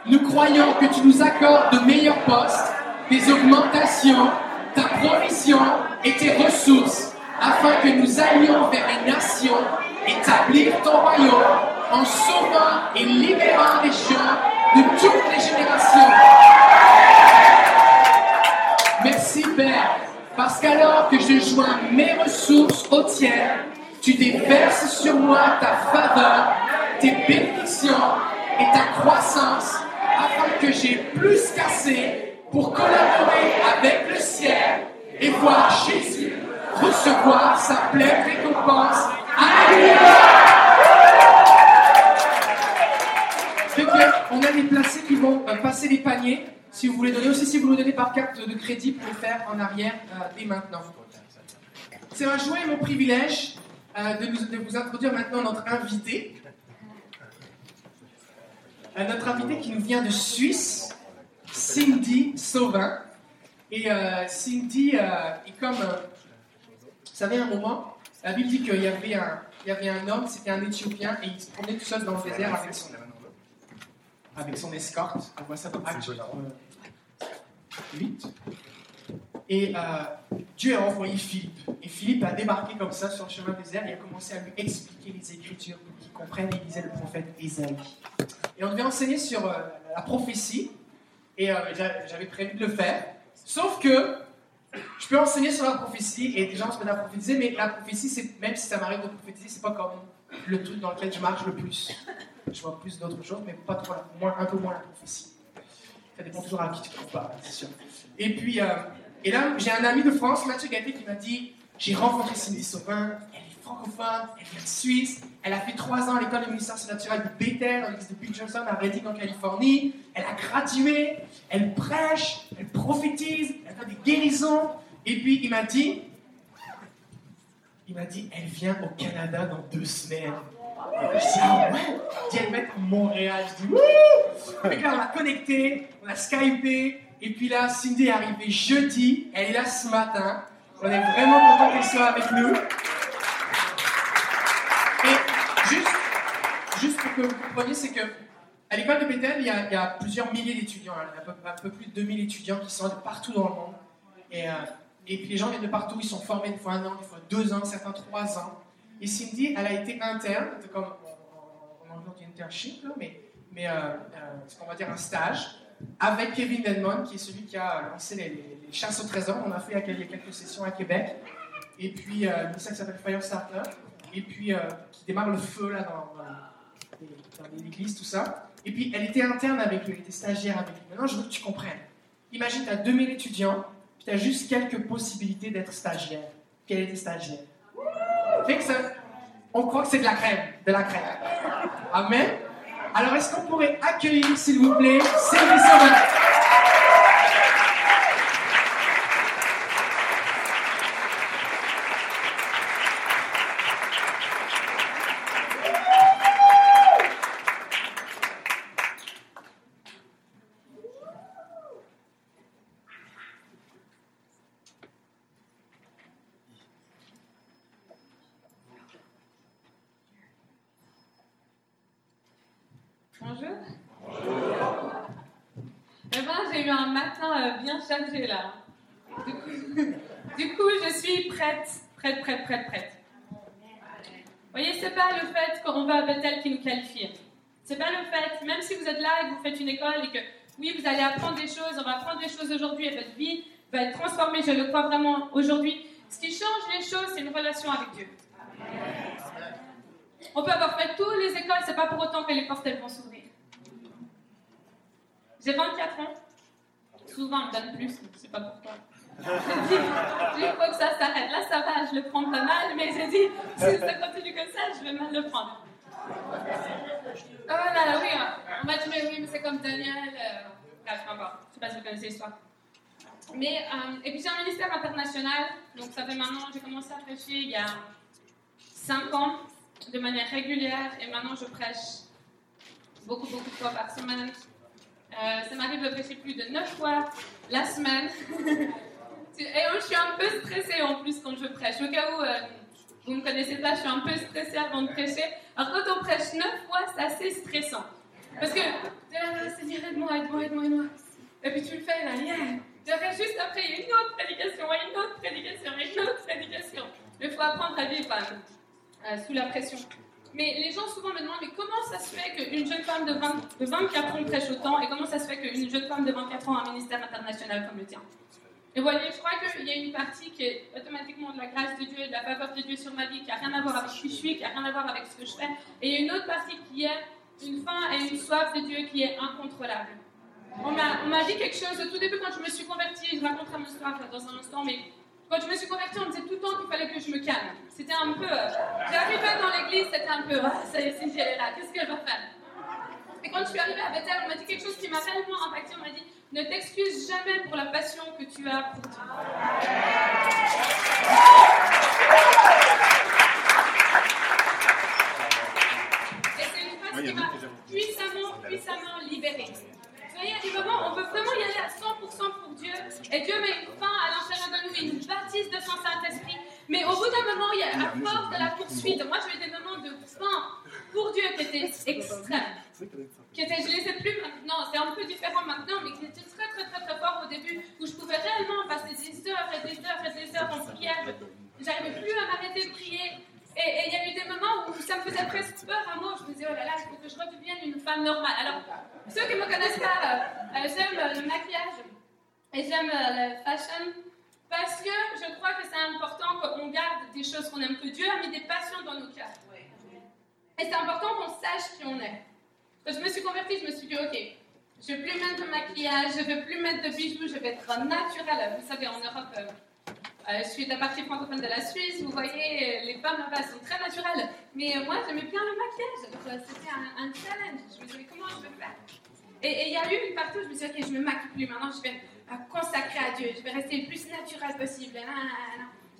Nous croyons que tu nous accordes de meilleurs postes, des augmentations, ta provision et tes ressources, afin que nous allions vers les nations, établir ton royaume en sauvant et libérant les gens de toutes les générations. Merci Père, parce qu'alors que je joins mes ressources aux tiennes, tu déverses sur moi ta faveur, tes bénédictions et ta croissance, afin que j'ai plus qu'assez pour collaborer avec le ciel et voir Jésus recevoir sa pleine récompense. Alléluia! On a des placés qui vont euh, passer les paniers. Si vous voulez donner aussi, si vous voulez donner par carte de crédit, vous pouvez faire en arrière euh, dès maintenant. C'est ma joie et mon privilège euh, de, nous- de vous introduire maintenant notre invité. Euh, notre invité qui nous vient de Suisse, Cindy Sauvin. Et euh, Cindy euh, comme. euh, savez, à un moment, la Bible dit qu'il y avait un, il y avait un homme, c'était un Éthiopien, et il se promenait tout seul dans le désert avec son, avec son escorte. On voit ça dans Actes chapitre 8. Et euh, Dieu a envoyé Philippe. Et Philippe a débarqué comme ça sur le chemin désert et a commencé à lui expliquer les Écritures pour qu'il comprenne. Et lisait le prophète Ésaïe. Et on devait enseigner sur euh, la prophétie. Et euh, j'a- j'avais prévu de le faire. Sauf que je peux enseigner sur la prophétie et des gens se mettent à prophétiser, mais la prophétie, c'est, même si ça m'arrive de prophétiser, c'est pas comme le truc dans lequel je marche le plus. Je vois plus d'autres choses, mais pas trop, moins, un peu moins la prophétie. Ça dépend toujours à qui tu trouves pas, c'est sûr. Et puis, euh, et là, j'ai un ami de France, Mathieu Gatté, qui m'a dit J'ai rencontré Cindy Sauvin, elle francophone, elle vient de Suisse, elle a fait trois ans à l'école de ministère naturelle de Bethel, dans l'église de Johnson à Redding en Californie. Elle a gradué, elle prêche, elle prophétise, elle fait des guérisons. Et puis il m'a dit, il m'a dit, elle vient au Canada dans deux semaines. Je dis, ah ouais? Elle va à Montréal. Je dis, wouh! Et là, on a connecté, on a skypé, et puis là, Cindy est arrivée jeudi, elle est là ce matin. On est vraiment content qu'elle soit avec nous. Et juste, juste pour que vous compreniez, c'est que à l'école de Bethel, il y a, plusieurs milliers d'étudiants. hein. Il y a un peu, plus de 2000 étudiants qui sont de partout dans le monde. Et, euh, et puis les gens viennent de partout, ils sont formés des fois un an, des fois deux ans, certains trois ans. Et Cindy, elle a été interne, comme anglais on dit internship, là, mais, mais euh, euh, c'est qu'on va dire un stage, avec Kevin Denmon, qui est celui qui a lancé les, les- les chasses au trésor. On a fait il y quelques- sessions à Québec. Et puis, une qui s'appelle Firestarter, et puis qui démarre le feu là dans, dans l'église, tout ça. Et puis, elle était interne avec lui, elle était stagiaire avec lui. Maintenant, je veux que tu comprennes. Imagine, tu as 2000 étudiants, puis tu as juste quelques possibilités d'être stagiaire. Puis elle était stagiaire. Fait que ça, on croit que c'est de la crème, de la crème. Amen. Alors, est-ce qu'on pourrait accueillir, s'il vous plaît, Sylvie Sauvin? Bonjour. Eh ben, j'ai eu un matin euh, bien chargé là. Du coup, du coup, je suis prête, prête, prête, prête, prête. Vous voyez, c'est pas le fait qu'on va à Bethel qui nous qualifie. C'est pas le fait, même si vous êtes là et que vous faites une école et que oui, vous allez apprendre des choses, on va apprendre des choses aujourd'hui et votre vie va je le crois vraiment aujourd'hui. Ce qui change les choses, c'est une relation avec Dieu. On peut avoir fait toutes les écoles, c'est pas pour autant que les portes elles vont s'ouvrir. J'ai 24 ans. Souvent, on me donne plus, je sais pas pourquoi. Il faut que ça s'arrête. Là, ça va, je le prends pas mal, mais j'ai dit, si ça continue comme ça, je vais mal le prendre. Ah voilà, oui, hein. on m'a dit, mais oui, mais c'est comme Daniel. Euh... Bref, peu importe. Je sais pas si vous connaissez l'histoire. Mais, euh, et puis j'ai un ministère international, donc ça fait maintenant, j'ai commencé à prêcher il y a 5 ans, de manière régulière, et maintenant je prêche beaucoup, beaucoup de fois par semaine. Euh, ça m'arrive de prêcher plus de 9 fois la semaine. et je suis un peu stressée en plus quand je prêche. Au cas où euh, vous ne me connaissez pas, je suis un peu stressée avant de prêcher. Alors quand on prêche 9 fois, c'est assez stressant. Parce que, Seigneur, aide-moi, aide-moi, aide-moi, aide-moi. Et puis tu le fais là, yeah. Après, juste après, une autre prédication, une autre prédication, une autre prédication. Il faut apprendre à vivre euh, sous la pression. Mais les gens souvent me demandent mais comment ça se fait qu'une jeune femme de, 20 de 24 ans prêche autant et comment ça se fait qu'une jeune femme de 24 ans a un ministère international comme le tien? Et voilà, je crois qu'il y a une partie qui est automatiquement de la grâce de Dieu et de la faveur de Dieu sur ma vie, qui n'a rien à voir avec qui je suis, qui n'a rien à voir avec ce que je fais. Et il y a une autre partie qui est une faim et une soif de Dieu qui est incontrôlable. On m'a dit quelque chose au tout début quand je me suis convertie, je raconterai mon histoire dans un instant, mais quand je me suis convertie, on me disait tout le temps qu'il fallait que je me calme. C'était un peu. euh, J'arrivais dans l'église, c'était un peu. Ah, ça y est, Cindy, elle est là, qu'est-ce qu'elle va faire? Et quand je suis arrivée à Bethel, on m'a dit quelque chose qui m'a réellement impactée. On m'a dit Ne t'excuse jamais pour la passion que tu as pour Dieu. Et c'est une phrase qui m'a puissamment, puissamment libérée. Vous voyez, il y a des moments où on peut vraiment y aller à 100% pour Dieu. Et Dieu met une fin à l'intérieur de nous, il nous baptise de son Saint-Esprit. Mais au bout d'un moment, il y a à force de la poursuite. Moi, j'ai eu des moments de faim pour Dieu qui étaient extrêmes. Qui étaient, je les ai plus maintenant, c'est un peu différent maintenant, mais qui étaient très très très très forts au début, où je pouvais réellement passer des heures et des heures et des heures en prière. J'arrivais plus à m'arrêter de prier. Et il y a eu des moments où ça me faisait presque peur à moi. Je me disais, oh là là, il faut que je redevienne une femme normale. Alors, ceux qui ne me connaissent pas, euh, euh, j'aime euh, le maquillage et j'aime le fashion parce que je crois que c'est important qu'on garde des choses qu'on aime, que Dieu a mis des passions dans nos cœurs. Et c'est important qu'on sache qui on est. Quand je me suis convertie, je me suis dit, ok, je ne vais plus mettre de maquillage, je ne vais plus mettre de bijoux, je vais être naturelle. Vous savez, en Europe, euh, je suis de la partie francophone de la Suisse. Vous voyez, euh, les femmes là-bas sont très naturelles. Mais euh, moi, j'aimais bien le maquillage. C'était un, challenge. Je me disais, comment je vais faire? Et il y a eu une partie je me dit, ok, je me maquille plus. Maintenant, je vais euh, consacrer à Dieu. Je vais rester le plus naturel possible.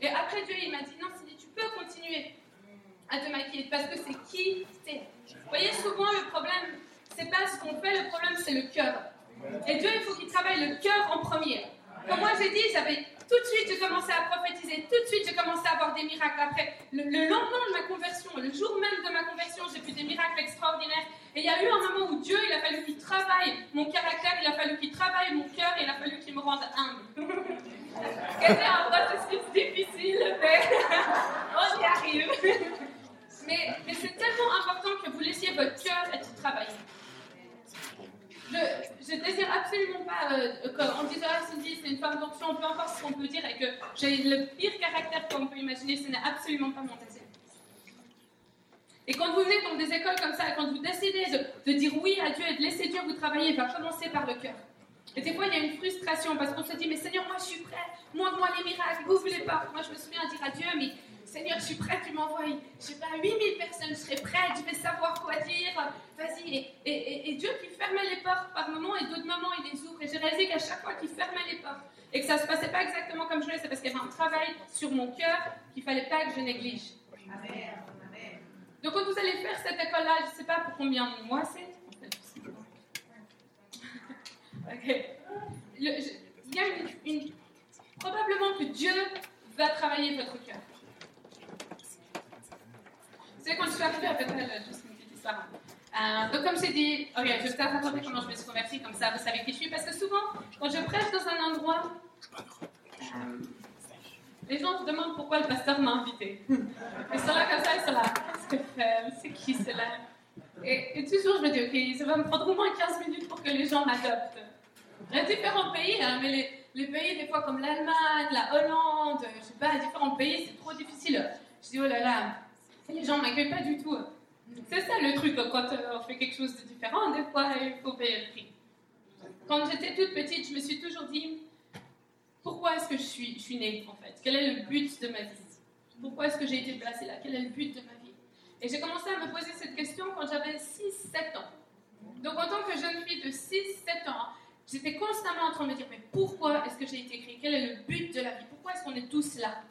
Et après, Dieu, il m'a dit, non, Cindy, tu peux continuer à te maquiller parce que c'est qui t'es. Vous voyez, souvent, le problème, c'est pas ce qu'on fait, le problème, c'est le cœur. Et Dieu, il faut qu'il travaille le cœur en premier. Comme moi, j'ai dit, j'avais tout de suite, j'ai commencé à prophétiser. Tout de suite, j'ai commencé à avoir des miracles. Après, le, le lendemain de ma conversion, le jour même de ma conversion, j'ai vu des miracles extraordinaires. Et il y a eu un moment où Dieu, il a fallu qu'il travaille mon caractère, il a fallu qu'il travaille mon cœur, il a fallu qu'il me rende humble. C'était un processus difficile, mais on y arrive. Mais, mais c'est tellement important que vous laissiez votre cœur être travaillé. Je, je désire absolument pas euh, qu'on dise ah Cindy c'est une femme d'onction, peu importe ce qu'on peut dire et que j'ai le pire caractère qu'on peut imaginer, ce n'est absolument pas mon désir. Et quand vous venez dans des écoles comme ça, quand vous décidez de, de dire oui à Dieu et de laisser Dieu vous travailler, il va commencer par le cœur. Et des fois, il y a une frustration parce qu'on se dit, mais Seigneur, moi je suis prêt, montre-moi les miracles, ouvre les portes. Moi je me souviens dire à Dieu, mais Seigneur, je suis prête, tu m'envoies, je sais pas, 8000 personnes, je serai prête, je vais savoir quoi dire, vas-y. Et, et- et- et Dieu qui fermait les portes par moments et d'autres moments il les ouvre. Et j'ai réalisé qu'à chaque fois qu'il fermait les portes et que ça se passait pas exactement comme je voulais, c'est parce qu'il y avait un travail sur mon cœur qu'il fallait pas que je néglige. Donc quand vous allez faire cette école-là, je sais pas pour combien de mois c'est. Ok. Le- je- Il y a une, une- Probablement que Dieu va travailler votre cœur. Quand je suis arrivée à Bethel, juste une petite histoire. Euh, donc, comme j'ai dit, ok, je vais peut-être raconter comment je me suis convertie, comme ça vous savez qui je suis. Parce que souvent, quand je prêche dans un endroit, euh, les gens se demandent pourquoi le pasteur m'a invité. Ils sont là comme ça, ils sont là. C'est frère, c'est qui cela? Et, et toujours, je me dis, ok, ça va me prendre au moins 15 minutes pour que les gens m'adoptent. Il y a différents pays, hein, mais les, les pays, des fois, comme l'Allemagne, la Hollande, je sais pas, différents pays, c'est trop difficile. Je dis, oh là là, les gens m'accueillent pas du tout. C'est ça le truc, quand euh, on fait quelque chose de différent, des fois, il faut payer le prix. Quand j'étais toute petite, je me suis toujours dit, pourquoi est-ce que je suis, je suis née, en fait? Quel est le but de ma vie? Pourquoi est-ce que j'ai été placée là? Quel est le but de ma vie? Et j'ai commencé à me poser cette question quand j'avais 6-7 ans. Donc en tant que jeune fille de 6-7 ans, j'étais constamment en train de me dire, mais pourquoi est-ce que j'ai été créée? Quel est le but de la vie? Pourquoi est-ce qu'on est tous là?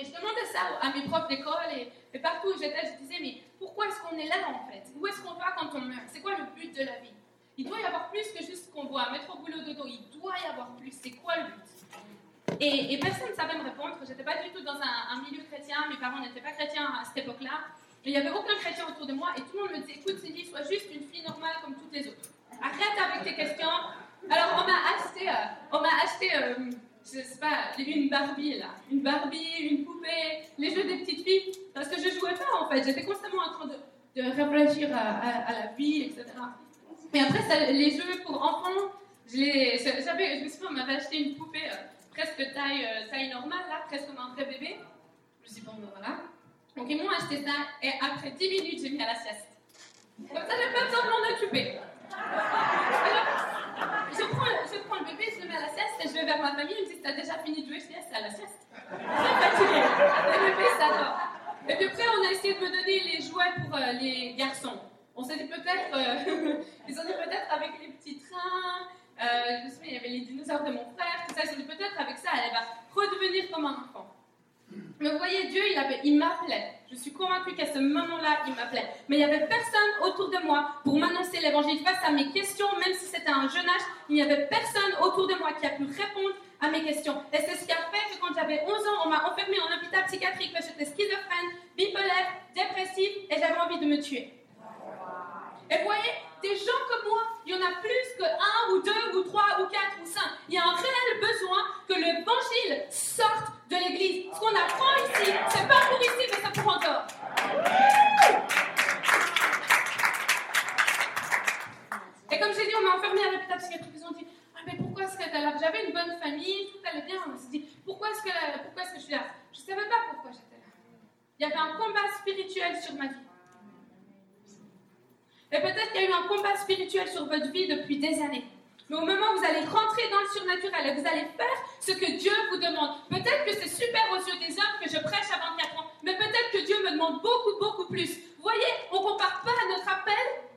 Et je demandais ça à mes profs d'école et, et partout où j'étais, je disais, mais pourquoi est-ce qu'on est là en fait? Où est-ce qu'on va quand on meurt? C'est quoi le but de la vie? Il doit y avoir plus que juste ce qu'on voit, mettre au boulot dodo, il doit y avoir plus. C'est quoi le but? Et, personne ne savait me répondre. J'étais pas du tout dans un, milieu chrétien. Mes parents n'étaient pas chrétiens à cette époque-là. Il n'y avait aucun chrétien autour de moi. Et tout le monde me disait Écoute, Cindy, sois juste une fille normale comme toutes les autres. Arrête avec tes questions. Alors, on m'a acheté, euh, on m'a acheté euh, je sais pas, une Barbie, là. Une Barbie, une poupée, les jeux des petites filles. Parce que je jouais pas, en fait. J'étais constamment en train de, de réfléchir à, la vie, etc. Et après, les jeux pour enfants, je je me souviens, on m'avait acheté une poupée euh, presque taille, euh, taille normale, là, presque comme un vrai bébé. Je me suis dit, bon, ben voilà. Donc, ils m'ont acheté ça, et après 10 minutes, j'ai mis à la sieste. Comme ça, j'ai pas besoin de m'en occuper. Je prends, le- je prends le bébé, je le mets à la sieste, et je vais vers ma famille, ils me disent, t'as déjà fini de jouer, c'est à la sieste. Très fatiguée. Le bébé, ça dort. Et puis après, on a essayé de me donner les jouets pour euh, les garçons. On s'est dit peut-être, euh, ils ont dit peut-être avec les petits trains, euh, je me souviens, il y avait les dinosaures de mon frère, tout ça, ils ont dit peut-être avec ça, elle va redevenir comme un enfant. Mais vous voyez, Dieu, il, m'appelait. Je suis convaincue qu'à ce moment-là, il m'appelait. Mais il n'y avait personne autour de moi pour m'annoncer l'évangile. Face à mes questions, même si c'était un jeune âge, il n'y avait personne autour de moi qui a pu répondre à mes questions. Et c'est ce qui a fait que quand j'avais 11 ans, on m'a enfermée en hôpital psychiatrique parce que j'étais schizophrène, bipolaire, dépressive et j'avais envie de me tuer. Et vous voyez, des gens comme moi, il y en a plus que un ou deux ou trois ou quatre ou cinq. Il y a un réel besoin que l'évangile sorte de l'église. Ce qu'on apprend ici, c'est pas pour ici, mais c'est pour encore. Et comme j'ai dit, on m'a enfermée à l'hôpital psychiatrique. Ils ont dit Ah, mais pourquoi est-ce que j'avais une bonne famille, tout allait bien. On s'est dit Pourquoi est-ce que, pourquoi est-ce que je suis là? Je ne savais pas pourquoi j'étais là. Il y avait un combat spirituel sur ma vie. Mais peut-être qu'il y a eu un combat spirituel sur votre vie depuis des années. Mais au moment où vous allez rentrer dans le surnaturel et vous allez faire ce que Dieu vous demande, peut-être que c'est super aux yeux des hommes que je prêche à 24 ans, mais peut-être que Dieu me demande beaucoup, beaucoup plus. Vous voyez, on ne compare pas à notre appel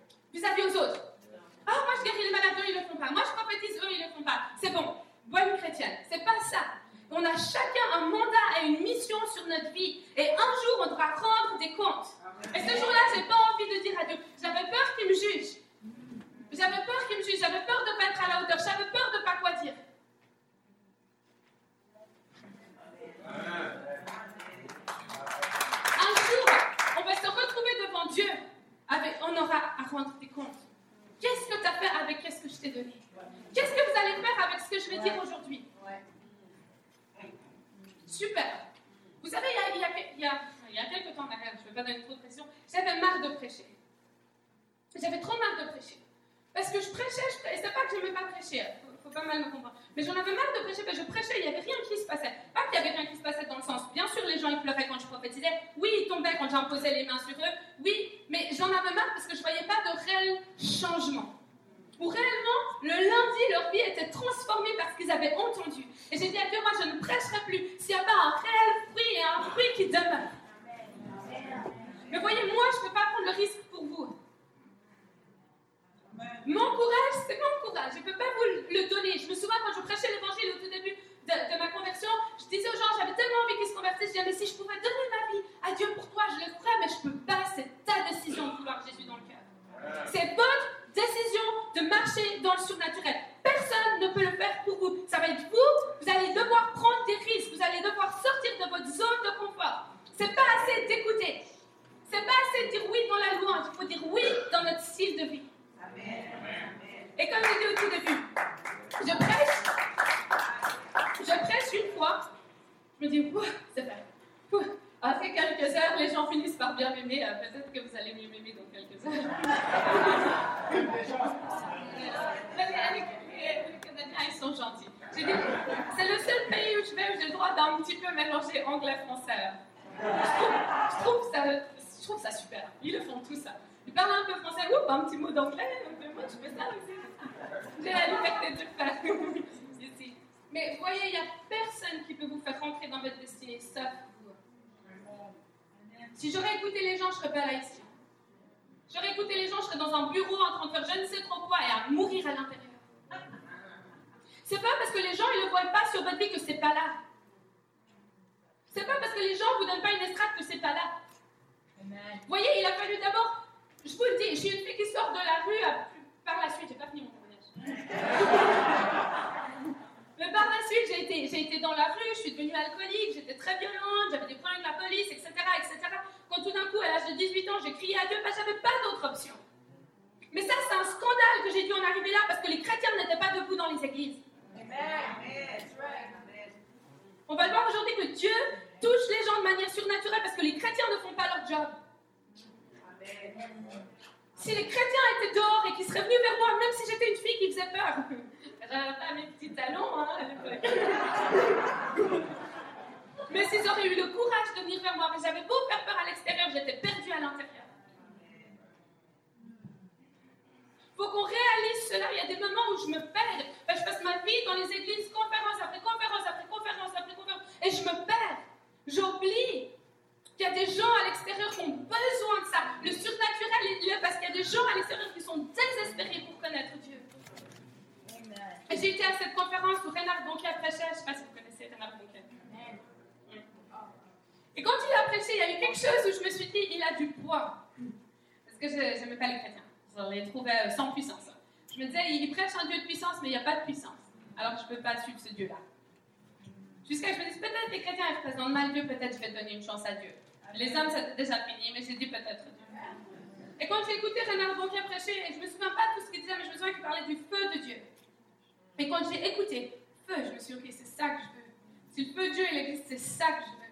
Mais quand j'ai écouté feu, je me suis dit, ok, c'est ça que je veux. Si le feu Dieu et l'Église, c'est ça que je veux.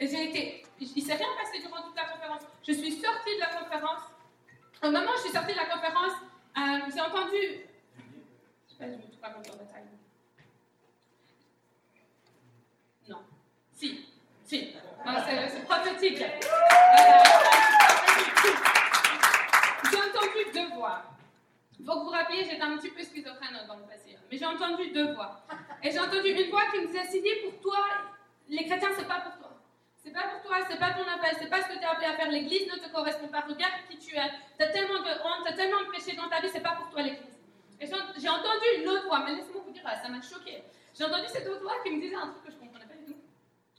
Et j'ai été, il ne s'est rien passé durant toute la conférence. Je suis sortie de la conférence. Au moment où je suis sortie de la conférence, euh, j'ai entendu. Je ne sais pas, je me trouve pas compte de taille. Non. Si, si. C'est euh, prophétique. J'ai entendu deux voix. Il Faut que vous vous rappelez, j'étais un petit peu schizophrène dans le passé j'ai entendu deux voix. Et j'ai entendu une voix qui me disait Cindy, pour toi, les chrétiens, c'est pas pour toi. C'est pas pour toi, c'est pas ton appel, c'est pas ce que tu es appelé à faire. L'église ne te correspond pas. Regarde qui tu es. Tu as tellement de honte, tu as tellement de péché dans ta vie, c'est pas pour toi l'église. Et j'ai entendu une autre voix, mais laissez-moi vous dire, ça m'a choqué. J'ai entendu cette autre voix qui me disait un truc que je comprenais pas du tout.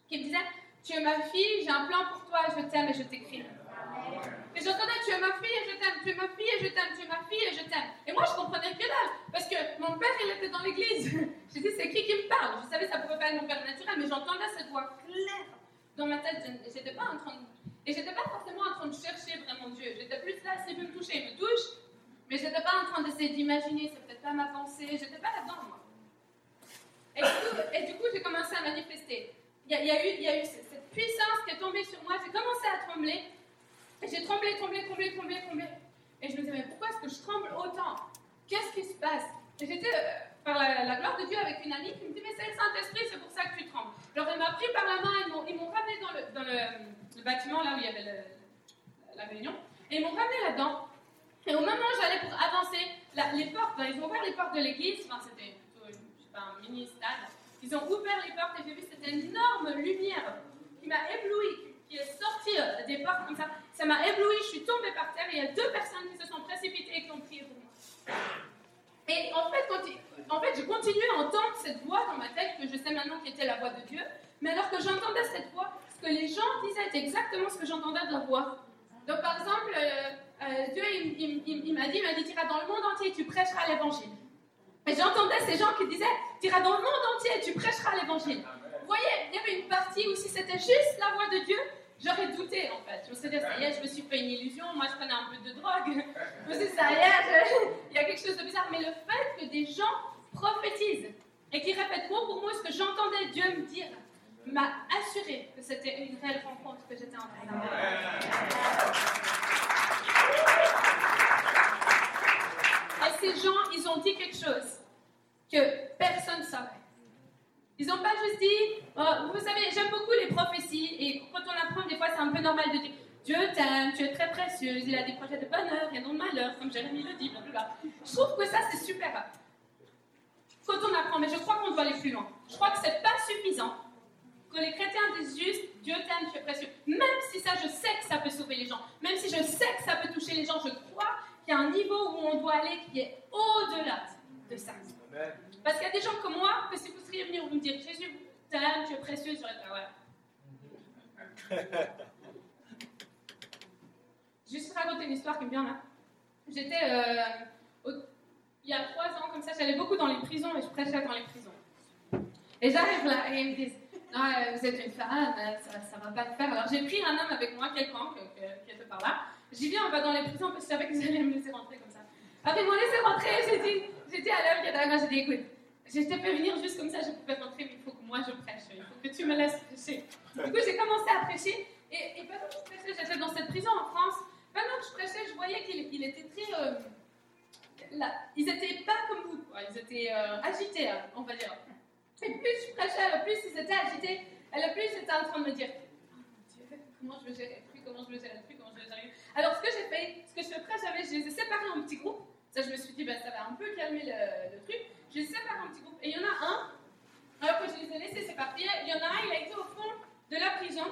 Qui me disait Tu es ma fille, j'ai un plan pour toi, je t'aime et je t'écris. Et j'entendais Tu es ma fille et je t'aime, tu es ma fille et je t'aime, tu es ma fille et je t'aime. Et moi je comprenais que dalle, parce que mon père il était dans l'église. J'ai dit C'est qui qui me parle? Je savais ça pouvait pas être mon père naturel, mais j'entendais cette voix claire dans ma tête. J'étais pas en train. Et j'étais pas forcément en train de chercher vraiment Dieu. J'étais plus là, s'il veut me toucher, il me touche. Mais j'étais pas en train d'essayer d'imaginer, c'est peut-être pas ma pensée. J'étais pas là-dedans, moi. Et du coup, coup, j'ai commencé à manifester. Il y a, il y a eu, cette puissance qui est tombée sur moi. J'ai commencé à trembler. J'ai tremblé, tremblé, tremblé, tremblé, tremblé. Et je me disais, mais pourquoi est-ce que je tremble autant? Qu'est-ce qui se passe? Et j'étais, euh, par la, gloire de Dieu, avec une amie qui me dit, mais c'est le Saint-Esprit, c'est pour ça que tu trembles. Alors, elle m'a pris par la main, ils m'ont, ramené dans, le, bâtiment, là où il y avait le- la réunion. Et ils m'ont ramené là-dedans. Et au moment où j'allais pour avancer, les portes, ben, ils ont ouvert les portes de l'église, enfin, c'était plutôt, je sais un mini stade. Ils ont ouvert les portes et j'ai vu cette énorme lumière qui m'a ébloui, qui est sortie euh, des portes comme ça. Ça m'a ébloui, je suis tombée par terre et il y a deux personnes qui se sont précipitées et qui ont prié pour moi. Et en fait, en fait, je continuais à entendre cette voix dans ma tête, que je sais maintenant qui était la voix de Dieu, mais alors que j'entendais cette voix, ce que les gens disaient était exactement ce que j'entendais de la voix. Donc, par exemple, euh, euh, Dieu, il m'a dit, il m'a dit, tu iras dans le monde entier et tu prêcheras l'évangile. Et j'entendais ces gens qui disaient, tu iras dans le monde entier et tu prêcheras l'évangile. Vous voyez, il y avait une partie où si c'était juste la voix de Dieu, j'aurais douté en fait. Je me suis dit, ça y est, je me suis fait une illusion, moi je prenais un peu de drogue. Je me suis ça il y a quelque chose de bizarre. Mais le fait que des gens prophétisent et qui répètent mot pour mot ce que j'entendais Dieu me dire, m'a assuré que c'était une réelle rencontre que j'étais en train d'avoir. Et ces gens, ils ont dit quelque chose que personne ne savait. Ils n'ont pas juste dit, euh, vous savez, j'aime beaucoup les prophéties, et quand on apprend, des fois, c'est un peu normal de dire, Dieu t'aime, tu es très précieuse, il a des projets de bonheur et non de malheur, comme Jérémie le dit, blablabla. Je trouve que ça, c'est super. Quand on apprend, mais je crois qu'on doit aller plus loin. Je crois que c'est pas suffisant que les chrétiens disent juste, Dieu t'aime, tu es précieux. Même si ça, je sais que ça peut sauver les gens, même si je sais que ça peut toucher les gens, je crois qu'il y a un niveau où on doit aller qui est au-delà de ça. Parce qu'il y a des gens comme moi, que si vous seriez venus vous me dire Jésus t'aime, tu es précieux, j'aurais dit ouais. Juste raconter une histoire qui me vient là. J'étais euh, au- il y a trois ans comme ça, j'allais beaucoup dans les prisons et je prêchais dans les prisons. Et j'arrive là et ils me disent non, euh, vous êtes une femme, euh, ça, ça va pas le faire. Alors j'ai pris un homme avec moi, quelqu'un que- que- qui était par là. J'y viens, on va dans les prisons parce que je savais qu'ils allaient me laisser rentrer comme ça. Après, ils m'ont laissé rentrer, j'ai dit, j'étais à l'heure, il y a d'accord, j'ai dit, écoute, je t'ai fait venir juste comme ça, je pouvais rentrer, mais il faut que moi je prêche, il faut que tu me laisses prêcher. Du coup, j'ai commencé à prêcher, et, pendant que je prêchais, j'étais dans cette prison en France, pendant que je prêchais, je voyais qu'il il était très. euh, là, ils étaient pas comme vous, quoi. ils étaient euh, agités, hein, on va dire. Et plus je prêchais, plus ils étaient agités, et le plus j'étais en train de me dire Oh Dieu, comment je vais gérer le truc, comment je vais gérer le truc, comment je vais gérer. Alors, ce que j'ai fait, ce que je après, j'avais, je les ai séparés en petits groupes. Ça, je me suis dit, ben, ça va un peu calmer le, truc. Je séparés en petits groupes. Et il y en a un, alors que je les ai laissés s'éparpiller, il y en a un, il a été au fond de la prison.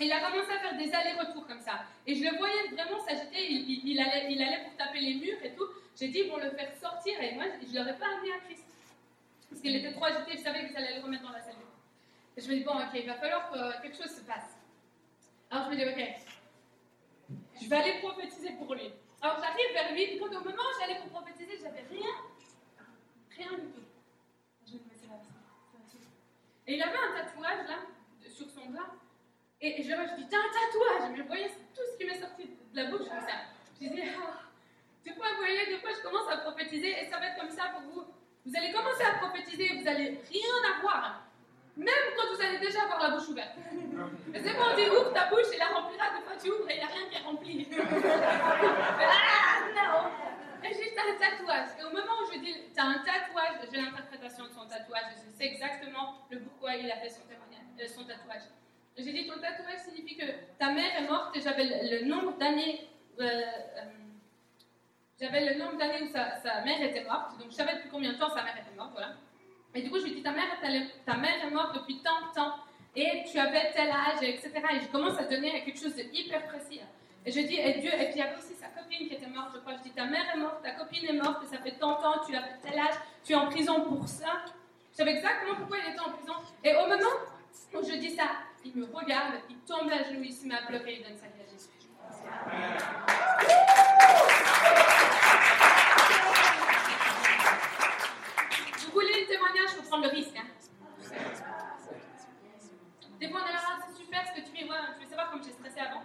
Et il a commencé à faire des allers-retours comme ça. Et je le voyais vraiment s'agiter, il, allait, il allait pour taper les murs et tout. J'ai dit, ils vont le faire sortir. Et moi, je ne l'aurais pas amené à Christ. Parce qu'il était trop agité, je savais qu'ils allaient le remettre dans la salle. Et je me dis, bon, ok, il va falloir que quelque chose se passe. Alors je me dis, ok, je vais aller prophétiser pour lui. Alors j'arrive vers lui, et quand au moment où j'allais pour prophétiser, j'avais rien, rien du tout. Je me pas possible. Et il avait un tatouage là, sur son bras. Et, je, je dis, t'as un tatouage Mais voyez, c'est tout ce qui m'est sorti de la bouche comme ça. Je disais, ah, des fois, vous voyez, des fois, je commence à prophétiser? Et ça va être comme ça pour vous. Vous allez commencer à prophétiser, vous allez rien avoir. Même quand vous allez déjà avoir la bouche ouverte. C'est bon, on dit ouvre ta bouche et la remplira. Des fois, tu ouvres et il n'y a rien qui est rempli. ah non Et juste un tatouage. Et au moment où je dis, tu as un tatouage, j'ai l'interprétation de son tatouage, je sais exactement le pourquoi il a fait son, euh, son tatouage. J'ai dit, ton tatouage signifie que ta mère est morte et j'avais le, le nombre d'années. euh, euh, J'avais le nombre d'années où sa, sa mère était morte, donc je savais depuis combien de temps sa mère était morte, voilà. Et du coup, je lui dis, ta mère, ta mère est morte depuis tant de temps, et tu avais tel âge, etc. Et je commence à donner quelque chose de hyper précis. Et je dis, et Dieu, et puis il y avait aussi sa copine qui était morte, je crois. Je dis, ta mère est morte, ta copine est morte, et ça fait tant de temps, tu avais tel âge, tu es en prison pour ça. Je savais exactement pourquoi il était en prison. Et au moment où je dis ça, il me regarde, il tombe à genoux, il se met à pleurer, il donne sa vie à Jésus. Vous voulez le témoignage, il faut prendre le risque. Hein. Des fois, on là, Ah, c'est super ce que tu fais. Tu veux savoir comme j'ai stressé avant?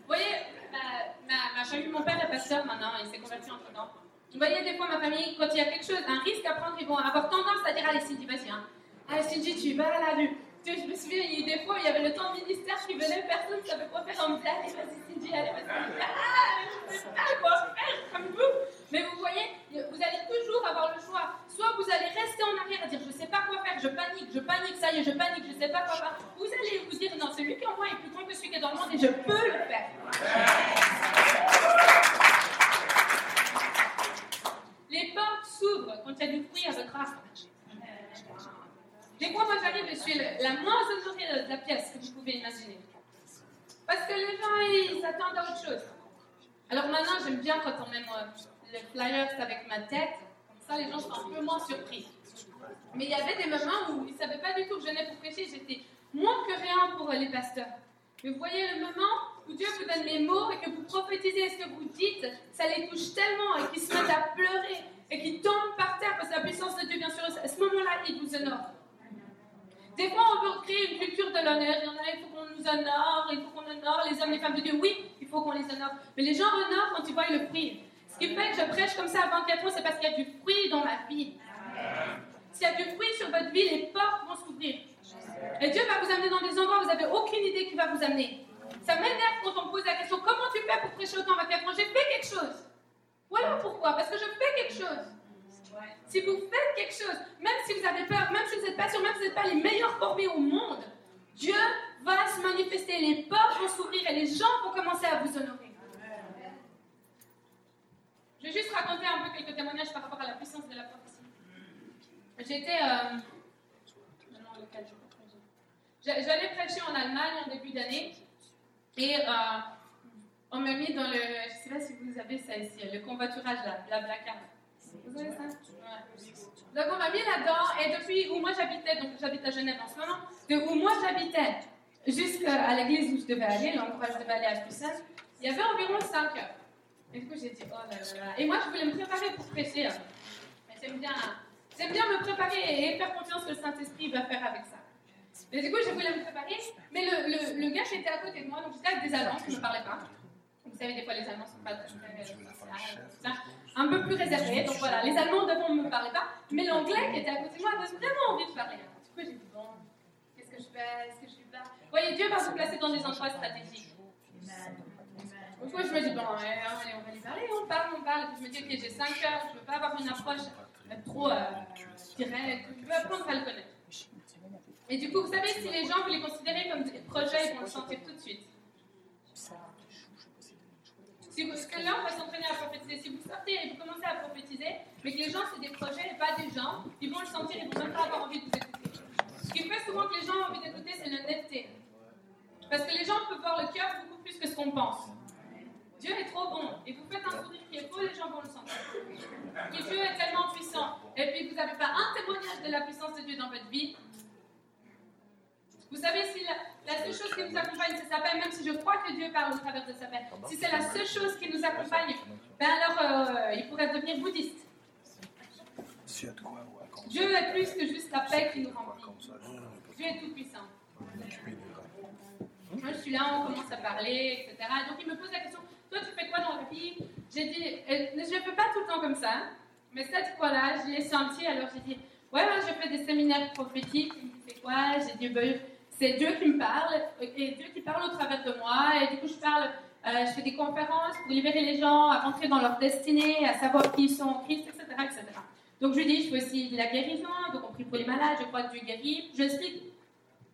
Vous voyez, ma, ma, mon père est pasteur maintenant, il s'est converti entre temps. Vous voyez, des fois, ma famille, quand il y a quelque chose, un risque à prendre, ils vont avoir tendance à dire Allez, Cindy, vas-y. Hein. Allez, Cindy, tu vas là, tu, je me souviens, il y a des fois, il y avait le temps de ministère qui venait, personne ne savait quoi faire. On me disait Allez, vas-y, Cindy, allez, vas-y. Ah, je ne sais pas quoi faire comme vous. Mais vous voyez, vous allez toujours avoir le choix. Soit vous allez rester en arrière et dire Je ne sais pas quoi faire, je panique, je panique, ça y est, je panique, je ne sais pas quoi faire. Vous allez vous dire Non, celui qui en moi est plus grand que celui qui est dans le monde et je peux le faire. Les portes s'ouvrent quand il y a du fruit à votre arbre. Moi j'arrive et je suis la moins honorée de la pièce que vous pouvez imaginer. Parce que les gens, ils s'attendent à autre chose. Alors maintenant, j'aime bien quand on met moi, le flyers avec ma tête. Comme ça, les gens sont un peu moins surpris. Mais il y avait des moments où ils ne savaient pas du tout que je venais pour prêcher. J'étais moins que rien pour les pasteurs. Mais vous voyez le moment où Dieu vous donne les mots et que vous prophétisez ce que vous dites, ça les touche tellement et qu'ils se mettent à pleurer et qu'ils tombent par terre parce que la puissance de Dieu vient sur eux. À ce moment-là, ils vous honorent. Des fois, on veut créer une culture de l'honneur. Il y en a, il faut qu'on nous honore, il faut qu'on honore les hommes, les femmes de Dieu. Oui, il faut qu'on les honore. Mais les gens honorent quand ils voient le fruit. Ce qui fait que je prêche comme ça à 24 ans, c'est parce qu'il y a du fruit dans ma vie. S'il y a du fruit sur votre vie, les portes vont s'ouvrir. Et Dieu va vous amener dans des endroits où vous n'avez aucune idée qui va vous amener. Ça m'énerve quand on me pose la question comment tu fais pour prêcher autant à 24 ans? J'ai fait quelque chose. Voilà pourquoi. Parce que je fais quelque chose. Si vous faites quelque chose, même si vous avez peur, même si vous n'êtes pas sûr, même si vous n'êtes pas les meilleurs formés au monde, Dieu va se manifester, les portes vont s'ouvrir et les gens vont commencer à vous honorer. Je vais juste raconter un peu quelques témoignages par rapport à la puissance de la prophétie. J'étais. euh, J'allais prêcher en Allemagne en début d'année et euh, on m'a mis dans le. Je ne sais pas si vous avez ça ici, le. Vous avez ça Ouais. Donc on m'a mis là-dedans et depuis où moi j'habitais, donc j'habite à Genève en ce moment, de où moi j'habitais jusqu'à l'église où je devais aller, l'endroit où je devais aller à Bruxelles, il y avait environ 5 heures. Et du coup j'ai dit, oh là là. Et moi je voulais me préparer pour prêcher. hein. Mais j'aime bien, bien me préparer et faire confiance que le Saint-Esprit va faire avec ça. Et du coup je voulais me préparer, mais le, le, gars qui était à côté de moi, donc j'étais avec des Allemands qui ne parlaient pas. Vous savez, des fois les Allemands sont pas très. un peu plus réservés. Donc voilà, les Allemands devant ne me parlaient pas, mais l'anglais qui était à côté de moi avait vraiment envie de parler. Du coup, j'ai dit bon, qu'est-ce que je fais? Est-ce que je suis pas? Vous voyez, Dieu va vous placer dans des endroits stratégiques. Donc moi, je me dis bon, allez, on va lui parler, on parle, on parle. Je me dis ok, j'ai 5 heures, je veux pas avoir une approche euh, trop euh, directe. Je veux apprendre à le connaître. Et du coup, vous savez, si les gens vous les considérez comme des projets, ils vont le sentir tout de suite. Si vous, que là, on va s'entraîner à prophétiser. Si vous sortez et vous commencez à prophétiser, mais que les gens, c'est des projets et pas des gens, ils vont le sentir, ils vont même pas avoir envie de vous écouter. Ce qui fait souvent que les gens ont envie d'écouter, c'est l'honnêteté. Parce que les gens peuvent voir le cœur beaucoup plus que ce qu'on pense. Dieu est trop bon. Et vous faites un sourire qui est beau, les gens vont le sentir. Et Dieu est tellement puissant. Et puis vous n'avez pas un témoignage de la puissance de Dieu dans votre vie. Vous savez, si la, la seule chose qui nous accompagne, c'est sa paix, même si je crois que Dieu parle au travers de sa paix, si c'est la seule chose qui nous accompagne, ben alors euh, il pourrait devenir bouddhiste. Dieu est plus que juste la paix qui nous remplit. Dieu est tout puissant. Moi, je suis là, on commence à parler, etc. Donc, il me pose la question Toi, tu fais quoi dans la vie? J'ai dit euh, Je ne fais pas tout le temps comme ça, mais cette fois-là, je l'ai senti. Alors, j'ai dit Ouais, ouais, je fais des séminaires prophétiques. Il me dit C'est quoi? J'ai dit Ben, C'est Dieu qui me parle, et Dieu qui parle au travers de moi. Et du coup, je parle. euh, je fais des conférences pour libérer les gens à rentrer dans leur destinée, à savoir qui ils sont en Christ, etc., etc. Donc je lui dis, je fais aussi de la guérison, donc on prie pour les malades, je crois que Dieu guérit. Je l'explique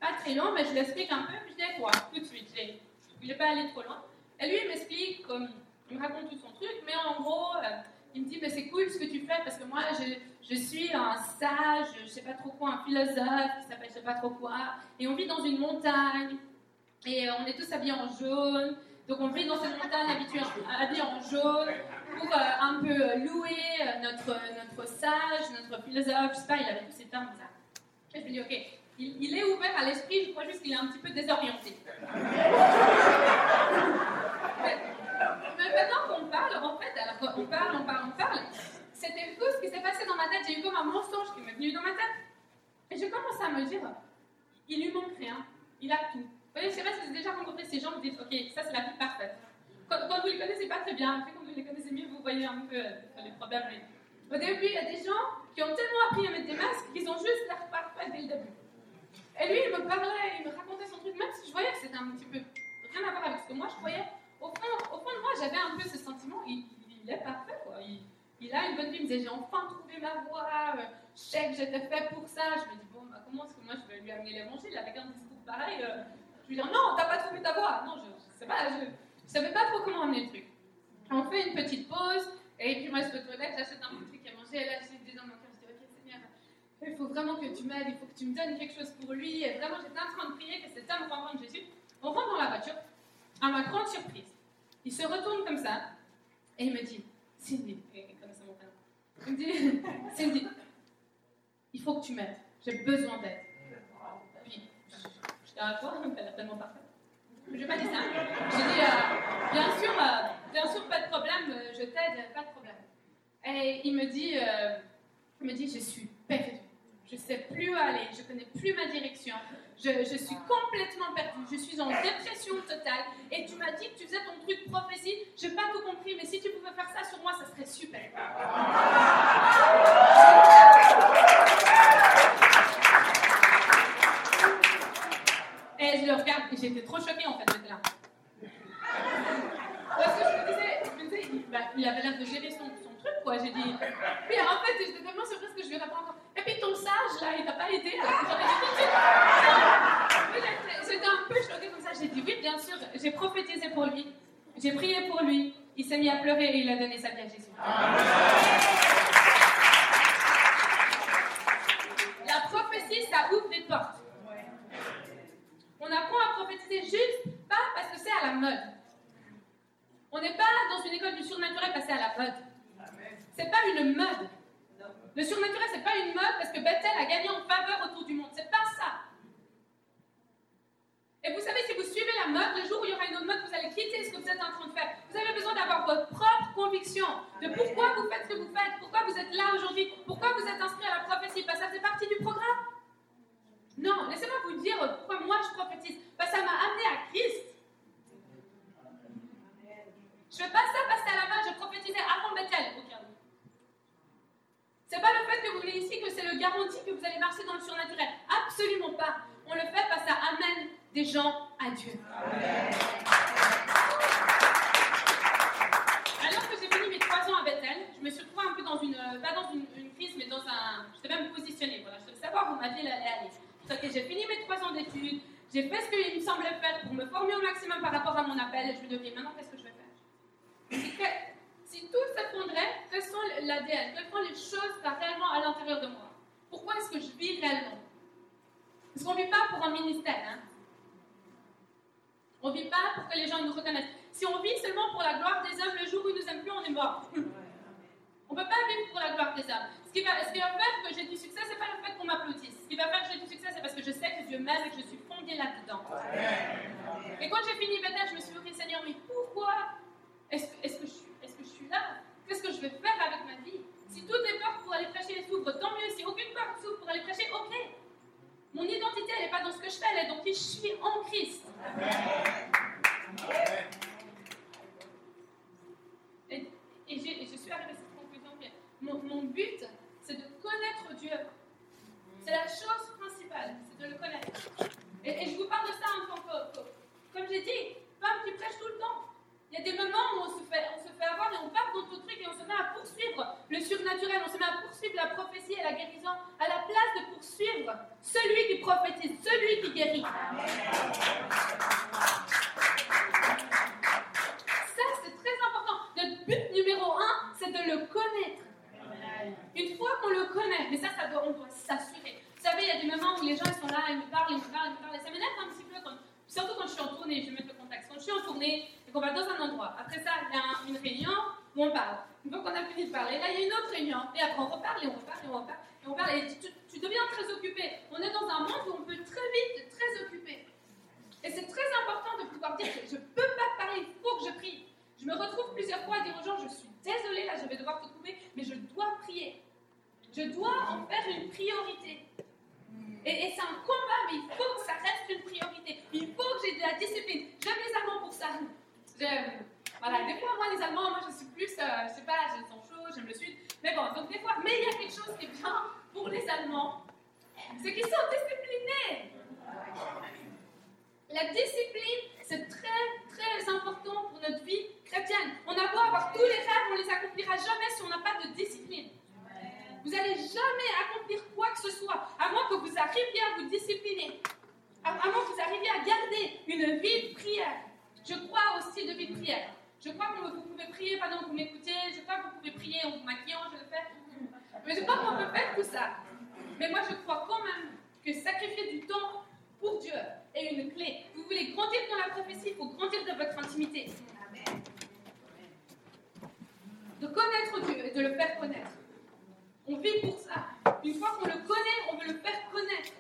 pas très long, mais je l'explique un peu, puis je dis quoi, tout de suite. J'ai il n'est pas allé trop loin. Et lui, il m'explique, il me raconte tout son truc, mais en gros, euh, il me dit, mais c'est cool ce que tu fais, parce que moi, je, je suis un sage, je sais pas trop quoi, un philosophe qui s'appelle je sais pas trop quoi, et on vit dans une montagne, et euh, on est tous habillés en jaune, donc on vit dans cette montagne habillés en jaune, pour euh, un peu euh, louer notre, notre sage, notre philosophe, je sais pas, il avait tous ces termes ça. Et je me dis, ok, il, est ouvert à l'esprit, je crois juste qu'il est un petit peu désorienté. mais maintenant qu'on parle, en fait, alors qu'on parle, on parle, on parle, c'était fou ce qui s'est passé dans ma tête. J'ai eu comme un mensonge qui m'est venu dans ma tête. Et j'ai commencé à me dire, il lui manque rien, il a tout. Vous voyez, je sais pas si vous avez déjà rencontré ces gens, vous dites, ok, ça c'est la vie parfaite. Quand, vous ne les connaissez pas très bien, après quand vous les connaissez mieux, vous voyez un peu euh, les problèmes. Mais au début, il y a des gens qui ont tellement appris à mettre des masques qu'ils ont juste l'air parfaits dès le début. Et lui, il me parlait, il me racontait son truc, même si je voyais que c'était un petit peu rien à voir avec ce que moi je croyais. Au fond, de moi, j'avais un peu ce sentiment, il, est parfait, quoi. Il, a une bonne vie, il me disait, j'ai enfin trouvé ma voie, euh, je sais que j'étais fait pour ça. Je me dis, bon, bah, comment est-ce que moi je vais lui amener l'évangile avec un discours pareil euh, Je lui dis, non, t'as pas trouvé ta voie. Non, je, je sais pas, je savais pas trop comment amener le truc. On fait une petite pause, et puis moi je vais aux toilettes, j'achète un petit truc à manger, et là j'ai des dans mon cœur, je dis, ok Seigneur, il faut vraiment que tu m'aides, il faut que tu me donnes quelque chose pour lui. Et vraiment, j'étais en train de prier que cet homme rencontre Jésus. On rentre dans la voiture, à ma grande surprise. Il se retourne comme ça, et il me dit, Cindy, il connaissait mon prénom. Il me dit, Cindy, il faut que tu m'aides, j'ai besoin d'aide. Puis, j'étais à toi, elle est tellement parfaite. Je n'ai pas dit ça. J'ai dit, euh, bien sûr, euh, bien sûr, pas de problème, euh, je t'aide, pas de problème. Et il me dit, il me dit, je suis perdue. Je ne sais plus où aller, je ne connais plus ma direction. Je, suis complètement perdue. Je suis en dépression totale. Et tu m'as dit que tu faisais ton truc prophétie. Je n'ai pas tout compris, mais si tu pouvais faire ça sur moi, ça serait super. Et je le regarde et j'étais trop choquée en fait d'être là. Parce que je me disais, bah, il avait l'air de gérer son, truc quoi. J'ai dit. Puis en fait, j'étais tellement surprise que je lui réponds encore. Et puis ton sage là, il t'a pas aidé J'étais un peu choquée comme ça. J'ai dit oui, bien sûr. J'ai prophétisé pour lui. J'ai prié pour lui. Il s'est mis à pleurer et il a donné sa vie à Jésus. La prophétie, ça ouvre des portes. On apprend à prophétiser juste pas parce que c'est à la mode. On n'est pas dans une école du surnaturel parce que c'est à la mode. C'est pas une mode. Le surnaturel, c'est pas une mode parce que Bethel a gagné en faveur autour du monde. C'est pas ça. Et vous savez, si vous suivez la mode, le jour où il y aura une autre mode, vous allez quitter ce que vous êtes en train de faire. Vous avez besoin d'avoir votre propre conviction de pourquoi vous faites ce que vous faites, pourquoi vous êtes là aujourd'hui, pourquoi vous êtes inscrit à la prophétie. Parce que ça fait partie du programme. Non, laissez-moi vous dire pourquoi moi je prophétise. Parce que ça m'a amené à Christ. Je fais pas ça parce que à la mode, je prophétisais avant Bethel. C'est pas le fait que vous venez ici que c'est le garantie que vous allez marcher dans le surnaturel. Absolument pas. On le fait parce que ça amène des gens à Dieu. Alors que j'ai fini mes trois ans à Bethel, je me suis retrouvée un peu dans une, euh, pas dans une, crise, mais dans un, j'étais même positionnée. Voilà, je devais savoir où ma vie allait aller. Donc, j'ai fini mes trois ans d'études, j'ai fait ce qu'il me semblait faire pour me former au maximum par rapport à mon appel, et je me dis, maintenant qu'est-ce que je vais faire? Si que- tout s'effondrait, quelles sont l'ADN Quelles sont les choses réellement à l'intérieur de moi? Pourquoi est-ce que je vis réellement? Parce qu'on ne vit pas pour un ministère. Hein? On ne vit pas pour que les gens nous reconnaissent. Si on vit seulement pour la gloire des hommes, le jour où ils nous aiment plus, on est mort. On ne peut pas vivre pour la gloire des hommes. Ce qui va, ce qui va faire que j'ai du succès, ce n'est pas le fait qu'on m'applaudisse. Ce qui va faire que j'ai du succès, c'est parce que je sais que Dieu m'aime et que je suis fondée là-dedans. Et quand j'ai fini Bethel, je me suis dit, Seigneur, mais pourquoi est-ce que, est-ce que, je suis- est-ce que je suis Qu'est-ce que je vais faire avec ma vie? Si toutes les portes pour aller prêcher s'ouvrent, tant mieux. Si aucune porte s'ouvre pour aller prêcher, ok. Mon identité, elle n'est pas dans ce que je fais, elle est dans qui je suis en Christ. Et, je suis arrivée à cette conclusion mon, but, c'est de connaître Dieu. C'est la chose principale, c'est de le connaître. Et, et je vous parle de ça en tant que- comme j'ai dit, femme qui prêche tout le temps. Il y a des moments où on se fait, on se fait avoir et on part dans d'autres trucs et on se met à poursuivre le surnaturel, on se met à poursuivre la prophétie et la guérison à la place de poursuivre celui qui prophétise, celui qui guérit. Ça, c'est très important. Notre but numéro un, c'est de le connaître. Une fois qu'on le connaît, mais ça, ça doit, on doit s'assurer. Vous savez, il y a des moments où les gens sont là, ils me parlent, ils me parlent, ils me parlent, et ça m'énerve un petit peu, surtout quand je suis en tournée, je vais mettre le contact. Quand je suis en tournée, qu'on va dans un endroit, après ça, il y a un- une réunion où on parle. Une fois qu'on a fini de parler, là, il y a une autre réunion, et après on reparle, et on reparle, et on reparle, et on parle, et tu, deviens très occupé. On est dans un monde où on peut très vite être très occupé. Et c'est très important de pouvoir dire je ne peux pas parler, il faut que je prie. Je me retrouve plusieurs fois à dire aux gens, je suis désolée, là, je vais devoir te couper, mais je dois prier. Je dois en faire une priorité. Et, c'est un combat, mais il faut que ça reste une priorité. Il faut que j'ai de la discipline. J'aime les Allemands pour ça. Voilà, des fois, moi, les Allemands, moi, je suis plus, euh, je sais pas, j'aime sang chaud, j'aime le sud. Mais bon, donc des fois, mais il y a quelque chose qui est bien pour les Allemands, c'est qu'ils sont disciplinés. La discipline, c'est très, très important pour notre vie chrétienne. On a beau avoir tous les rêves, on les accomplira jamais si on n'a pas de discipline. Vous n'allez jamais accomplir quoi que ce soit, à moins que vous arriviez à vous discipliner, à moins que vous arriviez à garder une vie de prière. Je crois au style de vie de prière. Je crois que vous pouvez prier pendant que vous m'écoutez, je crois que vous pouvez prier en vous maquillant, je le fais. Mais je crois qu'on peut faire tout ça. Mais moi, je crois quand même que sacrifier du temps pour Dieu est une clé. Vous voulez grandir dans la prophétie, il faut grandir dans votre intimité. De connaître Dieu et de le faire connaître. On vit pour ça. Une fois qu'on le connaît, on veut le faire connaître.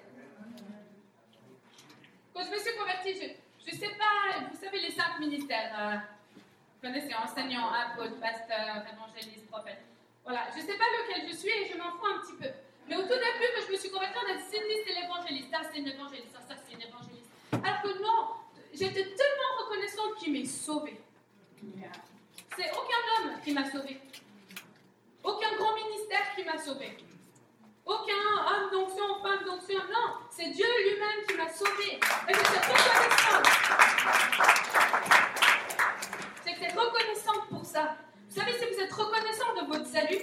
Quand je me suis convertie, je ne sais pas, vous savez, les cinq ministères. euh, vous connaissez, enseignant, apôtre, pasteur, évangéliste, prophète. Voilà, je ne sais pas lequel je suis et je m'en fous un petit peu. Mais au tout début, je me suis a dit Cindy, c'est l'évangéliste, ça c'est une évangéliste, ça c'est une évangéliste. Alors que non, j'étais tellement reconnaissante qu'il m'ait sauvée. C'est aucun homme qui m'a sauvée. Aucun grand ministère qui m'a sauvée. Aucun homme d'onction, femme d'onction. Non, c'est Dieu lui-même qui m'a sauvée. Et je suis reconnaissante. J'étais reconnaissante pour ça. Vous savez, si vous êtes reconnaissant de votre salut,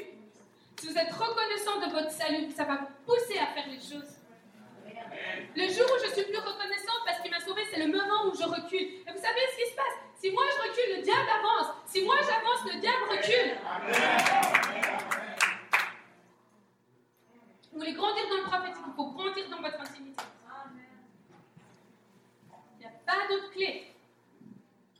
si vous êtes reconnaissant de votre salut, ça va vous pousser à faire les choses. Le jour où je suis plus reconnaissante parce qu'il m'a sauvée, c'est le moment où je recule. Et vous savez ce qui se passe? Si moi je recule, le diable avance. Si moi j'avance, le diable recule. Vous voulez grandir dans le prophétique, il faut grandir dans votre intimité. Il n'y a pas d'autre clé.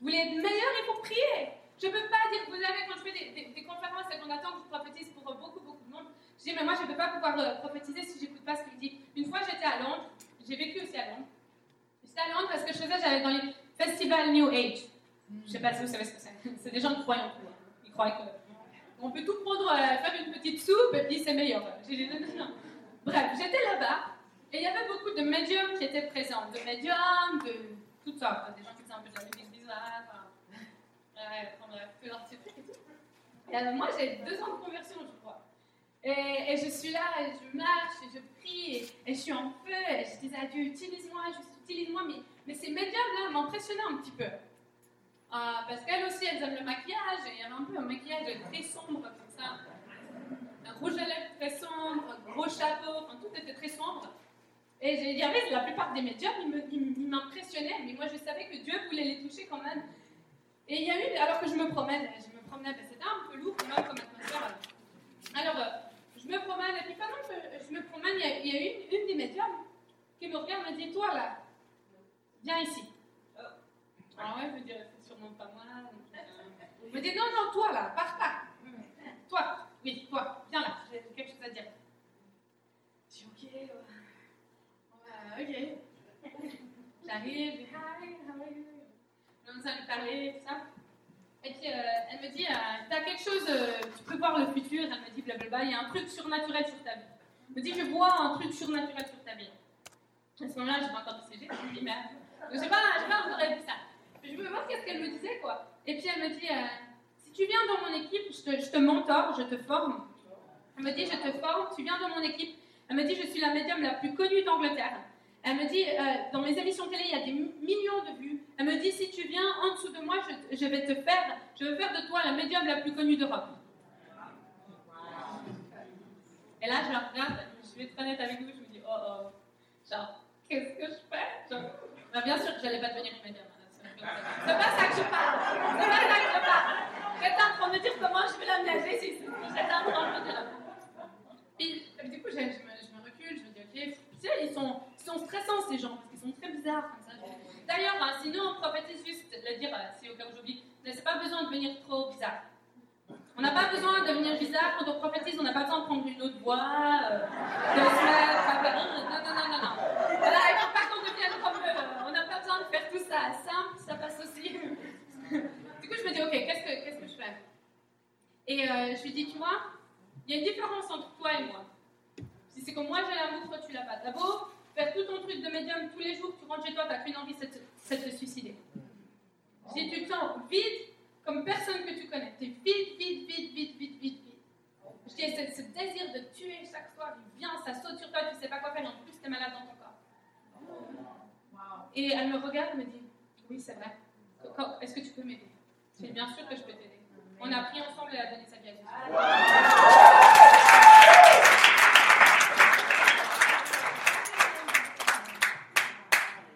Vous voulez être meilleur, il faut prier. Je ne peux pas dire, vous savez, quand je fais des, des- des conférences et qu'on attend que je prophétise pour euh, beaucoup, beaucoup de monde, je dis, mais moi, je ne peux pas pouvoir euh, prophétiser si je n'écoute pas ce qu'il dit. Une fois, j'étais à Londres, j'ai vécu aussi à Londres. J'étais à Londres parce que je faisais, j'allais dans les festivals New Age. Je ne sais pas si vous savez ce que c'est. C'est des gens hein. Ils croient que. On peut tout prendre, euh, faire une petite soupe et puis c'est meilleur. Bref, j'étais là-bas et il y avait beaucoup de médiums qui étaient présents. De médiums, de toutes sortes. Des gens qui faisaient un peu de la musique bizarre. Ouais, truc et. Et alors, moi, j'ai deux ans de conversion, je crois. Et, je suis là, et je marche, et je prie, et, je suis en feu, et je disais à Dieu, utilise-moi, utilise-moi. Mais, mais ces médiums-là m'impressionnaient un petit peu. Ah, parce qu'elles aussi, elles aiment le maquillage, et il y avait un peu un maquillage très sombre, comme ça. Un rouge à lèvres très sombre, un gros chapeau, enfin, tout était très sombre. Et il y avait la plupart des médiums, ils me- m'impressionnaient, mais moi je savais que Dieu voulait les toucher quand même. Et il y a eu, alors que je me promène, je me promenais, ben, c'était un peu lourd quand même comme atmosphère. Alors, euh, je me promène, et puis pendant que je me promène, il y a, a une, des médiums qui me regarde et me dit Toi là, viens ici. Ah ouais, je dire, c'est sûrement pas moi. euh, Je me dit Non, non, toi là, pars pas. Toi, oui, toi, viens là, j'ai quelque chose à dire. Je dis Ok, euh, ok. J'arrive, je dis Hi, how are you? Commence tout ça. Et puis euh, elle me dit, euh, t'as quelque chose, tu voir le futur? Elle me dit, blablabla, il y a un truc surnaturel sur ta vie. Elle me dit, je vois un truc surnaturel sur ta vie. À ce moment-là, j'ai pas encore je me dis, merde. Donc j'ai pas, pas encore ça. Je veux voir qu'est-ce qu'elle me disait, quoi. Et puis elle me dit, euh, si tu viens dans mon équipe, je te, je mentor, je te forme. Elle me dit, je te forme, tu viens dans mon équipe. Elle me dit, je suis la médium la plus connue d'Angleterre. Elle me dit, euh, dans mes émissions télé, il y a des mi- millions de vues. Elle me dit, si tu viens en dessous de moi, je, je vais te faire, je vais faire de toi la médium la plus connue d'Europe. Et là, je la regarde, je vais être honnête avec vous, je me dis, oh oh, genre, qu'est-ce que je fais? Bah, Bien sûr que j'allais pas devenir une médium. C'est pas ça que je parle. C'est pas ça que je parle. Vous êtes en train de me dire comment je vais l'aménager si vous en train de me dire. Euh, du coup, je, me, recule, je me dis, ok, ils sont, stressants ces gens, parce qu'ils sont très bizarres comme ça. D'ailleurs, hein, sinon, prophétise juste le dire, euh, si au cas où j'oublie, c'est pas besoin de devenir trop bizarre. On n'a pas besoin de devenir bizarre quand on prophétise, on n'a pas besoin de prendre une autre voix, euh, de se mettre à Non, non, non, non. non. On n'a pas besoin de faire tout ça simple, coup, je me dis, ok, qu'est-ce que, que je fais Et euh, je lui dis, tu vois, il y a une différence entre toi et moi. Si c'est comme moi j'ai l'amour, toi tu l'as pas. Beau faire tout ton truc de médium tous les jours, tu rentres chez toi, t'as qu'une envie, c'est de, te suicider. Si tu te sens vide comme personne que tu connais, t'es vide, vide, vide, vide, vide, vide, vide. Je dis, ce, désir de tuer chaque soir, il vient, ça saute sur toi, tu sais pas quoi faire, et en plus t'es malade dans ton corps. Et elle me regarde et me dit, oui c'est vrai, est-ce que tu peux m'aider? Dis, bien sûr que je peux t'aider. On a pris ensemble et elle a donné sa vie.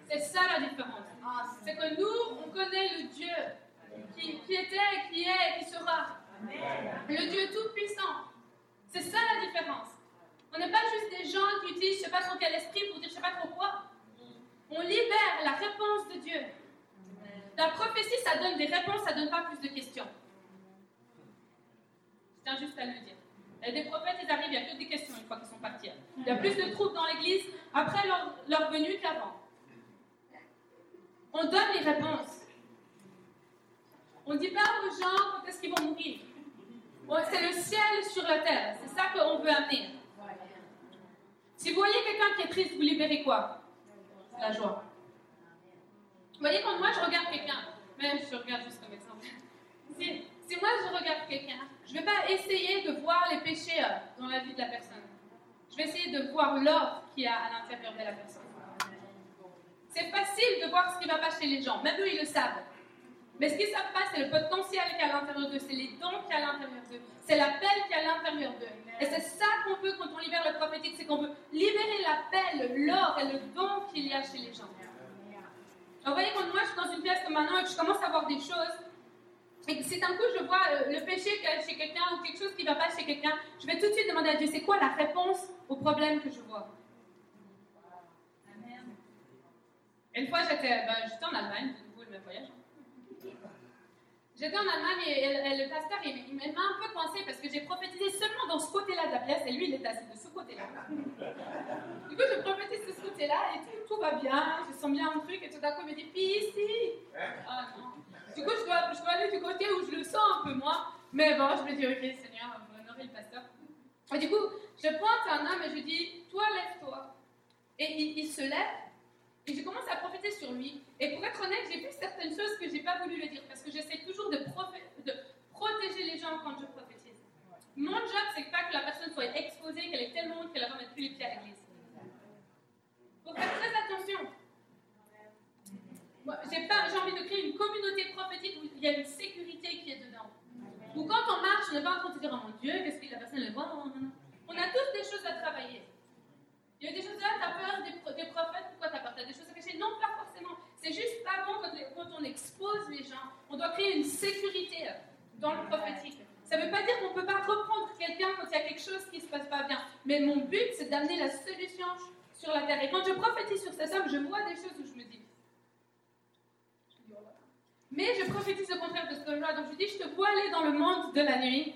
C'est ça la différence. C'est que nous, on connaît le Dieu qui, qui était, qui est et qui sera. Le Dieu tout-puissant. C'est ça la différence. On n'est pas juste des gens qui utilisent je ne sais pas trop quel esprit pour dire je ne sais pas trop quoi. On libère la réponse de Dieu. La prophétie, ça donne des réponses, ça ne donne pas plus de questions. Je tiens juste à le dire. A des prophètes, ils arrivent, il n'y a que des questions une fois qu'ils sont partis. Il y a plus de troupes dans l'église après leur, leur venue qu'avant. On donne les réponses. On ne dit pas aux gens quand est-ce qu'ils vont mourir. C'est le ciel sur la terre. C'est ça qu'on veut amener. Si vous voyez quelqu'un qui est triste, vous libérez quoi? La joie. Vous voyez, quand moi je regarde quelqu'un, même je regarde juste comme exemple, si, si moi je regarde quelqu'un, je ne vais pas essayer de voir les péchés euh, dans la vie de la personne. Je vais essayer de voir l'or qu'il y a à l'intérieur de la personne. C'est facile de voir ce qui ne va pas chez les gens, même eux ils le savent. Mais ce qu'ils ne savent pas, c'est le potentiel qu'il y a à l'intérieur d'eux, c'est les dons qu'il y a à l'intérieur d'eux, c'est l'appel qu'il y a à l'intérieur d'eux. Et c'est ça qu'on veut quand on libère le prophétique, c'est qu'on veut libérer l'appel, l'or et le don qu'il y a chez les gens. Vous voyez, quand moi je suis dans une pièce comme maintenant et que je commence à voir des choses, et si d'un coup je vois euh, le péché chez quelqu'un ou quelque chose qui ne va pas chez quelqu'un, je vais tout de suite demander à Dieu, c'est quoi la réponse au problème que je vois? Une fois, j'étais ben, en Allemagne, de nouveau le même voyage. J'étais en Allemagne et, et- et le pasteur, il, il m'a un peu coincé parce que j'ai prophétisé seulement dans ce côté-là de la pièce et lui, il était assis de ce côté-là. Du coup, je prophétise de ce côté-là et tout, va bien, je sens bien un truc et tout d'un coup, il me dit, puis ici Ah non. Du coup, je dois, aller du côté où je le sens un peu moins. Mais bon, je me dis, ok, Seigneur, honorer le pasteur. Et du coup, je pointe un homme et je dis, toi, lève-toi. Et il se lève et je commence à prophétiser sur lui. Et pour être honnête, j'ai vu certaines choses que j'ai pas voulu le dire parce que j'essaie toujours de, protéger les gens quand je prophétise. Mon job, c'est pas que la personne soit exposée, qu'elle ait tellement honte qu'elle ne remette plus les pieds à l'église. Faut faire très attention. J'ai pas- j'ai envie de créer une communauté prophétique où il y a une sécurité qui est dedans. Où quand on marche, on n'est pas en train de dire Oh mon Dieu, qu'est-ce que la personne le voit Non, non, non. On a tous des choses à travailler. Il y a des choses là, t'as peur des, pro- des prophètes, pourquoi t'as peur? T'as des choses à cacher? Non, pas forcément. C'est juste pas bon quand, on expose les gens. On doit créer une sécurité dans le prophétique. Ça ne veut pas dire qu'on ne peut pas reprendre quelqu'un quand il y a quelque chose qui ne se passe pas bien. Mais mon but, c'est d'amener la solution sur la terre. Et quand je prophétise sur cet homme, je vois des choses où je me dis. Mais je prophétise le contraire de ce que je vois. Donc je dis, je te vois aller dans le monde de la nuit.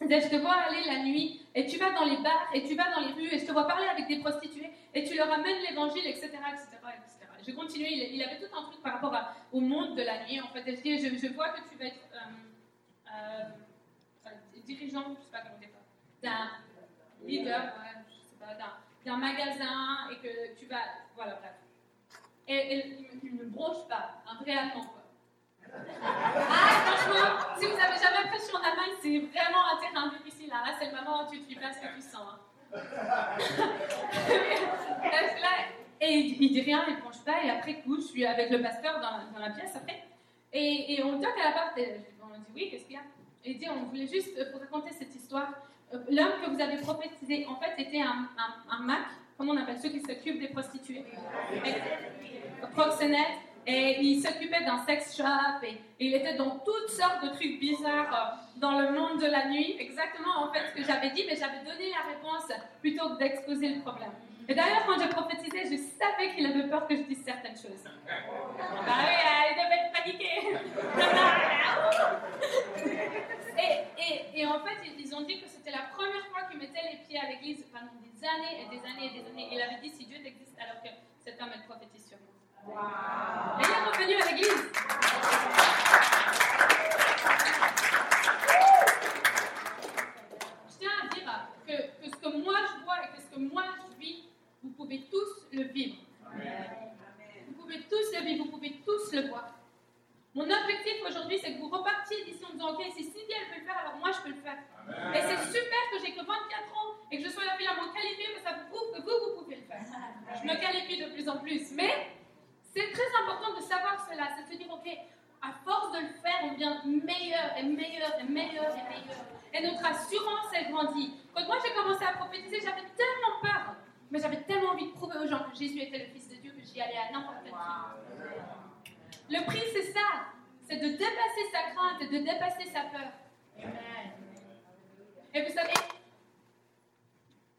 Je te vois aller la nuit et tu vas dans les bars et tu vas dans les rues et je te vois parler avec des prostituées et tu leur amènes l'évangile, etc., etc., etc. Je continue, il, il avait tout un truc par rapport à- au monde de la nuit. En fait, je, dis, je, je vois que tu vas être euh, euh, euh, dirigeant, je ne sais pas comment dire, d'un leader, ouais, je sais pas, d'un- magasin et que tu vas, voilà, bref. Et, et il, me broche pas, un vrai quoi. Ah, franchement, si vous avez jamais prêché en Allemagne, c'est vraiment un terrain difficile. Là, c'est le moment où tu te fais ce que tu sens. et il, il dit rien, il ne penche pas. Et après coup, je suis avec le pasteur dans, dans la pièce après. Et, et on toque à la porte. Et on dit oui, qu'est-ce qu'il y a? Et il dit on voulait juste vous raconter cette histoire. Euh, L'homme que vous avez prophétisé, en fait, était un, un, Mac, comment on appelle ceux qui s'occupent des prostituées. Et- proxénète. Et il s'occupait d'un sex shop et, il était dans toutes sortes de trucs bizarres euh, dans le monde de la nuit. Exactement en fait ce que j'avais dit, mais j'avais donné la réponse plutôt que d'exposer le problème. Et d'ailleurs, quand je prophétisais, je savais qu'il avait peur que je dise certaines choses. Bah oui, euh, il devait être paniqué. et, en fait, ils- ont dit que c'était la première fois qu'il mettait les pieds à l'église pendant des années et des années et des années. Il avait dit si Dieu existe alors que cet homme elle prophétise sur moi. Et il est revenu à l'église. Je tiens à dire que, que ce que moi je vois et que ce que moi je vis, vous pouvez tous le vivre. Vous pouvez tous le vivre, vous pouvez tous le voir. Mon objectif aujourd'hui, c'est que vous repartiez d'ici en disant Ok, si Cindy elle peut le faire, alors moi je peux le faire. Et c'est super que j'ai que 24 ans et que je sois la fille la moins qualifiée, mais ça prouve que vous, vous pouvez le faire. Je me qualifie de plus en plus. Mais c'est très important de savoir cela, c'est de se dire Ok, à force de le faire, on devient meilleur et meilleur et meilleur et meilleur. Et notre assurance, elle grandit. Quand moi j'ai commencé à prophétiser, j'avais tellement peur, mais j'avais tellement envie de prouver aux gens que Jésus était le Fils de Dieu que j'y allais à n'importe quel prix. Le prix, c'est ça. C'est de dépasser sa crainte et de dépasser sa peur. Et vous savez,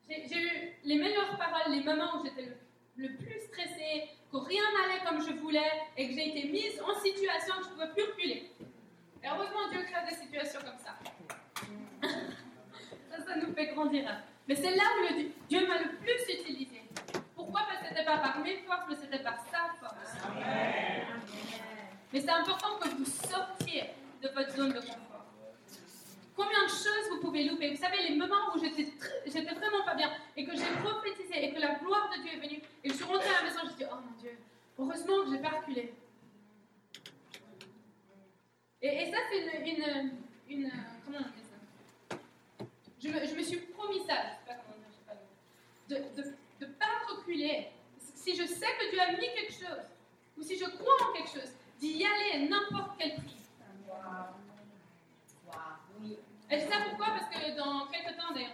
j'ai j'ai eu les meilleures paroles, les moments où j'étais le, le plus stressée, que rien n'allait comme je voulais et que j'ai été mise en situation que je ne pouvais plus reculer. Et heureusement, Dieu crée des situations comme ça. ça, ça nous fait grandir. Mais c'est là où le Dieu- Dieu m'a le plus utilisé. Pourquoi? Parce que ce n'était pas par mes forces, mais c'était par sa force. Mais c'est important que vous sortiez de votre zone de confort. Combien de choses vous pouvez louper? Vous savez, les moments où j'étais vraiment pas bien et que j'ai prophétisé et que la gloire de Dieu est venue et je suis rentrée à la maison, je dis Oh mon Dieu, heureusement que j'ai pas reculé. Et, ça, c'est une, Comment on dit ça? Je me, suis promis ça, je sais pas comment dire, je sais pas de ne de, pas reculer. Si je sais que Dieu a mis quelque chose, ou si je crois en quelque chose, d'y aller à n'importe quel prix. Et je sais pourquoi? Parce que dans quelques temps, d'ailleurs.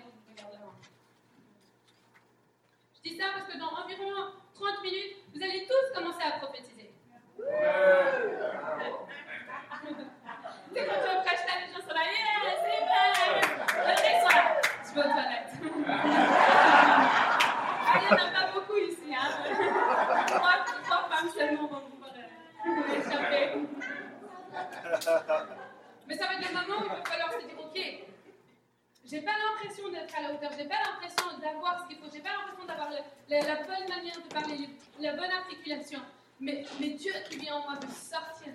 Je dis ça parce que dans environ 30 minutes, vous allez tous commencer à prophétiser. Sais, quand tu vas prêcher, les gens sont là, yeah, c'est vrai. Ils sont là, je vais aux toilettes. Ah, il n'y en a pas beaucoup ici, hein. Trois, trois femmes seulement vont pouvoir euh, échapper. Mais ça va être le moment où il va falloir se dire, ok, j'ai pas l'impression d'être à la hauteur, j'ai pas l'impression d'avoir ce qu'il faut, j'ai pas l'impression d'avoir la bonne manière de parler, le- la bonne articulation. Mais, mais Dieu qui vient en moi veut sortir.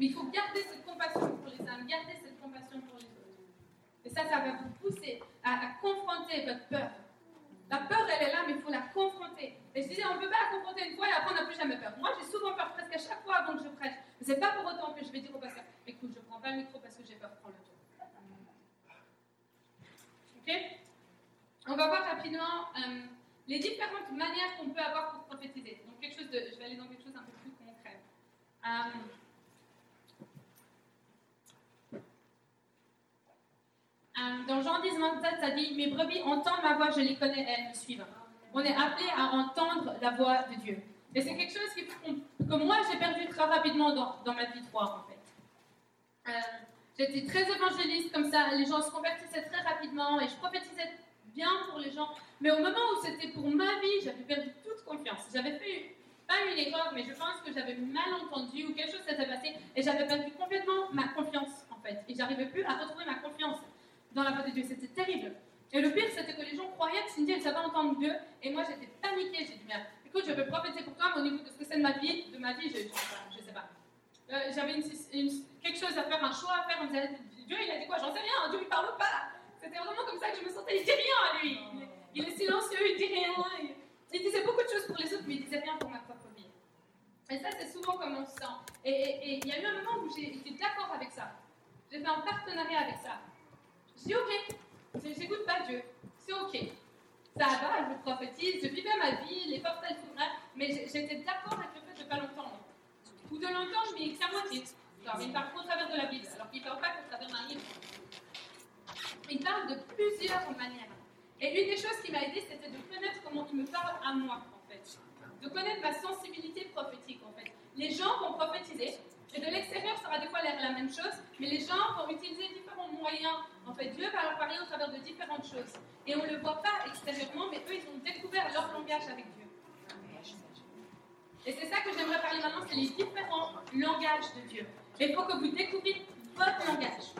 Mais il faut garder cette compassion pour les âmes, garder cette compassion pour les autres. Et ça, ça va vous pousser à confronter votre peur. La peur, elle est là, mais il faut la confronter. Et je disais, on ne peut pas la confronter une fois et après on n'a plus jamais peur. Moi, j'ai souvent peur, presque à chaque fois avant que je prêche. Mais c'est pas pour autant que je vais dire au pasteur, écoute, je prends pas le micro parce que j'ai peur, prends le tour. Ok? On va voir rapidement euh, les différentes manières qu'on peut avoir pour prophétiser. Donc, quelque chose de, je vais aller dans quelque chose un peu plus concret. Euh, dans Jean 10, 27, ça dit Mes brebis entendent ma voix, je les connais, elles me suivent. On est appelé à entendre la voix de Dieu. Et c'est quelque chose qui, que moi j'ai perdu très rapidement dans, dans ma vie de foi, en fait. Euh, J'étais très évangéliste comme ça, les gens se convertissaient très rapidement et je prophétisais bien pour les gens. Mais au moment où c'était pour ma vie, j'avais perdu toute confiance. J'avais fait pas une erreur, mais je pense que j'avais mal entendu ou quelque chose s'était passé et j'avais perdu complètement ma confiance en fait. Et j'arrivais plus à retrouver ma confiance dans la voix de Dieu. C'était terrible. Et le pire, c'était que les gens croyaient que Cindy, elle savait entendre Dieu. Et moi, j'étais paniquée. J'ai dit, merde, écoute, je vais prophétiser pour toi, mais au niveau de ce que c'est de ma vie, de ma vie, je ne sais pas. Euh, J'avais quelque chose à faire, un choix à faire. Dieu, il a dit quoi? J'en sais rien. Dieu, il parle pas. C'était vraiment comme ça que je me sentais. Il dit rien, lui. Il, est silencieux, il dit rien. Il, disait beaucoup de choses pour les autres, mais il disait rien pour ma propre vie. Et ça, c'est souvent comme on se sent. Et il y a eu un moment où j'ai été d'accord avec ça. J'ai fait un partenariat avec ça. Je dis, ok, j'écoute pas Dieu. C'est ok. Ça va, je prophétise, je vivais ma vie, les portes elles s'ouvraient, mais j'étais d'accord avec le fait de ne pas l'entendre. Ou de l'entendre, mais moitié. Genre, il parle qu'au travers de la Bible, alors qu'il ne parle pas qu'au travers d'un livre. Il parle de plusieurs manières. Et une des choses qui m'a aidé, c'était de connaître comment il me parle à moi, en fait. De connaître ma sensibilité prophétique, en fait. Les gens vont prophétiser, et de l'extérieur, ça aura des fois l'air la même chose, mais les gens vont utiliser différents mots moyen. En fait, Dieu va leur parler au travers de différentes choses. Et on ne le voit pas extérieurement, mais eux, ils ont découvert leur langage avec Dieu. Et c'est ça que j'aimerais parler maintenant, c'est les différents langages de Dieu. Et il faut que vous découvriez votre langage.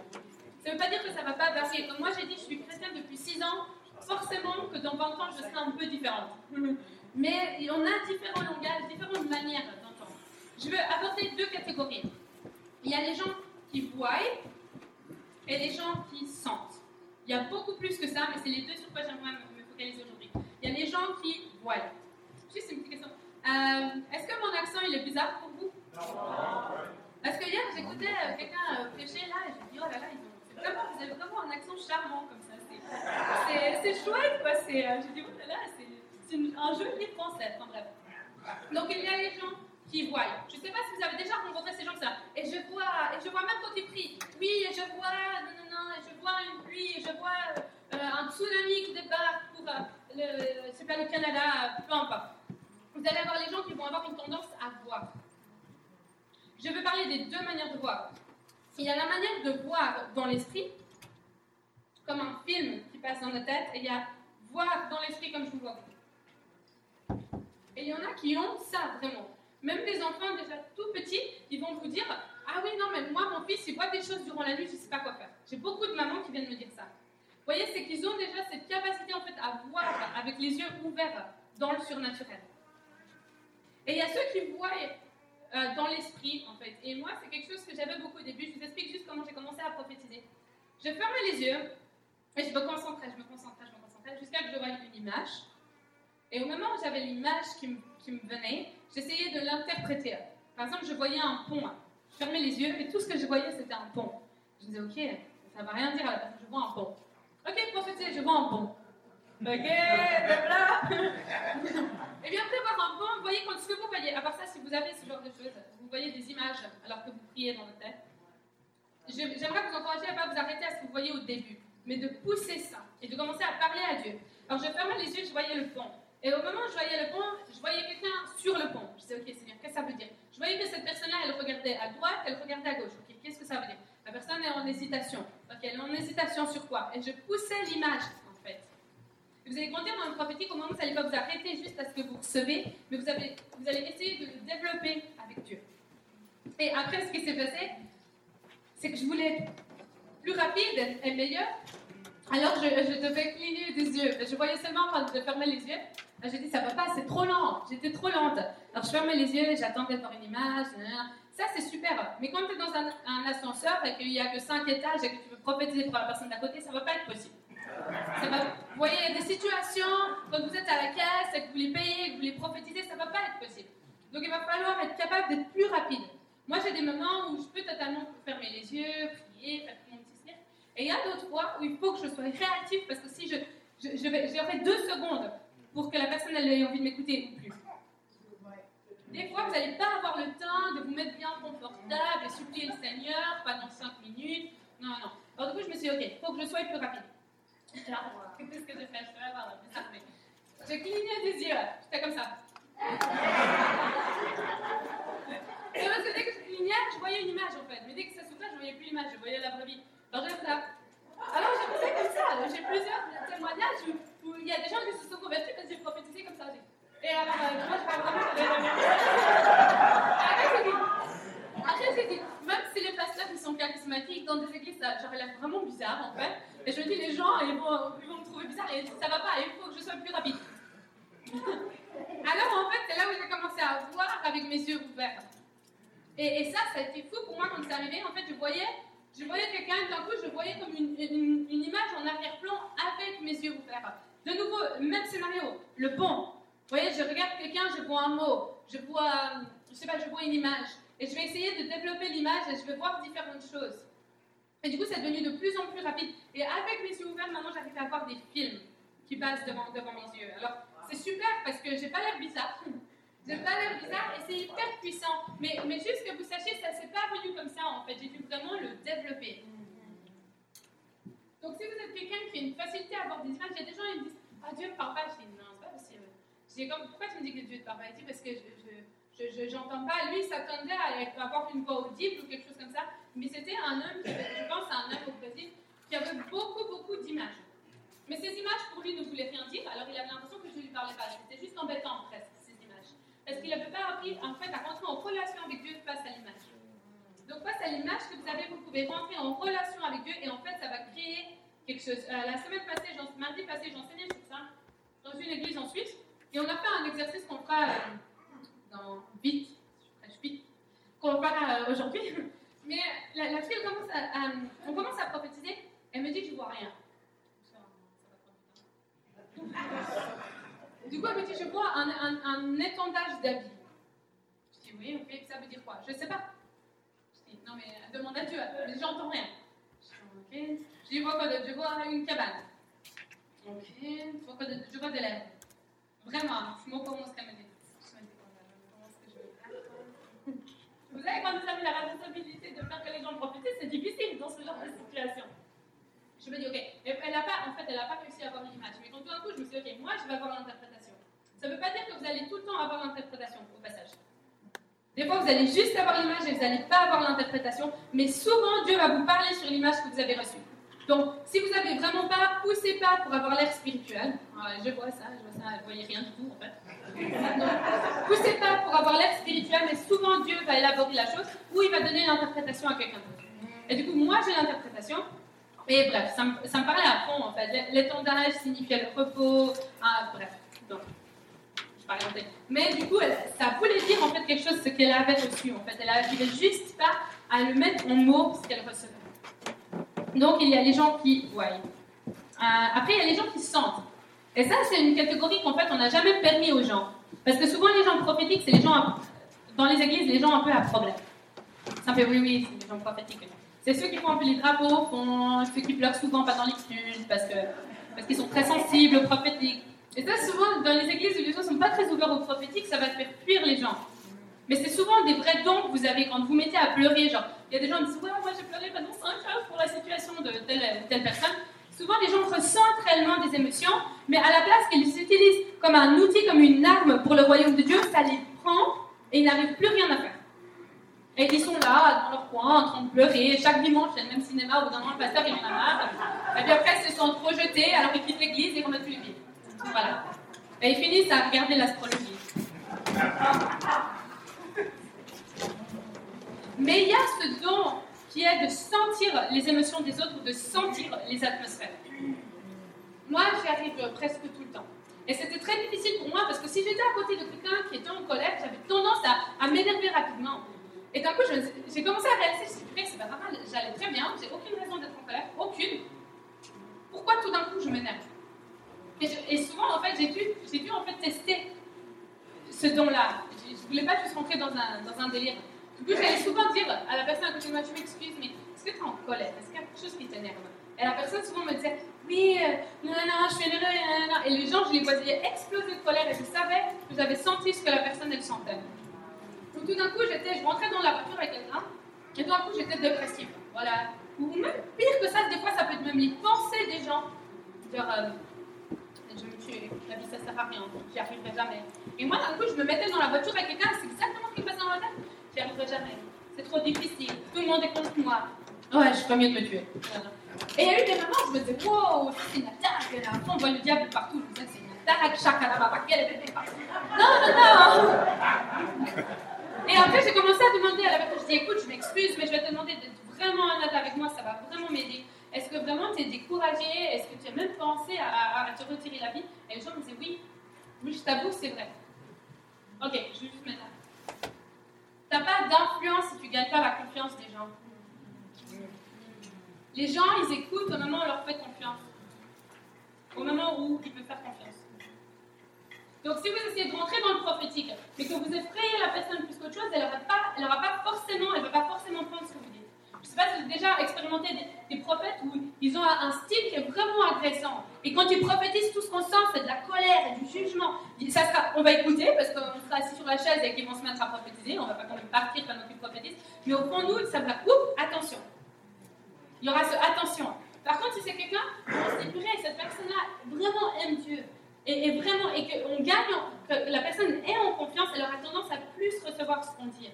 Ça ne veut pas dire que ça ne va pas varier. Comme moi, j'ai dit, je suis chrétienne depuis 6 ans. Forcément que dans 20 ans, je serai un peu différente. Mais on a différents langages, différentes manières d'entendre. Je veux aborder deux catégories. Il y a les gens qui voient et les gens qui sentent. Il y a beaucoup plus que ça, mais c'est les deux sur quoi j'aimerais me focaliser aujourd'hui. Il y a les gens qui voient. Juste une petite question. Euh, Est-ce que mon accent il est bizarre pour vous? Parce que hier j'écoutais euh, quelqu'un euh, prêcher là et je me dis oh là là, ils ont- vraiment, vous avez vraiment un accent charmant comme ça. C'est- chouette quoi. J'ai dit oh là là, c'est un joli français. Enfin bref. Donc il y a les gens qui voient. Je ne sais pas si vous avez déjà rencontré ces gens comme ça. Et je vois, et je vois même quand ils prient. Oui, et je vois, non, non, non, et je vois une pluie, et je vois euh, un tsunami qui débarque pour euh, le, Canada, peu importe. Vous allez avoir les gens qui vont avoir une tendance à voir. Je veux parler des deux manières de voir. Il y a la manière de voir dans l'esprit, comme un film qui passe dans notre tête, et il y a voir dans l'esprit comme je vous vois. Et il y en a qui ont ça vraiment. Même des enfants déjà tout petits, ils vont vous dire Ah oui, non, mais moi, mon fils, il voit des choses durant la nuit, je ne sais pas quoi faire. J'ai beaucoup de mamans qui viennent me dire ça. Vous voyez, c'est qu'ils ont déjà cette capacité en fait à voir avec les yeux ouverts dans le surnaturel. Et il y a ceux qui voient euh, dans l'esprit en fait. Et moi, c'est quelque chose que j'avais beaucoup au début. Je vous explique juste comment j'ai commencé à prophétiser. Je fermais les yeux et je me concentrais, je me concentrais, je me concentrais jusqu'à que je voie une image. Et au moment où j'avais l'image qui, me- me venait, j'essayais de l'interpréter. Par exemple, je voyais un pont. Je fermais les yeux et tout ce que je voyais, c'était un pont. Je disais, ok, ça ne va rien dire à la personne, je vois un pont. Ok, prophétiser, je vois un pont. Ok, de là. Et bien après voir un pont, vous voyez ce que vous voyez, à part ça, si vous avez ce genre de choses, vous voyez des images alors que vous priez dans votre tête. J'aimerais vous encourager à ne pas vous arrêter à ce que vous voyez au début, mais de pousser ça et de commencer à parler à Dieu. Alors je fermais les yeux, je voyais le pont. Et au moment où je voyais le pont, je voyais quelqu'un sur le pont. Je disais, ok Seigneur, qu'est-ce que ça veut dire? Je voyais que cette personne-là, elle regardait à droite, elle regardait à gauche. Ok, qu'est-ce que ça veut dire? La personne est en hésitation. Ok, elle est en hésitation sur quoi? Et je poussais l'image, en fait. Et vous allez grandir dans le prophétique au moment où vous n'allez pas vous arrêter juste à ce que vous recevez, mais vous, avez- vous allez essayer de le développer avec Dieu. Et après, ce qui s'est passé, c'est que je voulais plus rapide et meilleur. Alors, je, je devais cligner des yeux. Je voyais seulement quand je fermais les yeux. J'ai dit, ça va pas, c'est trop lent. J'étais trop lente. Alors, je fermais les yeux j'attendais d'avoir une image. Ça, c'est super. Mais quand tu es dans un, ascenseur et qu'il n'y a que 5 étages et que tu veux prophétiser pour la personne d'à côté, ça va pas être possible. Vous voyez, il y a des situations, quand vous êtes à la caisse et que vous les payez, que vous les prophétisez, ça ne va pas être possible. Donc il va falloir être capable d'être plus rapide. Moi, j'ai des moments où je peux totalement fermer les yeux, prier, faire mon. Et il y a d'autres fois où il faut que je sois réactif parce que si je, je, je j'aurai deux secondes pour que la personne ait envie de m'écouter ou plus. Des fois, vous n'allez pas avoir le temps de vous mettre bien confortable et supplier le Seigneur pendant 5 minutes. Non, non. Alors du coup, je me suis dit, ok, il faut que je sois plus rapide. Qu'est-ce que j'ai fait Je vais avoir la J'ai cligné des yeux, j'étais comme ça. Parce que dès que je clignais, je voyais une image en fait. Mais dès que ça s'ouvrait, je voyais plus l'image, je voyais la brebis. J'étais là. Alors j'ai pensé comme ça. J'ai plusieurs témoignages où, il y a des gens qui se sont convertis parce que j'ai prophétisé comme ça. Et alors, euh, moi je parle vraiment. Dit, après, j'ai même si les pasteurs sont charismatiques dans des églises, ça j'aurais l'air vraiment bizarre en fait. Et je me dis, les gens ils vont, ils vont me trouver bizarre et ça va pas, il faut que je sois plus rapide. Alors en fait, c'est là où j'ai commencé à voir avec mes yeux ouverts. Et, et ça, ça a été fou pour moi quand c'est arrivé. En fait, je voyais, je voyais quelqu'un, d'un coup, je voyais comme une, image en arrière-plan avec mes yeux ouverts. De nouveau, même scénario, le pont. Vous voyez, je regarde quelqu'un, je vois un mot, je vois, je sais pas, je vois une image. Et je vais essayer de développer l'image et je vais voir différentes choses. Et du coup, c'est devenu de plus en plus rapide. Et avec mes yeux ouverts, maintenant, j'arrive à voir des films qui passent devant, devant mes yeux. Alors, c'est super parce que j'ai pas l'air bizarre. J'ai pas l'air bizarre et c'est hyper puissant. Mais, juste que vous sachiez, ça s'est pas venu comme ça en fait. J'ai dû vraiment le développer. Donc si vous êtes quelqu'un qui a une facilité à avoir des images, il y a des gens qui me disent Ah Dieu me parle pas. Je dis Non, c'est pas possible. Je dis comme, Pourquoi tu me dis que Dieu te parle pas? Il dit Parce que je. j'entends pas. Lui, s'attendait à avoir une voix audible ou quelque chose comme ça. Mais c'était un homme, qui- je pense à un homme au Brésil, Mais ces images pour lui ne voulaient rien dire, alors il avait l'impression que je ne lui parlais pas. C'était juste embêtant presque. Parce qu'il n'avait pas appris en fait à rentrer en relation avec Dieu face à l'image. Donc face à l'image que vous avez, vous pouvez rentrer en relation avec Dieu et en fait ça va créer quelque chose. Euh, la semaine passée, mardi passé, j'enseignais sur ça dans une église en Suisse et on a fait un exercice qu'on fera euh, dans vite, je vite, qu'on fera euh, aujourd'hui. Mais la, fille, commence on commence à prophétiser, elle me dit je vois rien. Du coup, elle me dit je vois un, étendage d'habits. Je dis oui, ok, ça veut dire quoi? Je sais pas. Je dis, non, mais demande à Dieu, mais j'entends rien. Je dis, ok. Je vois quoi Je vois une cabane. Ok. Je vois quoi d'autre Je vois de l'air. Vraiment, je m'en commence à me dire. Me faire Vous savez, quand vous avez la responsabilité de faire que les gens profitent, c'est difficile dans ce genre de situation. Je me dis, ok, elle a pas, en fait, elle n'a pas réussi à avoir une image. Mais quand tout d'un coup, je me suis dit, ok, moi, je vais avoir l'interprétation. Ça ne veut pas dire que vous allez tout le temps avoir l'interprétation, au passage. Des fois, vous allez juste avoir l'image et vous n'allez pas avoir l'interprétation, mais souvent, Dieu va vous parler sur l'image que vous avez reçue. Donc, si vous n'avez vraiment pas, poussez pas pour avoir l'air spirituel. Ouais, je vois ça, je vois ça, vous voyez rien du tout, en fait. Donc, poussez pas pour avoir l'air spirituel, mais souvent, Dieu va élaborer la chose ou il va donner l'interprétation à quelqu'un d'autre. Et du coup, moi, j'ai l'interprétation. Et bref, ça me, ça me parlait à fond, en fait. L'étendage signifiait le repos. Ah, bref. Donc, je tête. Mais du coup, ça voulait dire en fait quelque chose, ce qu'elle avait reçu. En fait, elle n'arrivait juste pas à le mettre en mots, ce qu'elle recevait. Donc, il y a les gens qui voient. Euh, après, il y a les gens qui sentent. Et ça, c'est une catégorie qu'en fait, on n'a jamais permis aux gens. Parce que souvent, les gens prophétiques, c'est les gens, dans les églises, les gens un peu à problème. Ça fait oui, oui, c'est les gens prophétiques. C'est ceux qui font les drapeaux, ceux qui pleurent souvent pas dans les cultes, parce qu'ils sont très sensibles au prophétique. Et ça, souvent, dans les églises où les gens ne sont pas très ouverts au prophétique, ça va faire fuir les gens. Mais c'est souvent des vrais dons que vous avez quand vous mettez à pleurer. Genre, il y a des gens qui disent Ouais, moi j'ai pleuré pendant 5 heures pour la situation de telle, telle personne. Souvent, les gens ressentent réellement des émotions, mais à la place qu'ils utilisent comme un outil, comme une arme pour le royaume de Dieu, ça les prend et ils n'arrivent plus rien à faire. Et ils sont là, dans leur coin, en train de pleurer. Chaque dimanche, a le même cinéma, au bout d'un moment, le pasteur, il en a marre. Et puis après, ils se sont projetés, alors ils quittent l'église et ils remettent les pieds. Voilà. Et ils finissent à regarder l'astrologie. Mais il y a ce don qui est de sentir les émotions des autres de sentir les atmosphères. Moi, j'y arrive presque tout le temps. Et c'était très difficile pour moi parce que si j'étais à côté de quelqu'un qui était en colère, j'avais tendance à m'énerver rapidement. Et d'un coup, j'ai commencé à réaliser, je me suis dit, c'est pas normal, j'allais très bien, j'ai aucune raison d'être en colère, aucune. Pourquoi tout d'un coup je m'énerve? Et, et souvent, en fait, j'ai dû, dû en fait tester ce don-là. Je, je voulais pas juste rentrer dans un, dans un délire. Du coup, j'allais souvent dire à la personne à côté de moi, je m'excuse, mais est-ce que tu es en colère? Est-ce qu'il y a quelque chose qui t'énerve? Et la personne souvent me disait, oui, euh, non, non, je suis énervée, non, non. Et les gens, je les voyais exploser de colère et je savais que j'avais senti ce que la personne, elle sentait. Donc tout d'un coup, j'étais, je rentrais dans la voiture avec quelqu'un, et tout d'un coup, j'étais dépressive. Voilà. Ou même pire que ça, des fois, ça peut être même les pensées des gens. Genre, euh, je me tuer, la vie, ça sert à rien, j'y arriverai jamais. Et moi, d'un coup, je me mettais dans la voiture avec quelqu'un, c'est exactement ce qui me passait dans la tête. J'y arriverai jamais. C'est trop difficile. Tout le monde est contre moi. Ouais, je ferais mieux de me tuer. Et il y a eu des moments où je me disais, wow, c'est une attaque. Là, on voit le diable partout. Je me disais, c'est une attaque, quelle est cette Non, non, non Et après, j'ai commencé à demander à la personne, je dis, écoute, je m'excuse, mais je vais te demander d'être vraiment honnête avec moi, ça va vraiment m'aider. Est-ce que vraiment tu es découragé Est-ce que tu as même pensé à, te retirer la vie? Et les gens me disaient, oui, oui, je t'avoue que c'est vrai. Ok, je vais juste mettre là. T'as pas d'influence si tu gagnes pas la confiance des gens. Les gens, ils écoutent au moment où on leur fait confiance. Au moment où ils peuvent faire confiance. Donc si vous essayez de rentrer dans le prophétique, mais que vous effrayez la personne plus qu'autre chose, elle n'aura pas, elle aura pas forcément, elle va pas forcément prendre ce que vous dites. Je ne sais pas si vous avez déjà expérimenté des, prophètes où ils ont un, style qui est vraiment agressant. Et quand ils prophétisent, tout ce qu'on sent, c'est de la colère et du jugement. Ça sera, on va écouter parce qu'on sera assis sur la chaise et qu'ils vont se mettre à prophétiser. On ne va pas quand même partir pendant qu'ils prophétisent. Mais au fond, nous, ça va, oups, attention. Il y aura ce attention. Par contre, si c'est quelqu'un, on se dit, cette personne-là vraiment aime Dieu. Et, vraiment, et qu'on gagne, que la personne est en confiance, elle aura tendance à plus recevoir ce qu'on dit.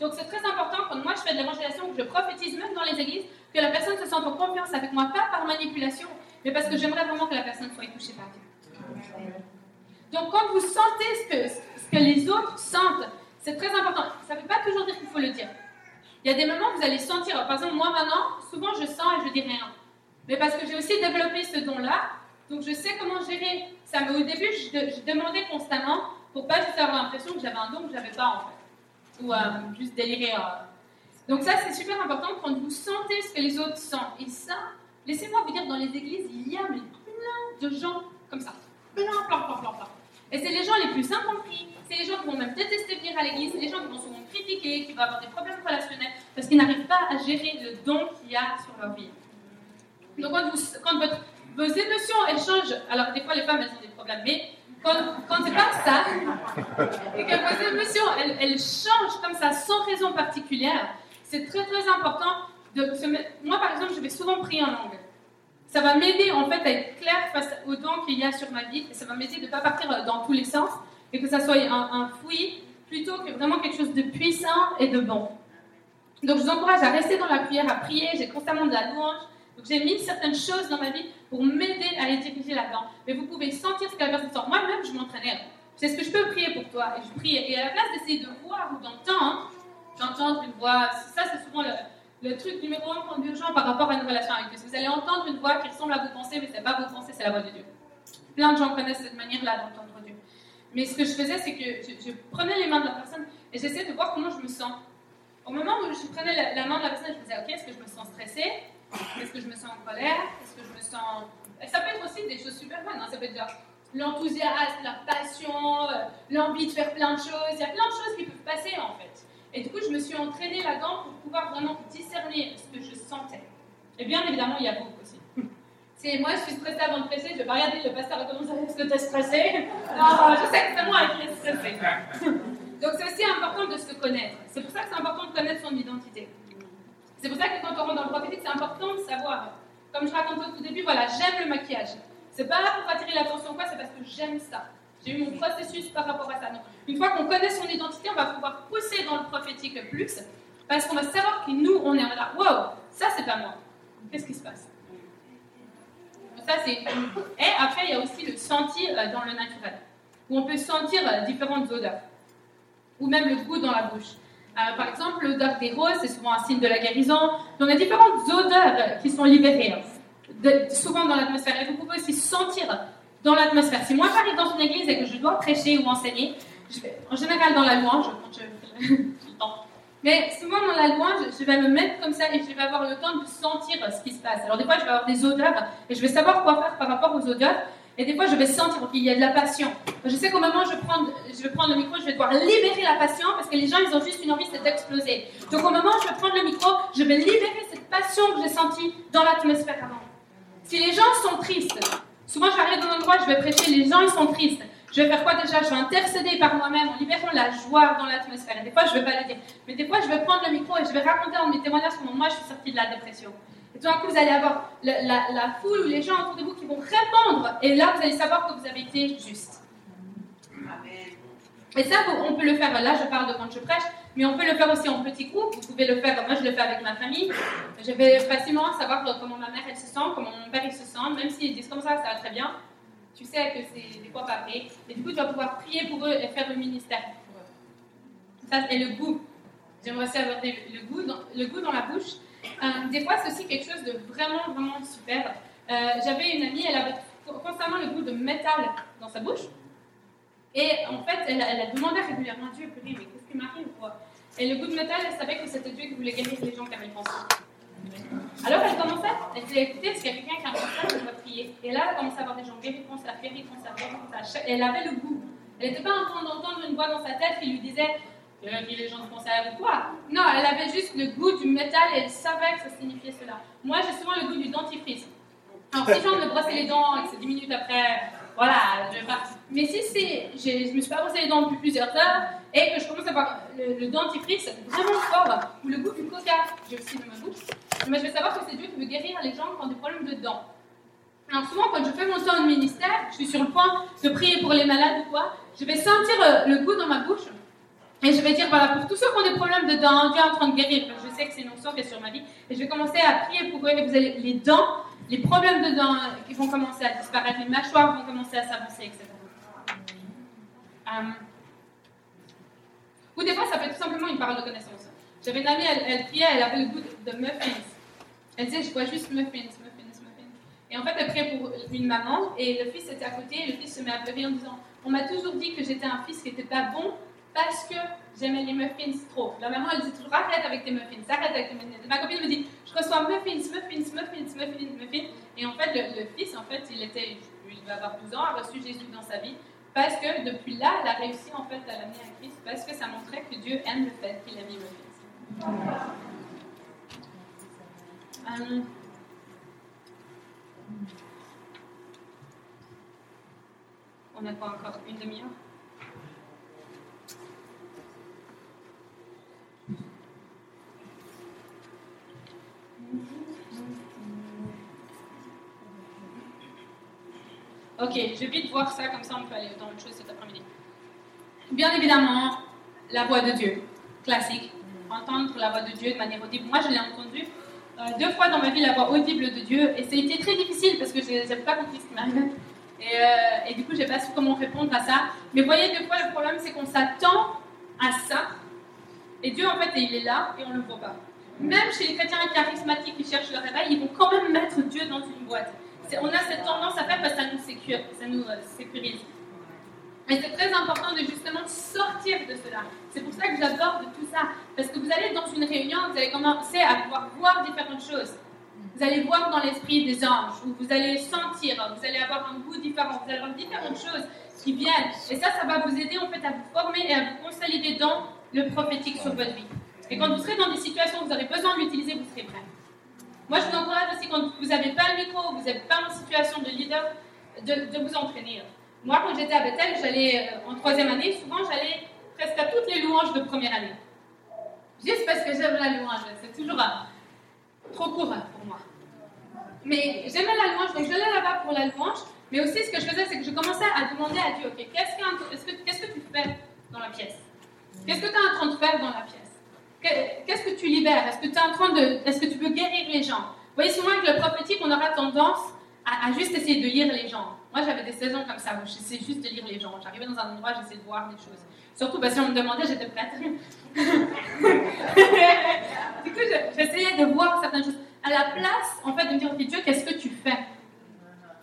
Donc c'est très important quand moi je fais de l'évangélisation, que je prophétise même dans les églises, que la personne se sente en confiance avec moi, pas par manipulation, mais parce que j'aimerais vraiment que la personne soit touchée par Dieu. Donc quand vous sentez ce que, ce que les autres sentent, c'est très important. Ça ne veut pas toujours dire qu'il faut le dire. Il y a des moments où vous allez sentir, par exemple moi maintenant, souvent je sens et je dis rien. Mais parce que j'ai aussi développé ce don-là, donc je sais comment gérer ça. Au début, je, de- je demandais constamment pour pas juste avoir l'impression que j'avais un don que j'avais pas en fait. Ou euh, juste délirer. euh. Donc ça, c'est super important quand vous sentez ce que les autres sentent. Et ça, laissez-moi vous dire, dans les églises, il y a plein de gens comme ça. Plein, plein, plein, plein, plein. Et c'est les gens les plus incompris. C'est les gens qui vont même détester venir à l'église. C'est les gens qui vont souvent critiquer, qui vont avoir des problèmes relationnels parce qu'ils n'arrivent pas à gérer le don qu'il y a sur leur vie. Donc quand, vous, quand votre, vos émotions elles changent, alors des fois les femmes elles ont des problèmes, mais quand, c'est pas ça, et que vos émotions elles, changent comme ça sans raison particulière, c'est très très important. Moi par exemple, je vais souvent prier en langue. Ça va m'aider en fait à être clair face aux dons qu'il y a sur ma vie et ça va m'aider de ne pas partir dans tous les sens et que ça soit un, un fouillis plutôt que vraiment quelque chose de puissant et de bon. Donc je vous encourage à rester dans la prière, à prier. J'ai constamment de la louange. Donc j'ai mis certaines choses dans ma vie pour m'aider à les diriger là-dedans. Mais vous pouvez sentir ce que la personne sent. Moi-même, je m'entraînais. C'est ce que je peux prier pour toi. Et je prie. Et à la place d'essayer de voir ou d'entendre, d'entendre une voix, ça c'est souvent le, truc numéro un qu'on urgent par rapport à une relation avec Dieu. Vous allez entendre une voix qui ressemble à vos pensées, mais ce n'est pas vos pensées, c'est la voix de Dieu. Plein de gens connaissent cette manière-là d'entendre Dieu. Mais ce que je faisais, c'est que je, je prenais les mains de la personne et j'essayais de voir comment je me sens. Au moment où je prenais la, la main de la personne, je me disais, ok, est-ce que je me sens stressée? Est-ce que je me sens en colère? Est-ce que je me sens... Ça peut être aussi des choses super bonnes, hein. ça peut être l'enthousiasme, la passion, euh, l'envie de faire plein de choses. Il y a plein de choses qui peuvent passer en fait. Et du coup, je me suis entraînée là-dedans pour pouvoir vraiment discerner ce que je sentais. Et bien évidemment, il y a beaucoup aussi. C'est moi, je suis stressée avant de prêcher, je vais pas regarder le pasteur comment ça est-ce que tu es stressé Non, je sais que c'est moi qui est stressé. Donc c'est aussi important de se connaître. C'est pour ça que c'est important de connaître son identité. C'est pour ça que quand on rentre dans le prophétique, c'est important de savoir. Comme je racontais au tout début, voilà, j'aime le maquillage. C'est pas pour attirer l'attention quoi, c'est parce que j'aime ça. J'ai eu mon processus par rapport à ça. Une fois qu'on connaît son identité, on va pouvoir pousser dans le prophétique plus, parce qu'on va savoir que nous, on est là. Wow, ça c'est pas moi. Qu'est-ce qui se passe? Ça. Et après, il y a aussi le sentir euh, dans le naturel, où on peut sentir euh, différentes odeurs, ou même le goût dans la bouche. Euh, par exemple, l'odeur des roses, c'est souvent un signe de la guérison. Donc, il y a différentes odeurs qui sont libérées, hein, souvent dans l'atmosphère. Et vous pouvez aussi sentir dans l'atmosphère. Si moi j'arrive dans une église et que je dois prêcher ou enseigner, je en général dans la louange, quand je, mais souvent dans la louange, je vais me mettre comme ça et je vais avoir le temps de sentir ce qui se passe. Alors des fois, je vais avoir des odeurs et je vais savoir quoi faire par rapport aux odeurs. Et des fois, je vais sentir qu'il y a de la passion. Je sais qu'au moment où je, prends, je vais prendre le micro, je vais devoir libérer la passion parce que les gens, ils ont juste une envie, c'est d'exploser. Donc au moment où je vais prendre le micro, je vais libérer cette passion que j'ai sentie dans l'atmosphère avant. Si les gens sont tristes, souvent j'arrive dans un endroit, je vais prêcher, les gens ils sont tristes. Je vais faire quoi déjà Je vais intercéder par moi-même en libérant la joie dans l'atmosphère. Et des fois, je vais pas. Mais des fois, je vais prendre le micro et je vais raconter en mes témoignages comment moi je suis sortie de la dépression. Tout d'un coup, vous allez avoir la, la foule ou les gens autour de vous qui vont répondre. Et là, vous allez savoir que vous avez été juste. Et ça, on peut le faire. Là, je parle de quand je prêche, mais on peut le faire aussi en petits groupes. Vous pouvez le faire. Moi, je le fais avec ma famille. Je vais facilement savoir comment ma mère elle se sent, comment mon père il se sent, même s'ils disent comme ça, ça va très bien. Tu sais que c'est des fois pas vrai. Et du coup, tu vas pouvoir prier pour eux et faire le ministère pour eux. Ça, et le goût. J'aimerais aussi avoir le, goût dans, le goût dans la bouche. Euh, des fois, c'est aussi quelque chose de vraiment, vraiment super. Euh, J'avais une amie, elle avait constamment le goût de métal dans sa bouche. Et en fait, elle, elle a demandé régulièrement à Dieu, mais qu'est-ce qui m'arrive quoi? Et le goût de métal, elle savait que c'était Dieu qui voulait guérir les gens car il pensait. Alors elle commençait, elle disait écoutez, qu'il y a quelqu'un qui a un cancer, je dois prier. Et là, elle commençait à avoir des gens guéris, cancer, guéris, cancer, guéris, cancer. Elle avait le goût. Elle n'était pas en train d'entendre une voix dans sa tête qui lui disait qui les gens cancer ou quoi? Non, elle avait juste le goût du métal et elle savait que ça signifiait cela. Moi, j'ai souvent le goût du dentifrice. Alors, si j'ai envie de me brosser les dents et que c'est 10 minutes après, voilà, je partir. Mais si c'est, je me suis pas brossé les dents depuis plusieurs heures et que je commence à avoir le, le dentifrice vraiment fort ou le goût du coca, j'ai aussi dans ma bouche, mais je vais savoir que c'est Dieu qui veut guérir les gens qui ont des problèmes de dents. Alors souvent, quand je fais mon temps de ministère, je suis sur le point de prier pour les malades ou quoi, je vais sentir euh, le goût dans ma bouche et je vais dire, voilà, pour tous ceux qui ont des problèmes de dents, Dieu est en train de guérir. Je sais que c'est une onction qui est sur ma vie. Et je vais commencer à prier pour eux. Et vous allez, les dents, les problèmes dedans qui vont commencer à disparaître, les mâchoires vont commencer à s'avancer, etc. Euh, ou des fois, ça peut tout simplement une parole de connaissance. J'avais une amie, elle, priait, elle avait le goût de, de muffins. Elle disait, je bois juste muffins, muffins, muffins. Et en fait, elle priait pour une maman, et le fils était à côté, et le fils se met à pleurer en disant, on m'a toujours dit que j'étais un fils qui n'était pas bon parce que j'aimais les muffins trop. La maman, elle dit toujours, arrête avec tes muffins, arrête avec tes muffins. Ma copine me dit, je reçois muffins, muffins, muffins, muffins, muffins. Et en fait, le, le fils, en fait, il était, il devait avoir 12 ans, a reçu Jésus dans sa vie. Parce que depuis là, elle a réussi en fait à l'amener à Christ, parce que ça montrait que Dieu aime le fait qu'il a mis le Fils. Euh, on n'a pas encore une demi-heure? Ok, je vais vite voir ça, comme ça on peut aller dans autre chose cet après-midi. Bien évidemment, la voix de Dieu, classique. Entendre la voix de Dieu de manière audible. Moi, je l'ai entendu euh, deux fois dans ma vie, la voix audible de Dieu, et ça a été très difficile parce que je n'avais pas compris ce qui m'arrivait. Et, euh, du coup, je n'ai pas su comment répondre à ça. Mais voyez, des fois, le problème, c'est qu'on s'attend à ça, et Dieu, en fait, il est là, et on ne le voit pas. Même chez les chrétiens charismatiques qui cherchent le réveil, ils vont quand même mettre Dieu dans une boîte on a cette tendance à faire parce que ça nous, euh, sécurise. Mais c'est très important de justement sortir de cela. C'est pour ça que j'adore de tout ça. Parce que vous allez dans une réunion, vous allez commencer à pouvoir voir différentes choses. Vous allez voir dans l'esprit des anges, ou vous allez sentir, vous allez avoir un goût différent, vous allez avoir différentes choses qui viennent. Et ça, ça va vous aider en fait à vous former et à vous consolider dans le prophétique sur votre vie. Et quand vous serez dans des situations où vous aurez besoin de l'utiliser, vous serez prêt. Moi, je vous encourage aussi, quand vous n'avez pas le micro, vous n'êtes pas en situation de leader, de, vous entraîner. Moi, quand j'étais à Bethel, j'allais euh, en troisième année, souvent j'allais presque à toutes les louanges de première année. Juste parce que j'aime la louange, c'est toujours euh, trop court pour moi. Mais j'aimais la louange, donc j'allais là-bas pour la louange. Mais aussi, ce que je faisais, c'est que je commençais à demander à Dieu, ok, qu'est-ce que, que tu fais dans la pièce? Qu'est-ce que tu es en train de faire dans la pièce? Qu'est-ce que tu libères? Est-ce que tu es en train de. Est-ce que tu peux guérir les gens? Vous voyez, souvent avec le prophétique, on aura tendance à, juste essayer de lire les gens. Moi, j'avais des saisons comme ça où j'essayais juste de lire les gens. J'arrivais dans un endroit, j'essayais de voir des choses. Surtout parce que si on me demandait, j'étais prête. du coup, j'essayais de voir certaines choses. À la place, en fait, de me dire, Dieu, qu'est-ce que tu fais?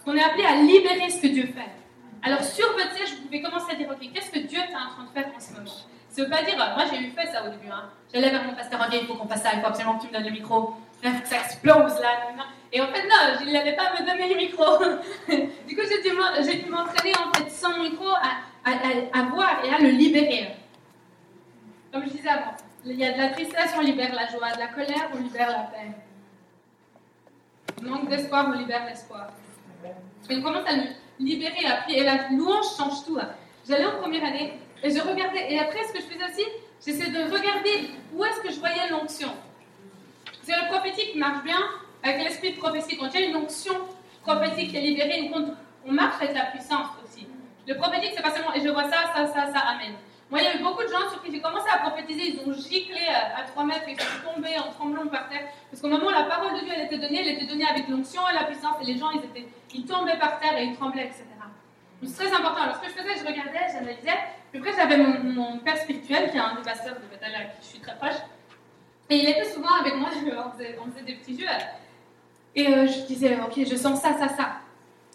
Qu'on est appelé à libérer ce que Dieu fait. Alors, sur votre siège, vous pouvez commencer à dire, OK, qu'est-ce que Dieu est en train de faire en ce moment? Ça veut pas dire, moi j'ai eu fait ça au début. Hein. J'allais vers mon pasteur, ok, il faut qu'on fasse ça, il faut absolument que tu me donnes le micro. Il faut que ça explose là. Et en fait, non, je n'avais pas à me donner le micro. du coup, j'ai dû m'entraîner en fait sans micro à, à, voir et à le libérer. Comme je disais avant, il y a de la tristesse, on libère la joie, de la colère, on libère la paix. Manque d'espoir, on libère l'espoir. Et on commence à le libérer, et la louange change tout. Hein. J'allais en première année, et je regardais, et après, ce que je faisais aussi, j'essayais de regarder où est-ce que je voyais l'onction. C'est le prophétique marche bien avec l'esprit de prophétie. Quand il y a une onction prophétique qui est libérée, on marche avec la puissance aussi. Le prophétique, c'est pas seulement, et je vois ça, ça, ça, ça, amen. Moi, il y a eu beaucoup de gens sur qui j'ai commencé à prophétiser, ils ont giclé à, 3 mètres, ils sont tombés en tremblant par terre. Parce qu'au moment où la parole de Dieu elle était donnée, elle était donnée avec l'onction et la puissance, et les gens, ils, étaient, ils tombaient par terre et ils tremblaient, etc. Donc c'est très important. Alors, ce que je faisais, je regardais, j'analysais, après, j'avais mon, père spirituel, qui est un des pasteurs de Bethel à qui je suis très proche. Et il était souvent avec moi, on faisait, on des petits jeux. Et euh, je disais, ok, je sens ça, ça, ça.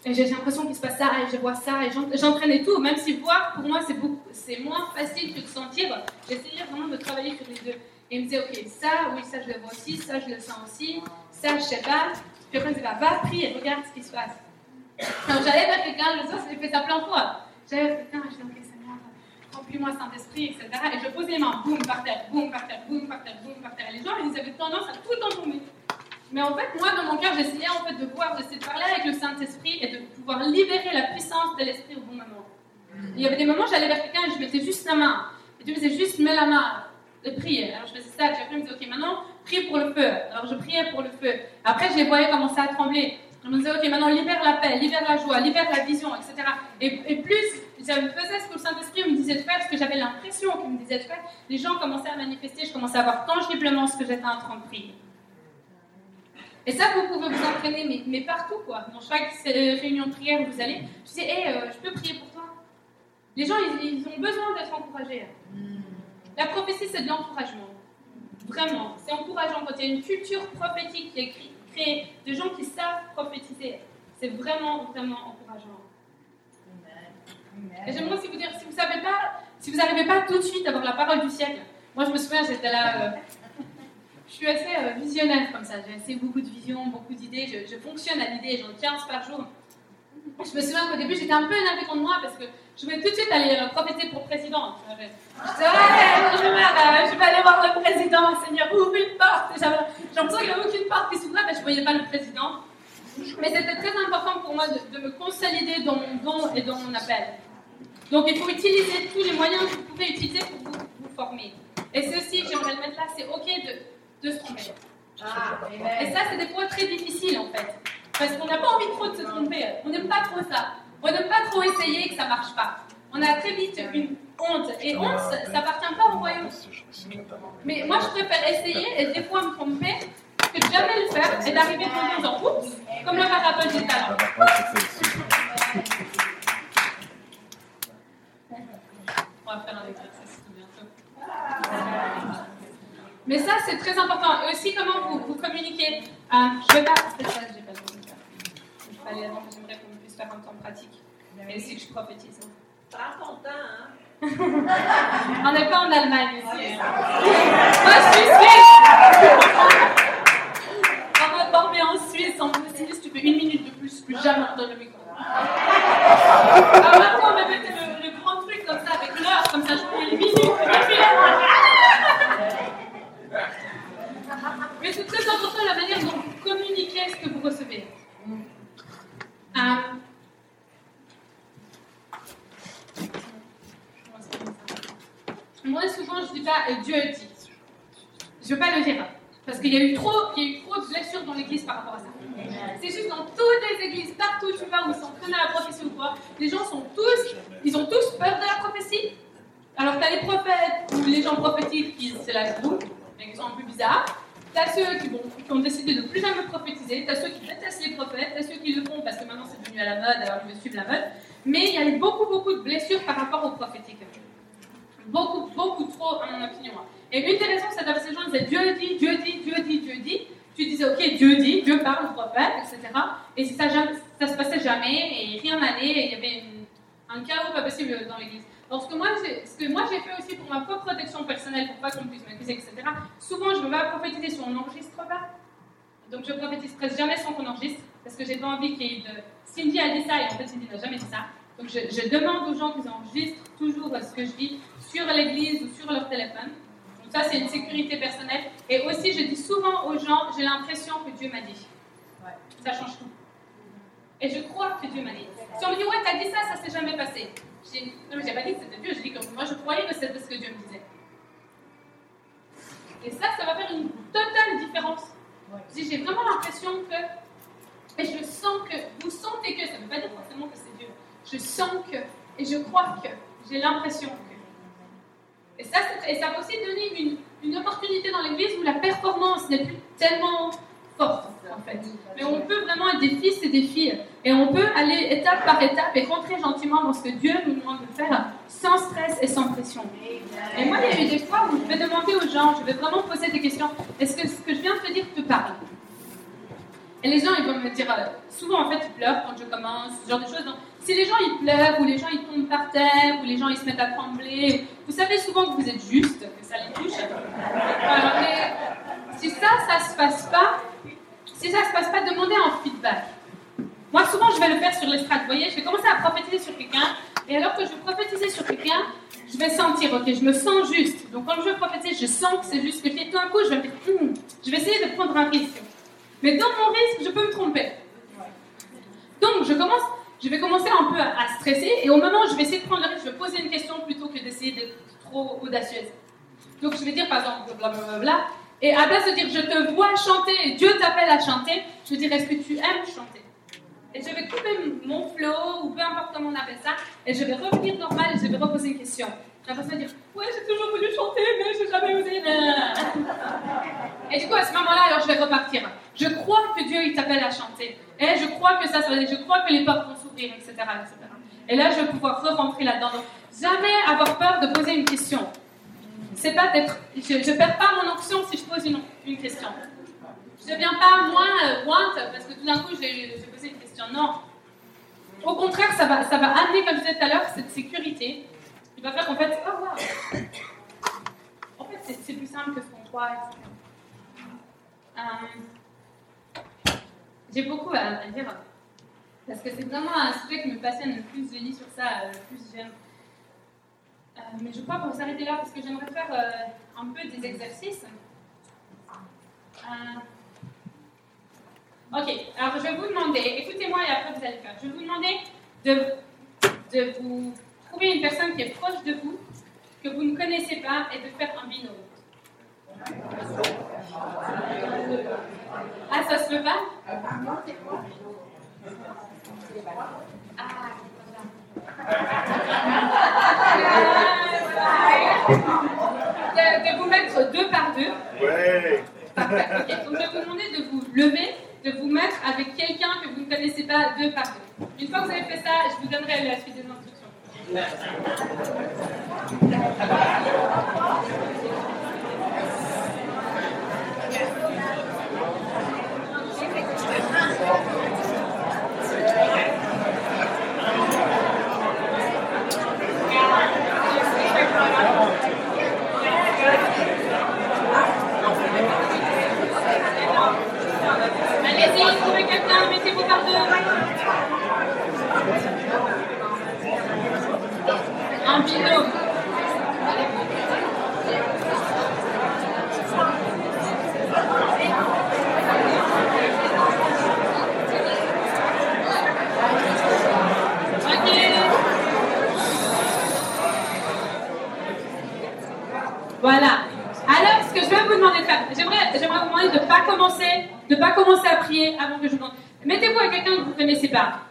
Et j'ai l'impression qu'il se passe ça, et je vois ça, et j'entraînais tout, même si voir, pour moi, c'est moins facile que de sentir. J'essayais vraiment de travailler sur les deux. Et il me disait, ok, ça, oui, ça, je le vois aussi, ça, je le sens aussi, ça, je sais pas. Puis après, il me disait, va, et regarde ce qui se passe. Donc j'allais vers quelqu'un, le soir, j'ai fait ça plein de fois. J'allais vers quelqu'un, je disais, ok, remplis-moi Saint-Esprit, etc. Et je pose les mains, boum, par terre, boum, par terre, boum, par terre, boum, par terre. Et les gens, ils avaient tendance à tout le temps tomber. Mais en fait, moi, dans mon cœur, j'essayais en fait de pouvoir, d'essayer de parler avec le Saint-Esprit et de pouvoir libérer la puissance de l'Esprit au bon moment. Il y avait des moments, j'allais vers quelqu'un et je mettais juste la main. Et tu me disais juste, mets la main de prier. Alors je faisais ça, et après, je me disais, ok, maintenant, prie pour le feu. Alors je priais pour le feu. Après, je les voyais commencer à trembler. Je me disais, ok, maintenant, libère la paix, libère la joie, libère la vision, etc. Et, et plus je faisais ce que le Saint-Esprit me disait de faire, ce que j'avais l'impression qu'il me disait de faire, les gens commençaient à manifester, je commençais à voir tangiblement ce que j'étais en train de prier. Et ça, vous pouvez vous entraîner, mais mais partout, quoi. Dans chaque réunion de prière où vous allez, je disais, hé, euh, je peux prier pour toi Les gens, ils, ils ont besoin d'être encouragés. La prophétie, c'est de l'encouragement. Vraiment, c'est encourageant quand il y a une culture prophétique qui est cré- créée, de gens qui savent prophétiser. C'est vraiment, vraiment encourageant. Et j'aimerais aussi vous dire, si vous savez pas, si vous n'arrivez pas tout de suite à avoir la parole du siècle, moi je me souviens, j'étais là, euh, je suis assez euh, visionnaire comme ça, j'ai assez beaucoup de visions, beaucoup d'idées, je, je fonctionne à l'idée, j'en ai 15 par jour. Je me souviens qu'au début j'étais un peu énervée contre moi parce que je voulais tout de suite aller euh, prophéter pour président. Je disais, ouais, euh, je vais aller voir le président, Seigneur, ouvre une porte. J'ai l'impression qu'il n'y avait aucune porte qui s'ouvrait, mais je ne voyais pas le président. Mais c'était très important pour moi de, me consolider dans mon don et dans mon appel. Donc il faut utiliser tous les moyens que vous pouvez utiliser pour vous, vous former. Et ceci, j'aimerais le mettre là, c'est ok de, de se tromper. Et ça, c'est des fois très difficile en fait. Parce qu'on n'a pas envie trop de se tromper. On n'aime pas trop ça. On n'aime pas trop essayer que ça marche pas. On a très vite une honte. Et honte, ça n'appartient pas au royaume. Mais moi, je préfère essayer et des fois me tromper que de jamais le faire et d'arriver en disant oups, comme le parabole des talents. On va faire un exercice bientôt. Mais ça, c'est très important. Et aussi, comment Euh, je vais pas. C'est ça, j'ai pas de faire. Je vais aller avant, j'aimerais qu'on puisse faire un temps pratique. Et aussi que je prophétise. Prends ton temps, hein. On n'est pas en Allemagne ici. Moi, je suis suisse. On va former en Suisse, en Suisse, tu fais une minute de plus, plus jamais dans le micro. Alors maintenant, on va mettre le, le grand truc comme ça, avec l'heure, comme ça, je fais une minute. et puis Mais c'est très important la manière dont vous communiquez ce que vous recevez. Euh, moi, souvent, je Dieu dit. Je veux pas le dire. Parce qu'il y a eu trop, y a eu trop de blessures dans l'église par rapport à ça. C'est juste dans toutes les églises, partout où tu vas, où ils s'entraînent à la prophétie ou quoi, les gens sont tous, ils ont tous peur de la prophétie. Alors, tu as les prophètes ou les gens prophétiques qui se la jouent, mais qui sont un peu bizarres. Tu as ceux qui, ont décidé de plus jamais prophétiser. Tu as ceux qui détestent les prophètes. Tu as ceux qui le font parce que maintenant c'est devenu à la mode, alors ils veulent suivre la mode. Mais il y a eu beaucoup, beaucoup de blessures par rapport aux prophétiques. Beaucoup, beaucoup trop, à mon opinion. Et une des raisons, c'est parce que les gens disaient Dieu dit, Dieu dit, Dieu dit, Dieu dit. Tu disais, ok, Dieu dit, Dieu parle au prophète, etc. Et ça, ça se passait jamais, et rien n'allait, et il y avait un chaos pas possible dans l'église. Ce que moi, j'ai- fait aussi pour ma propre protection personnelle, pour pas qu'on puisse m'accuser, etc., souvent je ne vais pas prophétiser si on n'enregistre pas. Donc, je prophétise presque jamais sans qu'on enregistre, parce que j'ai pas envie qu'il y ait de. Cindy a dit ça, et en fait, Cindy n'a jamais dit ça. Donc, je demande aux gens qu'ils enregistrent toujours ce que je dis sur l'église ou sur leur téléphone. Donc, ça, c'est une sécurité personnelle. Et aussi, je dis souvent aux gens, j'ai l'impression que Dieu m'a dit. Ça change tout. Et je crois que Dieu m'a dit. Si on me dit, ouais, t'as dit ça, ça s'est jamais passé. J'ai- Non, mais j'ai pas dit que c'était Dieu, j'ai dit que moi, je croyais que c'était ce que Dieu me disait. Et ça, ça va faire une totale différence. Je dis, J'ai vraiment l'impression que, et je sens que, vous sentez que, ça ne veut pas dire forcément que c'est Dieu. Je sens que, et je crois que, j'ai l'impression que. Et ça, ça va aussi donner une, opportunité dans l'église où la performance n'est plus tellement forte, en fait. Mais on peut vraiment être des fils et des filles. Et on peut aller étape par étape et rentrer gentiment dans ce que Dieu nous demande de faire, sans stress et sans pression. Et moi, il y a eu des fois où je vais demander aux gens, je vais vraiment poser des questions. Est-ce que ce que je viens de te dire te parle? Et les gens, ils vont me dire, euh, souvent en fait, ils pleurent quand je commence, ce genre de choses. Si les gens ils pleurent, ou les gens ils tombent par terre, ou les gens ils se mettent à trembler, vous savez souvent que vous êtes juste, que ça les touche. Si ça, ça se passe pas, si ça se passe pas, demandez un feedback. Moi, souvent, je vais le faire sur l'estrade. Vous voyez, je vais commencer à prophétiser sur quelqu'un, et alors que je vais prophétiser sur quelqu'un, je vais sentir, ok, je me sens juste. Donc, quand je vais prophétiser, je sens que c'est juste que tout d'un coup, je vais dire, Hmm, je vais essayer de prendre un risque. Mais dans mon risque, je peux me tromper. Donc, je commence, je vais commencer un peu à, stresser, et au moment où je vais essayer de prendre le risque, je vais poser une question plutôt que d'essayer d'être trop audacieuse. Donc, je vais dire, par exemple, blablabla, et à place de dire, je te vois chanter, et Dieu t'appelle à chanter, je vais dire, est-ce que tu aimes chanter? Et je vais couper mon flow, ou peu importe comment on appelle ça, et je vais revenir normal et je vais reposer une question. La personne va dire Ouais, j'ai toujours voulu chanter, mais j'ai jamais osé. Et du coup, à ce moment-là, alors je vais repartir. Je crois que Dieu il t'appelle à chanter. Et je crois que ça, je crois que les portes vont etc.. Et là, je vais pouvoir re-rentrer là-dedans. Donc, jamais avoir peur de poser une question. C'est pas d'être. Je, je perds pas mon onction si je pose une, question. Je ne deviens pas moins euh, want parce que tout d'un coup j'ai posé une question. Non. Au contraire, ça va, ça va amener, comme je disais tout à l'heure, cette sécurité qui va faire qu'en fait, oh wow. En fait, c'est- plus simple que ce qu'on croit. Euh, j'ai beaucoup à dire parce que c'est vraiment un sujet qui me passionne. Plus je lis sur ça, euh, plus j'aime. Euh, mais je crois qu'on va s'arrêter là parce que j'aimerais faire euh, un peu des exercices. Ok, alors je vais vous demander, écoutez-moi et après vous allez faire. Je vais vous demander de, de vous trouver une personne qui est proche de vous, que vous ne connaissez pas, et de faire un binôme. Ah, ça se peut pas? De, de vous mettre deux par deux. Ouais. Parfait. Donc, je vais vous demander de vous lever, de vous mettre avec quelqu'un que vous ne connaissez pas deux par deux. Une fois que vous avez fait ça, je vous donnerai la suite des instructions trouvez quelqu'un, mettez-vous par deux. Un binôme. Ok. Voilà. Alors, ce que je vais vous demander de faire, j'aimerais, j'aimerais vous demander de ne pas commencer, de pas commencer à prier avant que je vous demande. Mettez-vous avec quelqu'un que vous ne connaissez pas.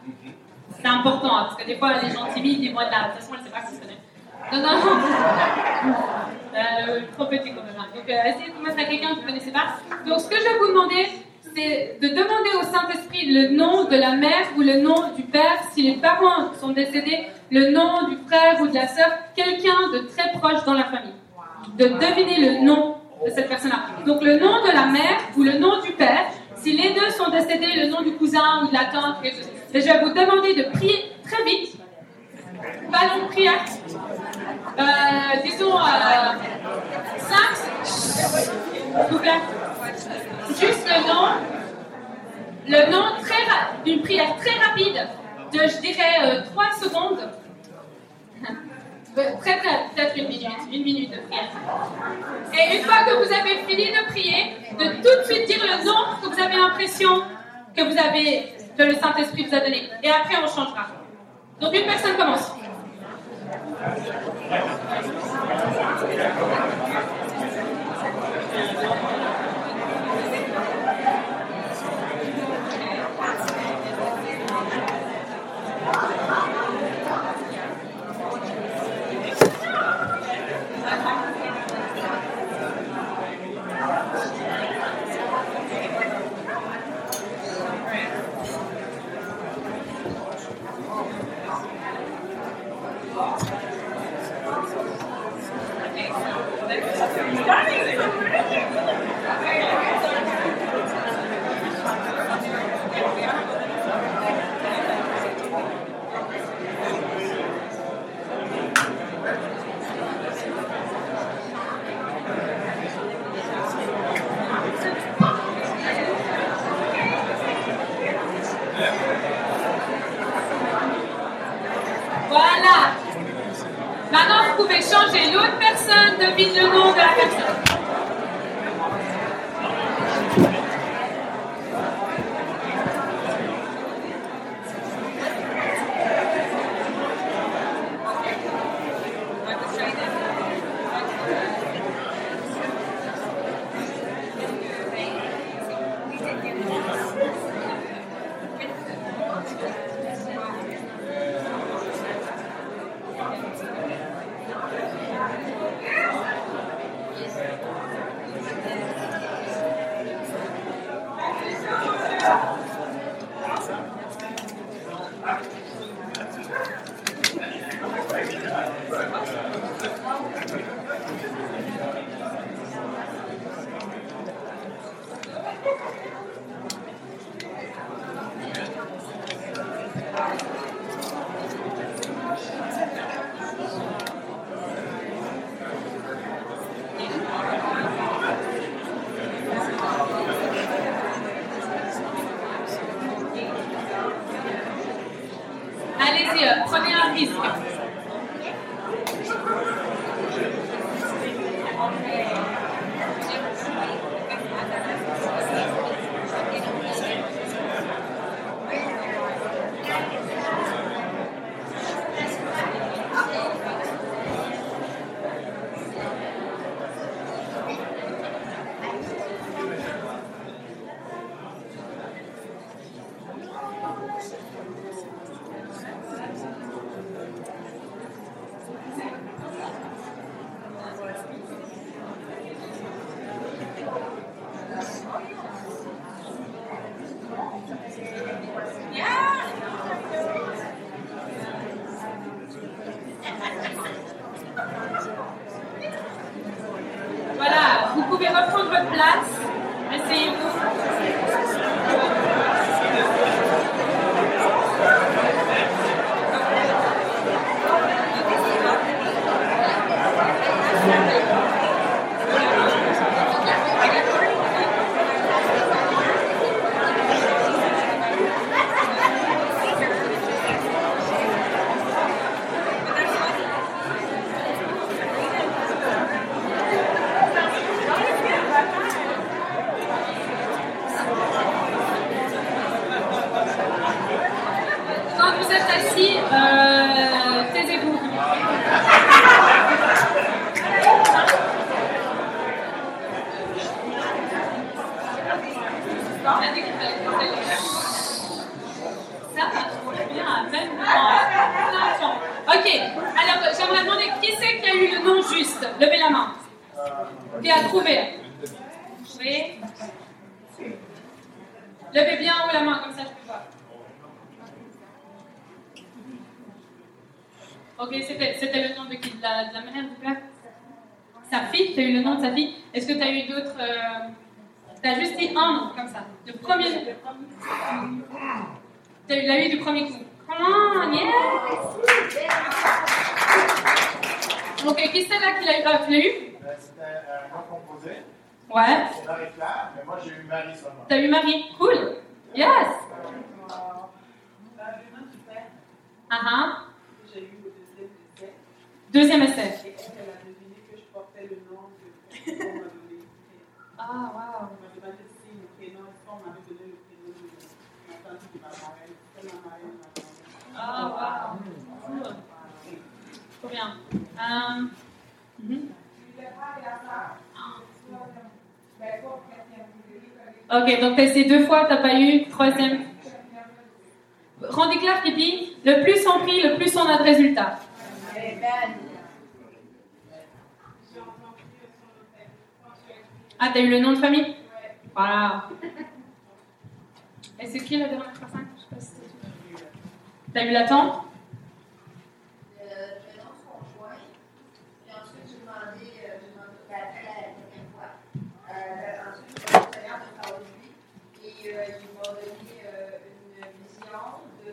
C'est important, hein, parce que des fois, les gens timides, ils vont être là. De toute façon, elle ne sait pas connaît. Non, non, non. Euh, trop petit quand même. hein. Donc, euh, essayez de vous mettre à quelqu'un que vous ne connaissez pas. Donc, ce que je vais vous demander, c'est de demander au Saint-Esprit le nom de la mère ou le nom du père. Si les parents sont décédés, le nom du frère ou de la sœur, quelqu'un de très proche dans la famille de deviner le nom de cette personne-là. Donc le nom de la mère ou le nom du père. Si les deux sont décédés, le nom du cousin ou de la tante, quelque chose. Je vais vous demander de prier très vite. Pas de prière. Euh, disons euh, 5, s'il vous plaît. Juste le nom. Le nom très d'une prière très rapide de, je dirais, 3 secondes. Euh, Très très, peut-être une minute, une minute de prière. Et une fois que vous avez fini de prier, de tout de suite dire le nom que vous avez l'impression que vous avez, que le Saint-Esprit vous a donné. Et après, on changera. Donc une personne commence. Ok, donc t'as essayé deux fois, t'as pas eu. Troisième. Clark qui dit le plus on prie, le plus on a de résultats. Ah, t'as eu le nom de famille? Voilà. Et c'est qui la dernière personne? Je. T'as eu la tante Le prénom de conjoint. Puis ensuite, j'ai demandé, euh, j'ai demandé la, la dernière fois. Euh, ensuite, j'ai demandé au Seigneur de parler de lui. Et euh, il m'a donné euh, une vision de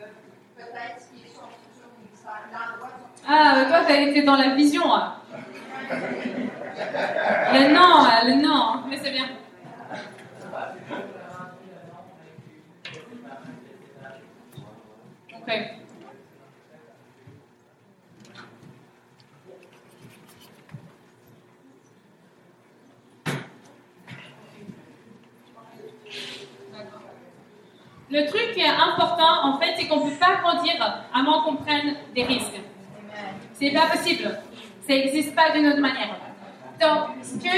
peut-être ce qui est son futur ministère, l'endroit de son Ah, toi, été dans la vision. hein. Le nom, hein, le nom. Mais c'est bien. Ok. Le truc important, en fait, c'est qu'on ne peut pas grandir moins qu'on prenne des risques. C'est pas possible. Ça n'existe pas d'une autre manière. Donc, ce que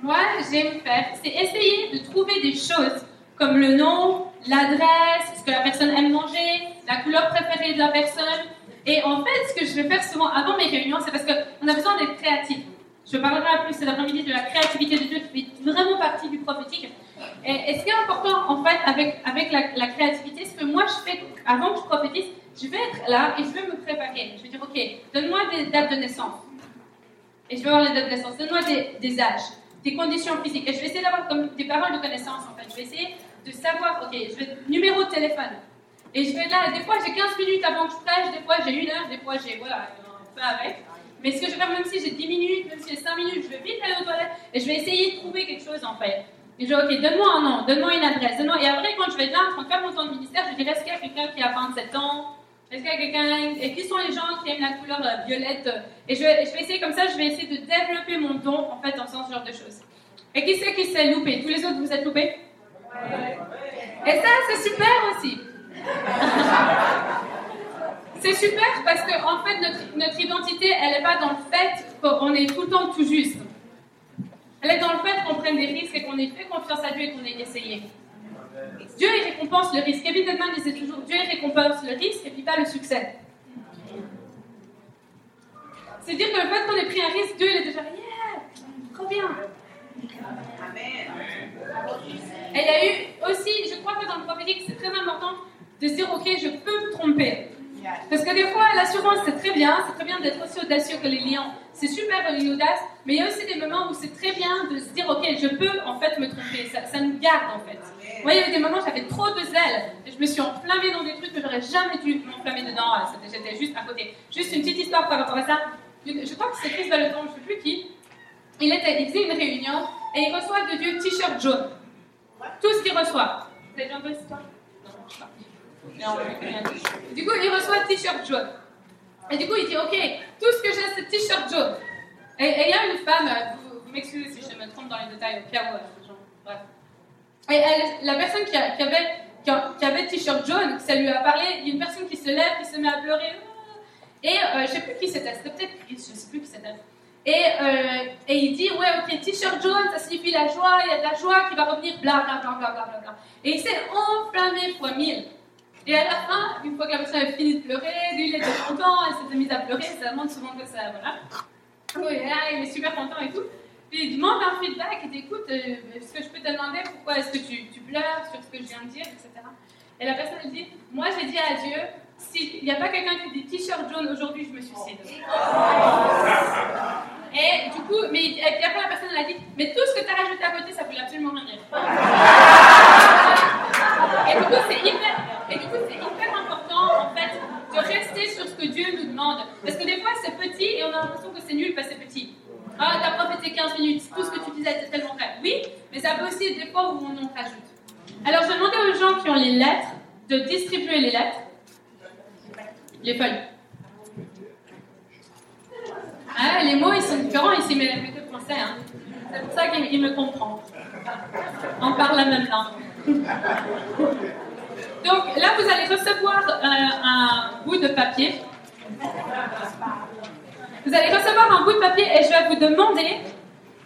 moi j'aime faire, c'est essayer de trouver des choses comme le nom, l'adresse, ce que la personne aime manger, la couleur préférée de la personne. Et en fait, ce que je vais faire souvent avant mes réunions, c'est parce qu'on a besoin d'être créatif. Je parlerai plus cet après-midi de la créativité de Dieu qui fait vraiment partie du prophétique. Et, ce qui est important, en fait, avec, avec la, la créativité, ce que moi je fais avant que je prophétise, je vais être là et je vais me préparer. Je vais dire, ok, donne-moi des dates de naissance. Et je vais avoir les dates de naissance. Donne-moi des, âges, des conditions physiques. Et je vais essayer d'avoir comme des paroles de connaissance, en fait. Je vais essayer de savoir, ok, je vais numéro de téléphone. Et je vais là, des fois j'ai 15 minutes avant que je prêche, des fois j'ai une heure, des fois j'ai, voilà, un peu avec. Mais ce que je vais faire, même si j'ai 10 minutes, même si j'ai 5 minutes, je vais vite aller aux toilettes et je vais essayer de trouver quelque chose en fait. Et je vais, ok, donne-moi un nom, donne-moi une adresse, donne-moi. Et après, quand je vais être là train de faire mon temps de ministère, je dirais, est-ce qu'il y a quelqu'un qui a 27 ans? Est-ce qu'il y a quelqu'un Et qui sont les gens qui aiment la couleur euh, violette? Et je vais, essayer comme ça, je vais essayer de développer mon don en fait faisant ce genre de choses. Et qui c'est qui s'est loupé? Tous les autres, vous êtes loupés? Et ça, c'est super aussi. c'est super parce que en fait, notre identité, elle n'est pas dans le fait qu'on est tout le temps tout juste. Elle est dans le fait qu'on prenne des risques et qu'on ait fait confiance à Dieu et qu'on ait essayé. Dieu, récompense le risque. Kevin Dedman disait toujours Dieu, récompense le risque et puis pas le succès. C'est-à-dire que le fait qu'on ait pris un risque, Dieu, il est déjà Yeah, trop bien. Il y a eu aussi, je crois que dans le prophétique, c'est très important de se dire Ok, je peux me tromper. Parce que des fois, l'assurance, c'est très bien, c'est très bien d'être aussi audacieux que les lions. C'est super une audace, mais il y a aussi des moments où c'est très bien de se dire, ok, je peux en fait me tromper. Ça nous garde en fait. Moi, il y a des moments où j'avais trop de zèle et je me suis enflammée dans des trucs que j'aurais jamais dû m'enflammer dedans. C'était- J'étais juste à côté. Juste une petite histoire par rapport à ça. Je crois que c'est Chris Baloton, je ne sais plus qui. Il, était, il faisait une réunion et il reçoit de Dieu t-shirt jaune. Tout ce qu'il reçoit. Vous avez entendu cette histoire Non, je sais pas. Non, rien. Du coup, il reçoit t-shirt jaune. Et du coup, il dit Ok, tout ce que j'ai, c'est t-shirt jaune. Et et il y a une femme, euh, vous, vous m'excusez si je me trompe dans les détails, au cas où, euh, genre, bref. Et la personne qui, avait, qui, avait t-shirt jaune, ça lui a parlé, il y a une personne qui se lève, qui se met à pleurer. Et euh, je sais plus qui c'était, c'était peut-être Chris, je sais plus qui c'était. Et, euh, et il dit, ouais, ok, t-shirt jaune, ça signifie la joie, il y a de la joie qui va revenir, bla bla bla bla bla bla. Et il s'est enflammé fois mille. Et à la fin, une fois que la personne avait fini de pleurer, lui il était content, elle s'était mise à pleurer, ça montre souvent que ça, voilà. Oui, là, il est super content et tout. Puis il demande un feedback, il dit écoute, euh, est-ce que je peux te demander pourquoi est-ce que tu, tu pleures sur ce que je viens de dire, etc. Et la personne elle dit moi j'ai dit à Dieu, s'il n'y a pas quelqu'un qui dit t-shirt jaune aujourd'hui, je me suicide. Et du coup, mais, et après la personne elle a dit mais tout ce que tu as rajouté à côté, ça voulait absolument rien dire. Et du coup, c'est hyper, et du coup, c'est hyper important, en fait, de rester sur ce que Dieu nous demande. Parce que des fois, c'est petit et on a l'impression que c'est nul parce que c'est petit. Ah, ta prof était 15 minutes, tout ce que tu disais était tellement vrai. Oui, mais ça peut aussi être des fois où on en rajoute. Alors, je demandais aux gens qui ont les lettres de distribuer les lettres, les feuilles. Ah, les mots, ils sont différents ici, mais que français. Hein. C'est pour ça qu'il il me comprend. On parle la même langue. Donc là, vous allez recevoir euh, un bout de papier. Vous allez recevoir un bout de papier et je vais vous demander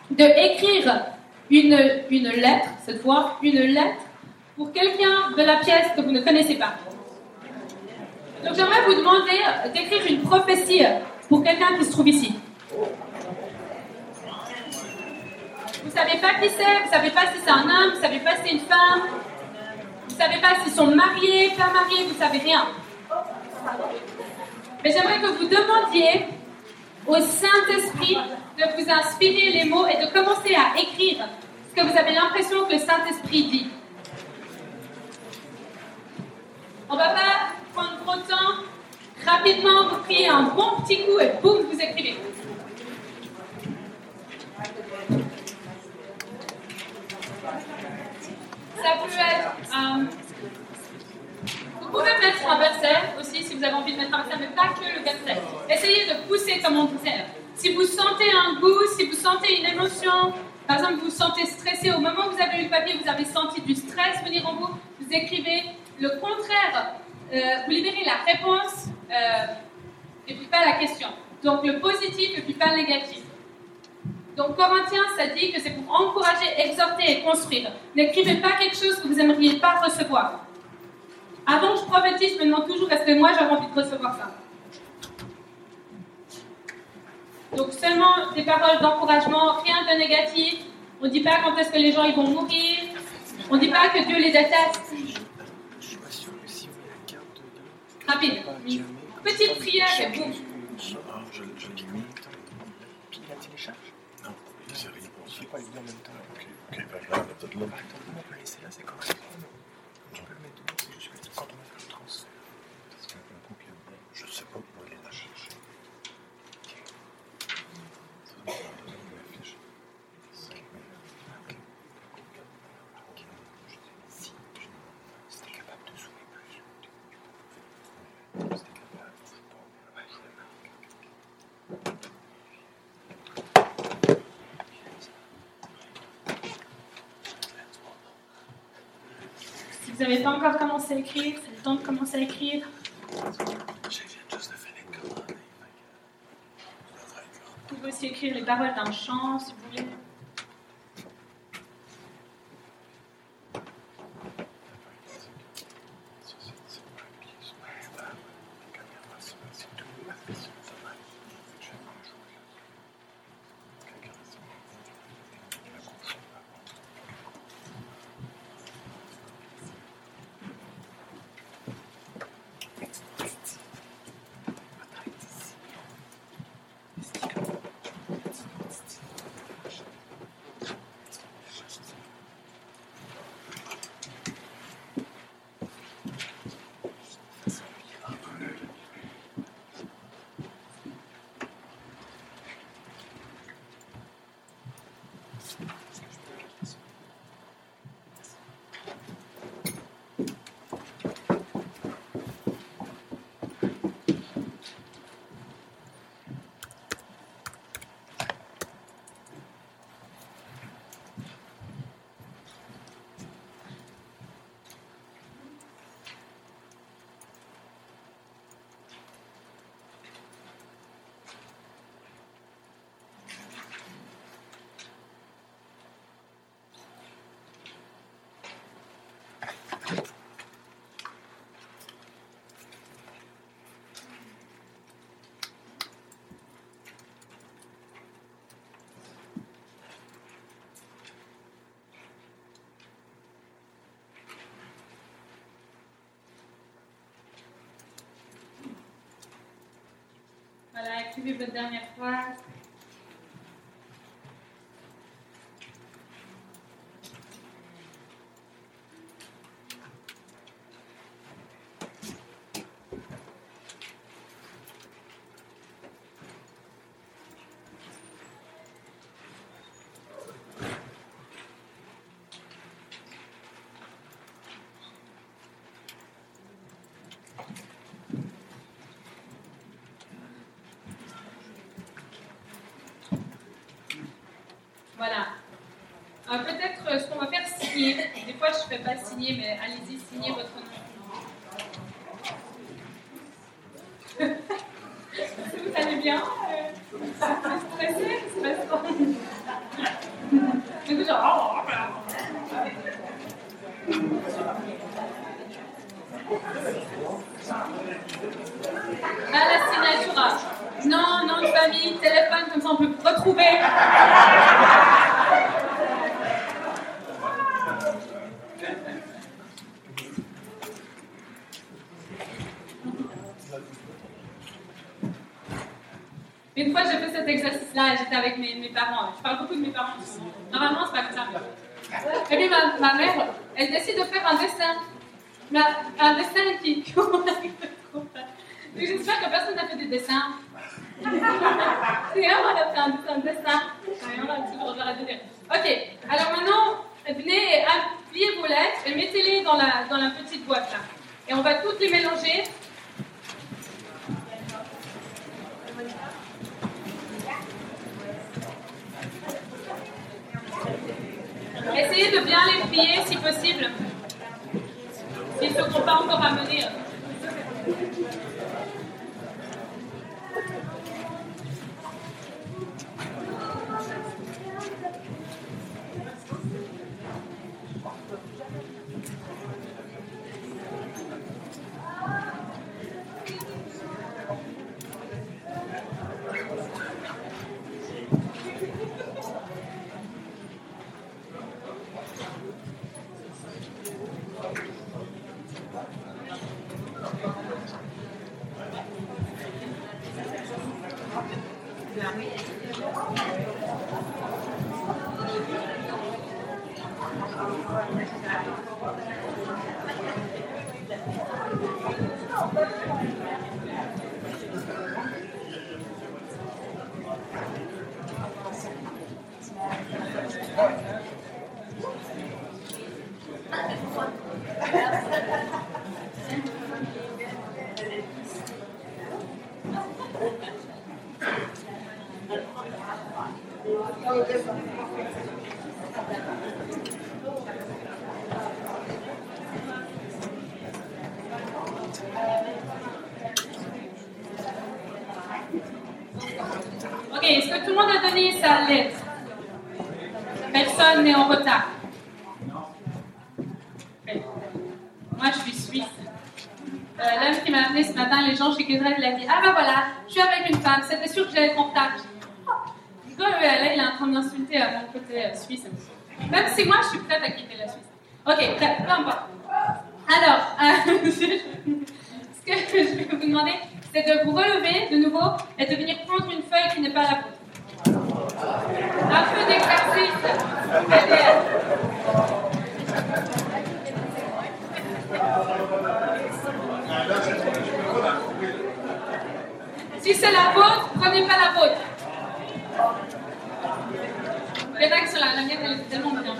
de écrire une, une lettre, cette fois, une lettre pour quelqu'un de la pièce que vous ne connaissez pas. Donc j'aimerais vous demander d'écrire une prophétie pour quelqu'un qui se trouve ici. Vous savez pas qui c'est, vous savez pas si c'est un homme, vous savez pas si c'est une femme, vous savez pas s'ils sont mariés, pas mariés, vous savez rien. Mais j'aimerais que vous demandiez au Saint-Esprit de vous inspirer les mots et de commencer à écrire ce que vous avez l'impression que le Saint-Esprit dit. On va pas prendre trop de temps. Rapidement, vous priez un bon petit coup et boum, vous écrivez. Ça peut être. euh, vous pouvez mettre un verset aussi si vous avez envie de mettre un verset, mais pas que le verset. Essayez de pousser comme on disait. Si vous sentez un goût, si vous sentez une émotion, par exemple, vous vous sentez stressé, au moment où vous avez lu le papier, vous avez senti du stress venir en vous, vous écrivez le contraire, euh, vous libérez la réponse euh, et puis pas la question. Donc le positif et puis pas le négatif. Donc Corinthiens, ça dit que c'est pour encourager, exhorter et construire. N'écrivez pas quelque chose que vous n'aimeriez pas recevoir. Avant que je prophétise, je me demande toujours est-ce que moi j'aurais envie de recevoir ça? Donc seulement des paroles d'encouragement, rien de négatif. On ne dit pas quand est-ce que les gens ils vont mourir. On ne dit pas que Dieu les déteste. Je suis pas sûr que si vous avez la carte de Rapide. Une petite prière et boum. Ah, je, je l'ai mis. La télécharge? Non, c'est rien. Je sais pas, il dit en même temps. Ok, ok, là, a peut-être là. On peut laisser là, c'est correct. n'avez pas encore commencé à écrire, c'est le temps de commencer à écrire. Vous pouvez aussi écrire les paroles d'un chant, si vous voulez. to be with them at class. Voilà. Euh, peut-être euh, ce qu'on va faire, signer. Des fois, je ne fais pas signer, mais allez-y, signez votre Même si moi, je suis prête à quitter la Suisse. Ok, peu importe. Alors, euh, ce que je vais vous demander, c'est de vous relever de nouveau et de venir prendre une feuille qui n'est pas la vôtre. Un peu d'exercice. Si c'est la vôtre, prenez pas la vôtre. La mienne elle est tellement bien.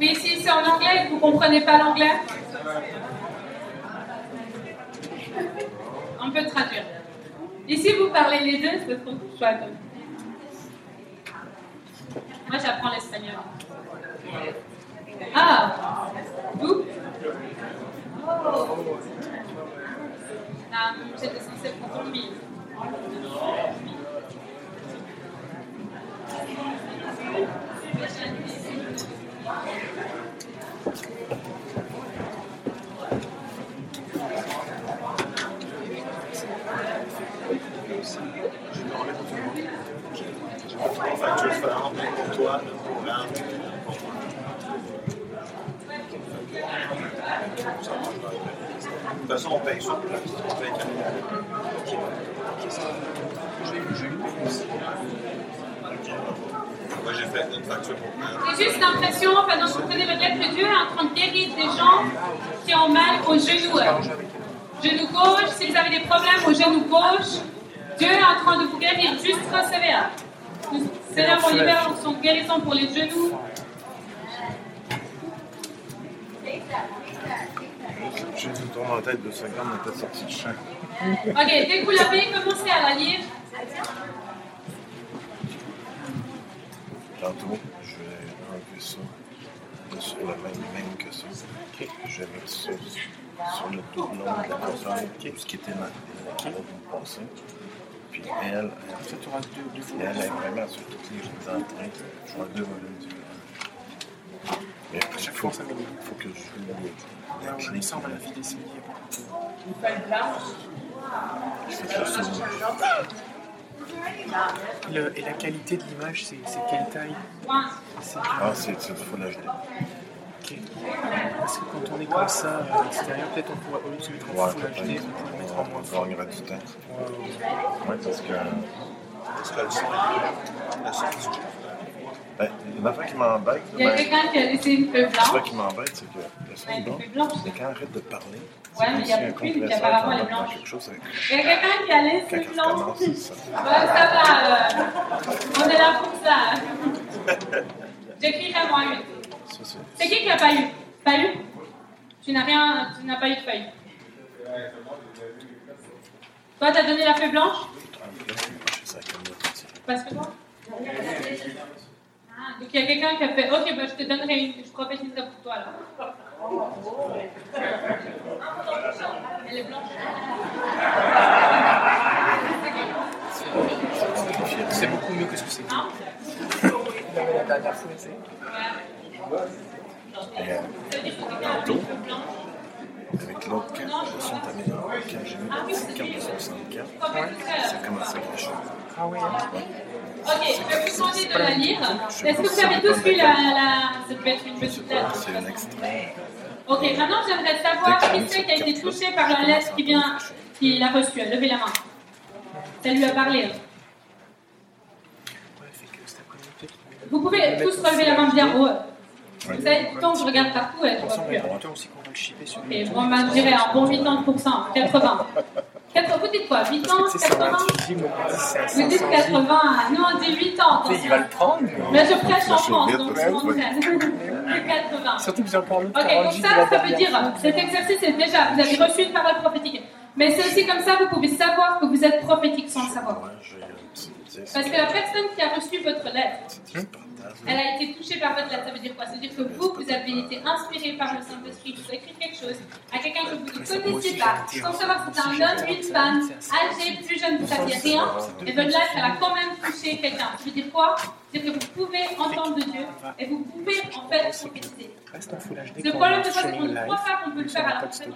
Mais si c'est en anglais vous ne comprenez pas l'anglais, on peut traduire. Et si vous parlez les deux, c'est trop chouette. Moi, j'apprends l'espagnol. Ah, vous? Ah, que je pour toi, moi. Ça marche pas. De toute façon, on paye sur place. On paye Moi, j'ai fait une facture pour moi. J'ai juste l'impression, pendant prenez votre lettre, que Dieu est en train de guérir des gens qui ont mal au genou. Genou gauche, si vous avez des problèmes au genou gauche, Dieu est en train de vous guérir. Juste recevez. Seigneur, on libère son guérison pour les genoux. J'ai une tourne en tête de 50, on était sorti de champ. Ok, dès que vous l'avez, commencez à la lire. Tantôt, je vais enlever ça de sur la même ligne que ça. Je vais mettre ça sur le tout long de la personne, ce qui était marqué vous passer. Puis elle, elle, Tu auras deux, deux elle est vraiment sur toutes les entrées. Je vais avoir deux volumes différents. Mais à chaque fois, il faut que je joue la la c'est lié. Je fais le son. Et, le- et la qualité de l'image, c'est c'est quelle taille? C'est Ah, c'est c'est Full HD. ok. Parce que quand on est comme ça à l'extérieur, peut-être on pourrait, au lieu de se mettre en Ouais, full peut-être. HD, on pourrait le mettre en moins On fort. du temps. Ouais, parce que. Parce que le son est le son du Ben, une affaire qui m'embête, Il y a ben, quelqu'un qui a laissé une feuille une affaire blanche. qui m'embête, c'est que bon, feuille blanche. mais quand on arrête de parler, Ouais, mais il y a c'est beaucoup, un apparemment, elle est qui blanche. quelque chose avec- Il y a quelqu'un qui a laissé une blanche. c'est ça. Ouais, ça va. euh, on est là pour ça. J'écrirai moi une. Ça, c'est- C'est qui qui n'a pas eu? Pas eu? Tu n'as rien, tu n'as pas eu de feuille. Toi, t'as donné la feuille blanche? Ça ça. Parce que toi? Ah, donc il y a quelqu'un qui a fait Ok, bah, je te donnerai une, je prophétiserai pour toi alors. Elle est blanche. C'est beaucoup mieux que ce que c'était. Non La dernière fois, c'est. Et euh, tantôt, avec l'autre carte, le son est amélioré. Quand j'ai mis la petite carte de 64, ça commence à cracher. Ah oui. Ok, je vais vous demander de la lire. Est-ce que vous avez tous lu la. la... Ça peut être une petite lettre. c'est un extrait. Ok, maintenant j'aimerais savoir qui c'est qui a été touché par la lettre qui vient, qui l'a reçue. Levez la main. Ça lui a parlé. Vous pouvez tous relever la main bien haut. Vous savez, pourtant je regarde partout et je vois plus. Et bon, bah, je dirais un bon 80%, 80. 80 vous dites quoi 8 ans, Tu sais, c'est 80 un petit film, on dit c'est à Vous dites 500 80, nous on dit 8 ans, il va le prendre. Mais je prêche en France, donc prenne. Plus 80. Surtout que j'ai encore l'autre Ok, 40 donc ça, ça veut dire, cet exercice est déjà, vous avez reçu une parole prophétique. Mais c'est aussi comme ça, vous pouvez savoir que vous êtes prophétique sans le savoir. Ouais, j'ai un petit 10. Parce que la personne qui a reçu votre lettre, petit 10 par temps. Elle a été touchée par votre lettre. Ça veut dire quoi? Ça veut dire que vous, vous avez été inspiré par le Saint-Esprit. Vous avez écrit quelque chose à quelqu'un que vous ne connaissez pas, sans savoir si c'est un homme, une femme, âgé, plus jeune, vous saviez rien. Et votre lettre, elle a quand même touché quelqu'un. Ça veut dire quoi? C'est-à-dire que vous pouvez entendre de Dieu et vous pouvez en fait prophétiser. Le quand problème, c'est quoi C'est qu'on ne croit pas qu'on peut le faire à la c'est du-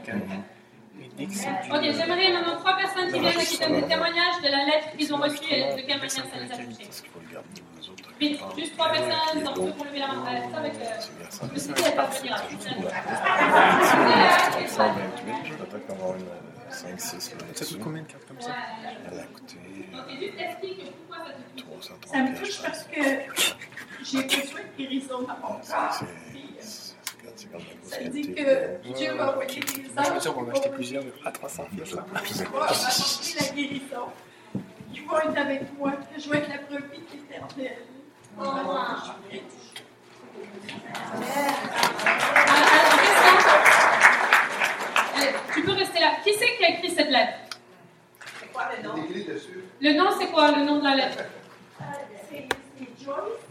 Ok, j'aimerais maintenant trois personnes qui viennent et qui donnent des témoignages de la lettre qu'ils ont reçue et de quelle manière ça les a touchés. Vite, juste trois personnes, pour lever la main. Ça avec. Je me suis dit, elle va venir là. C'est 128, peut-être qu'on va avoir une 5-6 Ça là-dessus. coûte combien de cartes comme ça Elle a coûté Ok, juste explique pourquoi ça te touche. 330 Ça me touche parce que j'ai besoin de guérison dans mon corps. Ça dit que Dieu m'a envoyé des Je veux anges dire, on va acheter plusieurs à 300 pièces. là. pouvoir apporter la guérison. Vont être avec moi, que je vais être la brebis éternelle. Tu peux rester là. Qui c'est qui a écrit cette lettre? C'est quoi le nom? Le nom, c'est quoi? Le nom de la lettre? C'est Joyce.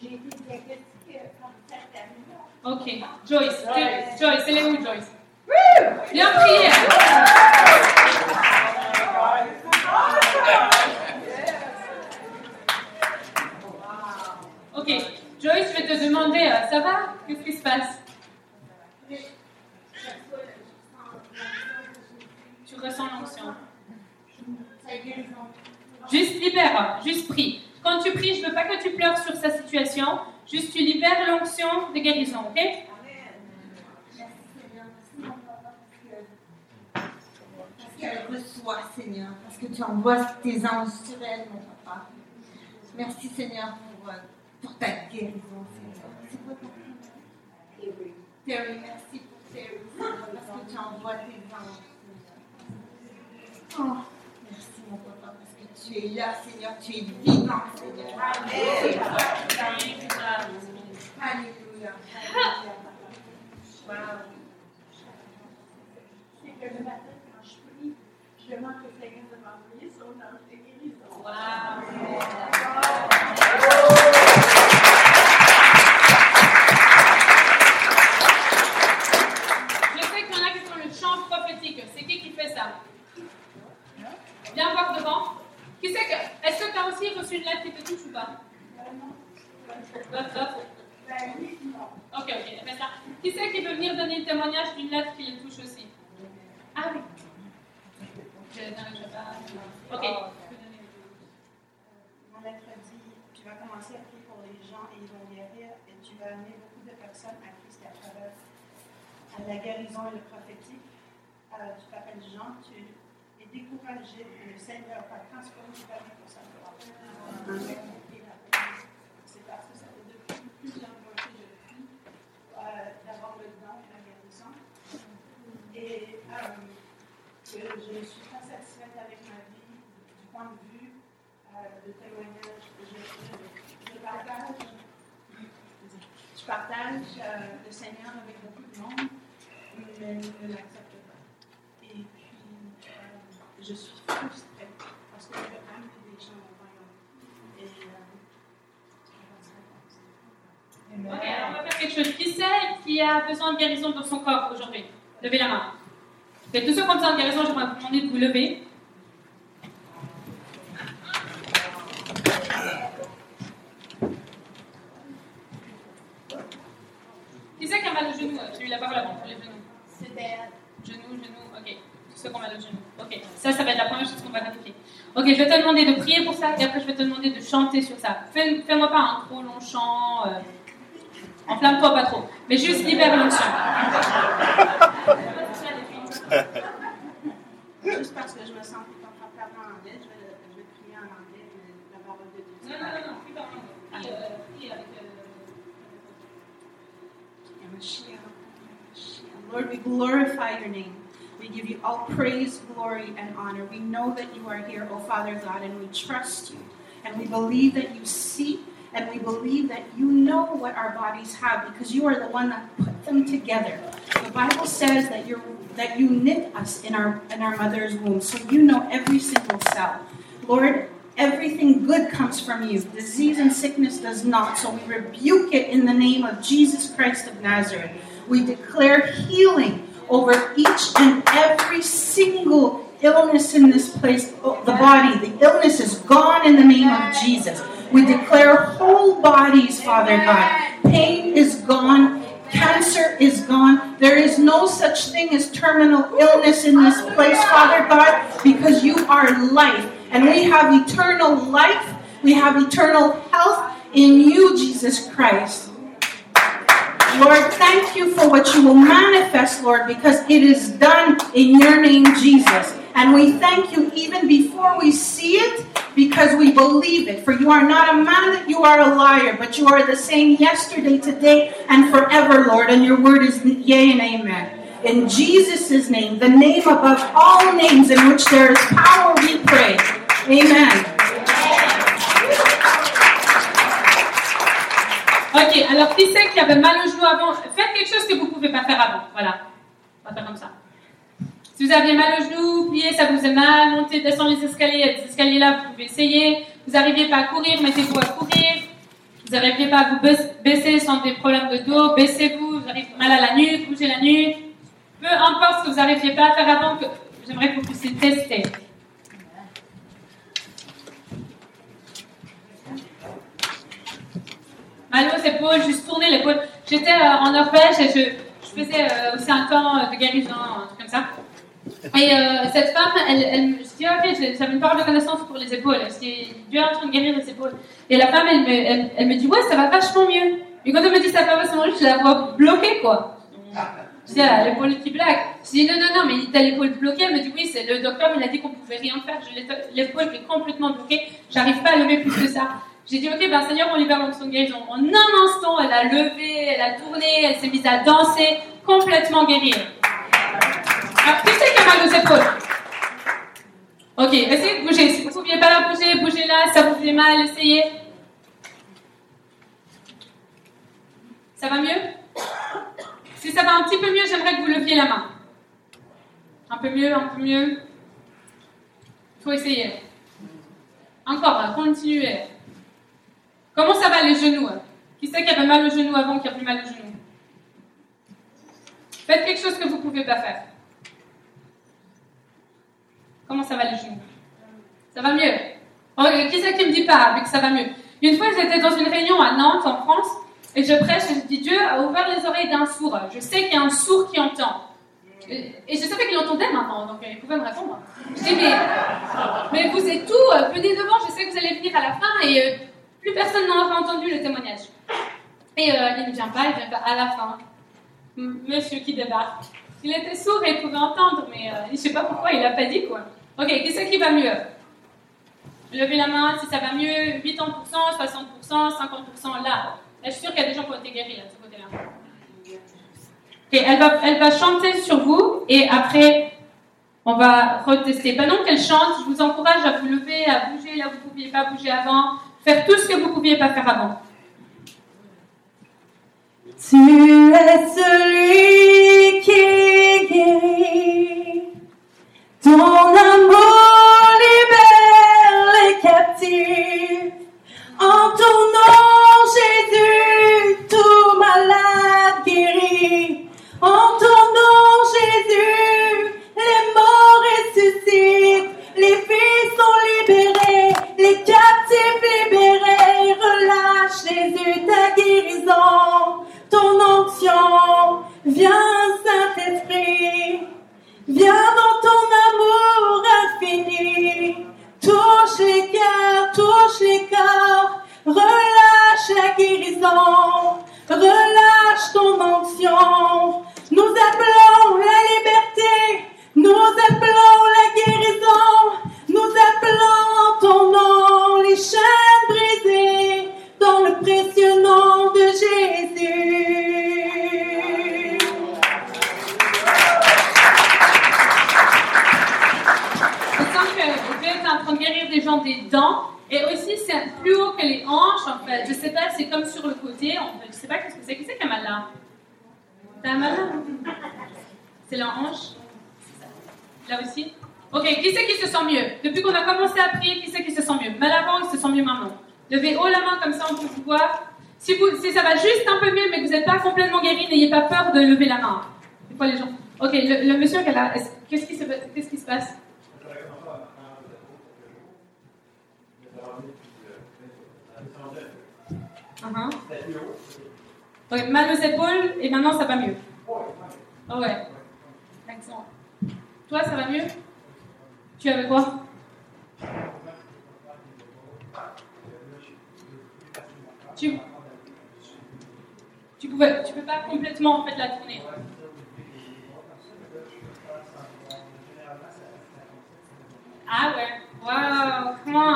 J'ai été diagnostiquée. Ok, Joyce. Joyce, elle est où, Joyce? Bien prié. Ok, Joyce, je vais te demander, euh, ça va? Qu'est-ce qui se passe? Tu ressens l'onction. Juste libère, juste prie. Quand tu pries, je ne veux pas que tu pleures sur sa situation. Juste tu libères l'onction de guérison, ok? Merci Seigneur, merci mon papa, parce que- parce qu'elle reçoit, Seigneur, parce que tu envoies tes anges sur elle, mon papa. Merci Seigneur pour, euh, pour ta guérison, Seigneur. C'est quoi ton prénom? Terry. Merci pour Terry, Seigneur, parce que tu envoies tes anges. Oh, merci mon papa, parce que tu es là, Seigneur, tu es vivant, Seigneur. Alléluia. Alléluia. Wow. C'est que le matin, quand je prie, je demande au Seigneur de m'envoyer son ange de guérison. Je Qui c'est que. Est-ce que tu as aussi reçu une lettre qui te touche ou pas? Hop, hop. Ben oui, non. Ok, ok, fais ça. Qui c'est qui veut venir donner le témoignage d'une lettre qui le touche aussi? Ah oui. Je pas. Ok. Ma lettre dit Tu vas commencer à prier pour les gens et ils vont guérir et tu vas amener beaucoup de personnes à Christ à travers la guérison et le prophétique. Euh, tu t'appelles Jean, tu es découragé, le Seigneur va transformer ta vie pour sa gloire. C'est parce que ça fait depuis plusieurs mois que je prie euh, d'avoir le don de la guérison. Et euh, que je ne suis pas satisfaite avec ma vie du point de vue euh, de témoignage. Je, je- je partage, je partage euh, le Seigneur avec beaucoup de monde, mais je suis frustrée parce que je veux amener des gens au royaume. Et euh, je vais Ok, alors on va faire quelque chose. Qui c'est qui a besoin de guérison dans son corps aujourd'hui? Levez la main. Tous ceux qui ont besoin de guérison, j'aimerais vous demander de vous lever. Qui c'est qui a mal au genou? J'ai eu la parole avant pour les genoux. C'était Genou, genou, ok. Tous ceux qui ont mal au genou. Ok, ça, ça va être la première chose qu'on va vérifier. Ok, je vais te demander de prier pour ça et après je vais te demander de chanter sur ça. Fais- Fais-moi pas un trop long chant. euh, Enflamme-toi pas trop. Mais juste libère l'onction. Juste parce que je me sens plus confortable en anglais, je vais, je vais prier en anglais, la parole de Dieu. Non, non, non, non, plus. Prie, euh, prie avec. euh, Lord, we glorify your name. We give you all praise, glory, and honor. We know that you are here, O Father God, and we trust you. And we believe that you see, and we believe that you know what our bodies have because you are the one that put them together. The Bible says that you're that you knit us in our in our mother's womb, so you know every single cell. Lord, Everything good comes from you. Disease and sickness does not. So we rebuke it in the name of Jesus Christ of Nazareth. We declare healing over each and every single illness in this place, oh, the body. The illness is gone in the name of Jesus. We declare whole bodies, Father God. Pain is gone. Cancer is gone. There is no such thing as terminal illness in this place, Father God, because you are life. And we have eternal life. We have eternal health in you, Jesus Christ. Lord, thank you for what you will manifest, Lord, because it is done in your name, Jesus. And we thank you even before we see it because we believe it. For you are not a man that you are a liar, but you are the same yesterday, today, and forever, Lord. And your word is yea and amen. In Jesus' name, the name above all names in which there is power, we pray. Amen. Ok, alors qui c'est qui avait mal au genou avant? Faites quelque chose que vous ne pouvez pas faire avant. Voilà. On va faire comme ça. Si vous aviez mal au genou, plié, ça vous faisait mal, montez, descendez les escaliers, des escaliers là, vous pouvez essayer. Vous n'arriviez pas à courir, mettez-vous à courir. Vous n'arriviez pas à vous bais- baisser sans des problèmes de dos, baissez-vous, vous avez mal à la nuque, bougez la nuque. Peu importe ce que vous n'arriviez pas à faire avant, j'aimerais que vous puissiez tester. Mal aux épaules, juste tourner l'épaule. J'étais euh, en Norvège et je, faisais euh, aussi un temps de guérison, un truc comme ça. Et euh, cette femme, elle, elle, je dis, ok, j'ai- j'avais une parole de connaissance pour les épaules. Je Dieu est en train de guérir les épaules? Et la femme, elle me, dit, ouais, ça va vachement mieux. Et quand elle me dit ça va vachement mieux, je la vois bloquée, quoi. Je dis, ah, l'épaule qui blague. Je dis, non, non, non, mais t'as l'épaule bloquée. Elle me dit, oui, c'est le docteur, il a dit qu'on pouvait rien faire. L'épaule est complètement bloquée. J'arrive pas à lever plus que ça. J'ai dit, ok, ben Seigneur, on libère son guérison. En un instant, elle a levé, elle a tourné, elle s'est mise à danser, complètement guérie. Alors, qui c'est qui a mal aux épaules Ok, essayez de bouger. Si vous ne pouviez pas la bouger, bougez-la. Ça vous fait mal, essayez. Ça va mieux? Si ça va un petit peu mieux, j'aimerais que vous leviez la main. Un peu mieux, un peu mieux. Il faut essayer. Encore, continuez. Comment ça va les genoux hein? Qui c'est qui avait mal aux genoux avant, qui a plus mal aux genoux? Faites quelque chose que vous ne pouvez pas faire. Comment ça va les genoux? Ça va mieux? Oh, Qui c'est qui me dit pas mais que ça va mieux? Une fois, j'étais dans une réunion à Nantes, en France, et je prêche et je dis Dieu a ouvert les oreilles d'un sourd. Je sais qu'il y a un sourd qui entend. Et, je savais qu'il entendait maintenant, donc il pouvait me répondre. Je dis mais, mais vous êtes Euh, Venez devant, je sais que vous allez venir à la fin, et euh, plus personne aura entendu le témoignage. Et euh, il ne vient pas, il vient pas à la fin. Monsieur qui débarque. Il était sourd et il pouvait entendre, mais euh, je sais pas pourquoi il n'a pas dit quoi. Ok, c'est qui va mieux? Levez la main si ça va mieux, 80%, 60%, 50% là. Je suis sûre qu'il y a des gens qui ont été guéris de ce côté-là. Elle va, chanter sur vous et après, on va retester. Pendant qu'elle chante, je vous encourage à vous lever, à bouger là vous ne pouviez pas bouger avant, faire tout ce que vous ne pouviez pas faire avant. Tu es celui qui guérit. Ton amour libère les captifs. En ton nom, Jésus, tout malade guérit. En ton nom, Jésus, les captifs libérés. Relâche, Jésus, ta guérison, ton onction. Viens, Saint-Esprit. Viens dans ton amour infini. Touche les cœurs, touche les corps. Relâche la guérison. Relâche ton onction. Nous appelons la liberté. Nous appelons la guérison. Chaînes brisées dans le précieux nom de Jésus. Je sens que Dieu est en train de guérir des gens des dents. Et aussi, c'est plus haut que les hanches, en fait. Je sais pas, c'est comme sur le côté. En fait. Je sais pas qu'est-ce que c'est? Qui c'est qui a mal là T'as mal là C'est la hanche? Là aussi? Ok, qui c'est qui se sent mieux? Depuis qu'on a commencé à prier, qui c'est qui se sent mieux? Mal avant, qui se sent mieux maintenant Levez haut la main, comme ça on peut vous voir. Si, vous, si ça va juste un peu mieux, mais que vous n'êtes pas complètement guéri, n'ayez pas peur de lever la main. C'est quoi les gens Ok, le, le monsieur là, est-ce- qu'est-ce qui, se- passe? Uh-huh. Ok, mal aux épaules et maintenant ça va mieux. Oh ouais. Excellent. Toi, ça va mieux? Tu avais quoi? Tu tu pouvais, tu peux pas complètement en fait la tourner. Ah ouais. Wow, come on.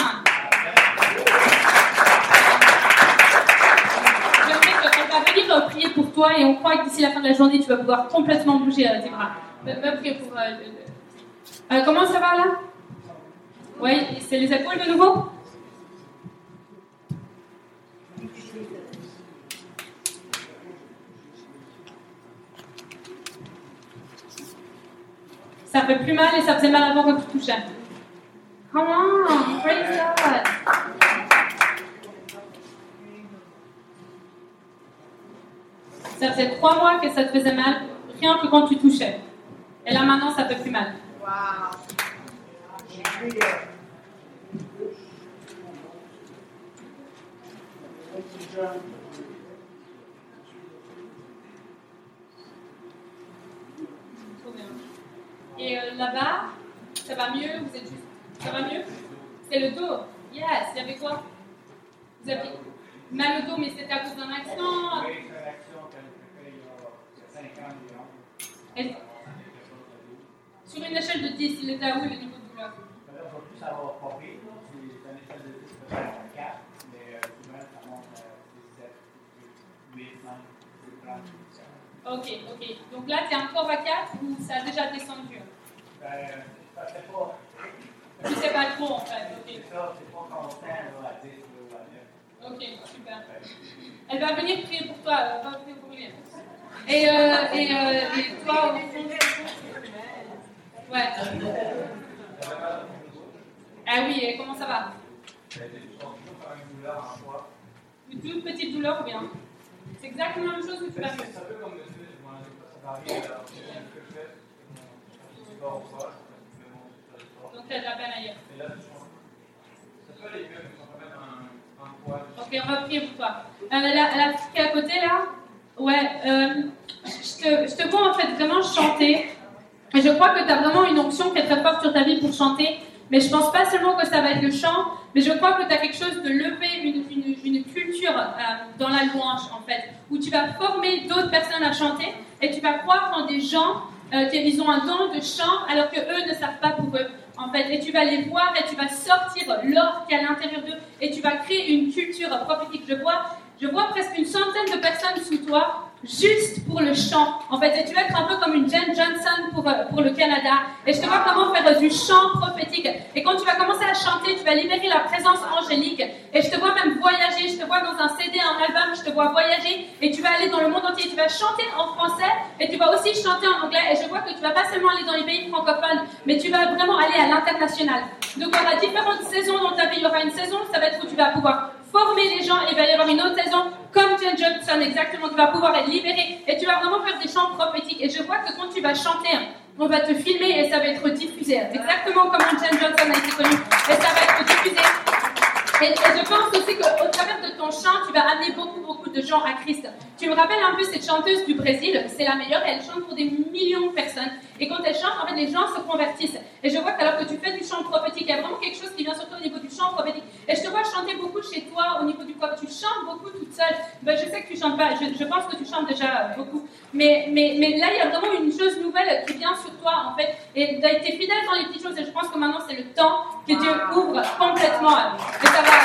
Va venir prier pour toi et on croit que d'ici la fin de la journée, tu vas pouvoir complètement bouger tes bras. Prier pour. euh, Euh, comment ça va là? Oui, c'est les épaules de nouveau? Ça fait plus mal et ça faisait mal avant quand tu touchais. Come praise God. Ça faisait trois mois que ça te faisait mal, rien que quand tu touchais. Et là maintenant, ça fait plus mal. Et euh, là-bas, ça va mieux? Vous êtes juste... Ça va mieux? C'est le dos. Yes, il y avait quoi? Vous avez mal au dos, mais c'était à cause d'un accident. Et- Sur une échelle de 10, il était à où le niveau de douleur Ok, ok. Donc là, tu es encore à 4 ou ça a déjà descendu? Tu sais pas trop en fait. Ok, Ok, super. Elle va venir prier pour toi. Elle va prier pour lui. Et, euh, et, euh, et toi, au fond Ouais. Ah oui, comment ça va? Une toute petite douleur ou bien? C'est exactement la même chose que tu vas mieux? Donc tu as de la peine ailleurs. Ok, on va prier pour toi. Euh, la, qui est à côté là, ouais, euh, je te vois en fait vraiment chanter. Et je crois que tu as vraiment une onction qui est très forte sur ta vie pour chanter. Mais je pense pas seulement que ça va être le chant, mais je crois que tu as quelque chose de lever, une, une, culture euh, dans la louange en fait, où tu vas former d'autres personnes à chanter et tu vas croire en des gens euh, qui ils ont un don de chant alors que eux ne savent pas pour eux en fait. Et tu vas les voir et tu vas sortir l'or qui est à l'intérieur d'eux et tu vas créer une culture prophétique. Je vois, je vois presque une centaine de personnes sous toi juste pour le chant. En fait, tu vas être un peu comme une Jen Johnson pour, euh, pour le Canada. Et je te vois comment faire euh, du chant prophétique. Et quand tu vas commencer à chanter, tu vas libérer la présence angélique. Et je te vois même voyager. Je te vois dans un CD, un album, je te vois voyager. Et tu vas aller dans le monde entier. Tu vas chanter en français et tu vas aussi chanter en anglais. Et je vois que tu vas pas seulement aller dans les pays francophones, mais tu vas vraiment aller à l'international. Donc, y aura différentes saisons dans ta vie. Il y aura une saison, ça va être où tu vas pouvoir former les gens et il va y avoir une autre saison comme Jen Johnson, exactement, tu vas pouvoir être libéré et tu vas vraiment faire des chants prophétiques. Et je vois que quand tu vas chanter, on va te filmer et ça va être diffusé. Exactement comme Jen Johnson a été connue. Et ça va être diffusé. Et, et je pense aussi qu'au travers de ton chant, tu vas amener beaucoup, beaucoup de gens à Christ. Tu me rappelles un peu cette chanteuse du Brésil, c'est la meilleure, elle chante pour des millions de personnes. Et quand elle chante, en fait, les gens se convertissent. Et je vois qu'alors que tu fais du chant prophétique, il y a vraiment quelque chose qui vient surtout au niveau du chant prophétique. Et je te vois chanter beaucoup chez toi, au niveau du corps. Tu chantes beaucoup toute seule. Ben, je sais que tu chantes pas, je, pense que tu chantes déjà beaucoup. Mais, là, il y a vraiment une chose nouvelle qui vient sur toi, en fait. Et tu as été fidèle dans les petites choses, et je pense que maintenant, c'est le temps que Dieu ouvre complètement. Et ça va.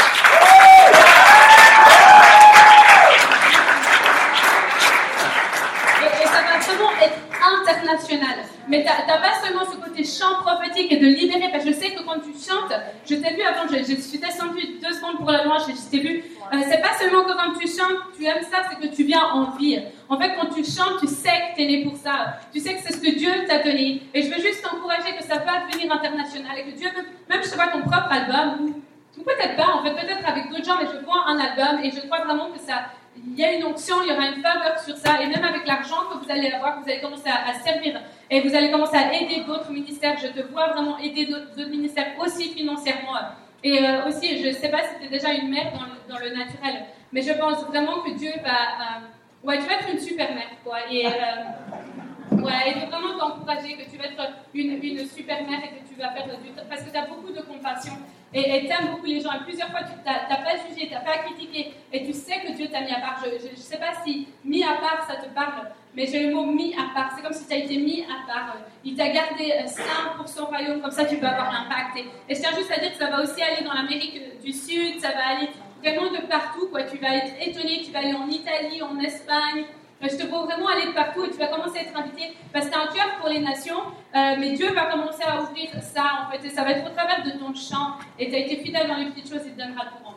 Et ça va vraiment être international. Mais tu n'as pas seulement ce côté chant prophétique et de libérer. Parce que je sais que quand tu chantes, je t'ai vu avant, je, suis descendue deux secondes pour la louange, je, je t'ai vu. Euh, c'est pas seulement que quand tu chantes, tu aimes ça, c'est que tu viens en vie. En fait, quand tu chantes, tu sais que tu es né pour ça. Tu sais que c'est ce que Dieu t'a donné. Et je veux juste t'encourager que ça va devenir international et que Dieu veut, même je sais pas, ton propre album, ou peut-être pas, en fait, peut-être avec d'autres gens, mais je vois un album et je crois vraiment que ça, il y a une onction, il y aura une faveur sur ça, et même avec l'argent que vous allez avoir, vous allez commencer à, servir et vous allez commencer à aider d'autres ministères. Je te vois vraiment aider d'autres ministères aussi financièrement. Et euh, aussi, je ne sais pas si tu es déjà une mère dans le, naturel, mais je pense vraiment que Dieu va. euh, ouais, tu vas être une super mère, quoi. Et, euh, ouais, veux vraiment t'encourager que tu vas être une, une super mère et que tu vas faire du. Parce que tu as beaucoup de compassion et tu aimes beaucoup les gens. Et plusieurs fois, tu n'as pas jugé, tu n'as pas critiqué et tu sais que Dieu t'a mis à part. Je ne sais pas si mis à part ça te parle, mais j'ai le mot mis à part. C'est comme si tu as été mis à part. Il t'a gardé euh, saint pour son royaume, comme ça tu peux avoir l'impact. Et, et je tiens juste à dire que ça va aussi aller dans l'Amérique du Sud, ça va aller vraiment de partout. Quoi. Tu vas être étonné, tu vas aller en Italie, en Espagne. Euh, Je te vois vraiment aller de partout et tu vas commencer à être invité parce que tu as un cœur pour les nations, euh, mais Dieu va commencer à ouvrir ça en fait. Et ça va être au travers de ton chant. Et tu as été fidèle dans les petites choses, il te donnera le courant.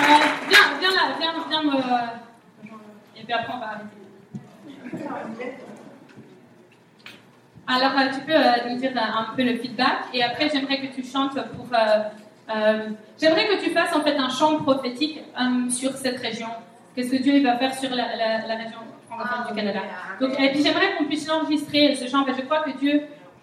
Euh, viens, viens là, viens, viens me. Et puis après, on va arrêter. Alors, euh, tu peux euh, nous dire un, un peu le feedback et après, j'aimerais que tu chantes pour. euh, euh, j'aimerais que tu fasses en fait un chant prophétique euh, sur cette région. Qu'est-ce que Dieu il va faire sur la, la- la région francophone du Canada. Donc, et puis, j'aimerais qu'on puisse l'enregistrer, ce chant. parce que je crois que Dieu.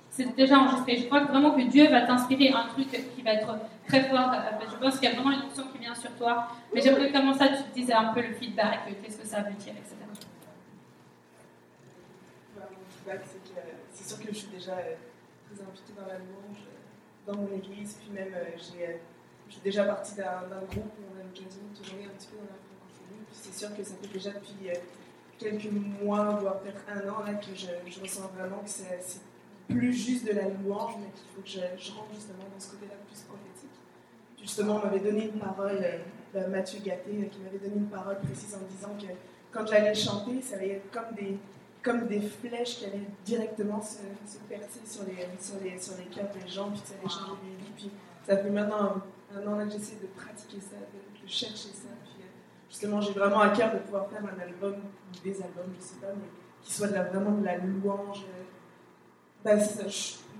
C'est déjà enregistré. Je crois que vraiment que Dieu va t'inspirer un truc qui va être très fort. Euh, Je pense qu'il y a vraiment une option qui vient sur toi. Mais j'aimerais comment ça tu te dises un peu le feedback, euh, qu'est-ce que ça veut dire, etc. Voilà, mon feedback, c'est que euh, c'est sûr que je suis déjà euh, très impliquée dans la louange, euh, dans mon église, puis même euh, j'ai, je suis déjà partie d'un groupe où on a l'occasion de tourner un petit peu dans la francophonie, puis c'est sûr que ça fait déjà depuis quelques mois, voire peut-être un an, là, que je, ressens vraiment que c'est plus juste de la louange, mais qu'il faut que je, rentre justement dans ce côté-là plus prophétique. Justement, on m'avait donné une parole, Mathieu Gatté, qui m'avait donné une parole précise en me disant que quand j'allais chanter, ça allait être comme des, comme des flèches qui allaient directement se, se percer sur les, sur, les, sur les cœurs des gens, puis ça allait changer des vies. Puis ça fait maintenant un, an là que j'essaie de pratiquer ça, de, de chercher ça. Puis euh, justement, j'ai vraiment à cœur de pouvoir faire un album, ou des albums, je sais pas, mais qui soit de la- vraiment de la louange. ben,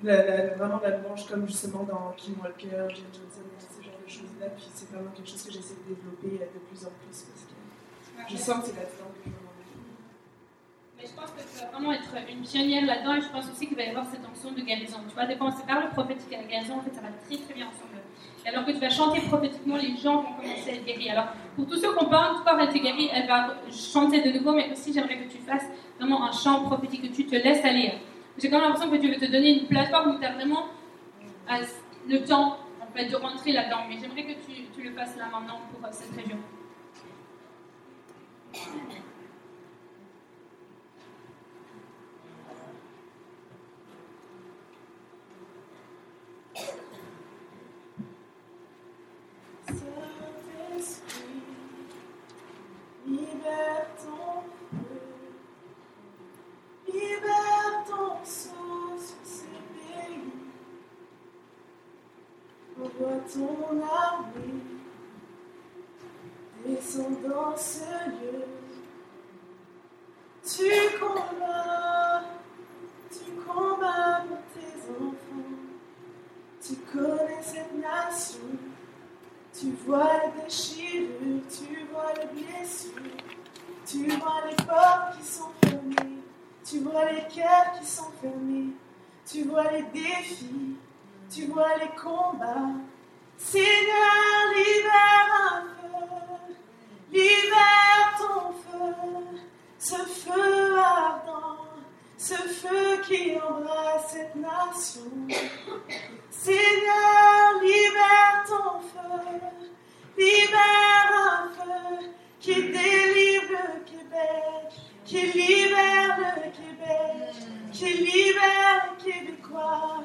la- la- vraiment de la louange comme justement dans Kim Walker, Jim Johnson, ce genre de choses-là. Puis c'est vraiment quelque chose que j'essaie de développer euh, de plus en plus parce que je sens que c'est là-dedans que Mais je pense que tu vas vraiment être une pionnière là-dedans et je pense aussi qu'il va y avoir cette onction de guérison. Tu fois on sépare le prophétique et la guérison, en fait ça va très très bien ensemble. Et alors que tu vas chanter prophétiquement, les gens vont commencer à être guéris. Alors pour tous ceux qui n'ont pas encore été guéris, elle va chanter de nouveau, mais aussi j'aimerais que tu fasses vraiment un chant prophétique, que tu te laisses aller. J'ai quand même l'impression que Dieu veut te donner une plateforme où tu as vraiment euh, le temps en fait, de rentrer là-dedans. Mais j'aimerais que tu, tu le fasses là maintenant pour euh, cette région. Ton armée, descends dans ce lieu, tu combats, tu combats pour tes enfants, tu connais cette nation. Tu vois les déchirures, tu vois les blessures, tu vois les portes qui sont fermées, tu vois les cœurs qui sont fermés, tu vois les défis, tu vois les combats. Seigneur, libère un feu, libère ton feu, ce feu ardent, ce feu qui embrasse cette nation. Seigneur, libère ton feu, libère un feu qui délivre le Québec, qui libère le Québec, qui libère les Québécois.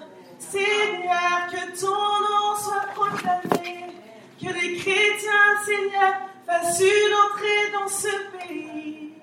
Seigneur, que ton nom soit proclamé, que les chrétiens, Seigneur, fassent une entrée dans ce pays.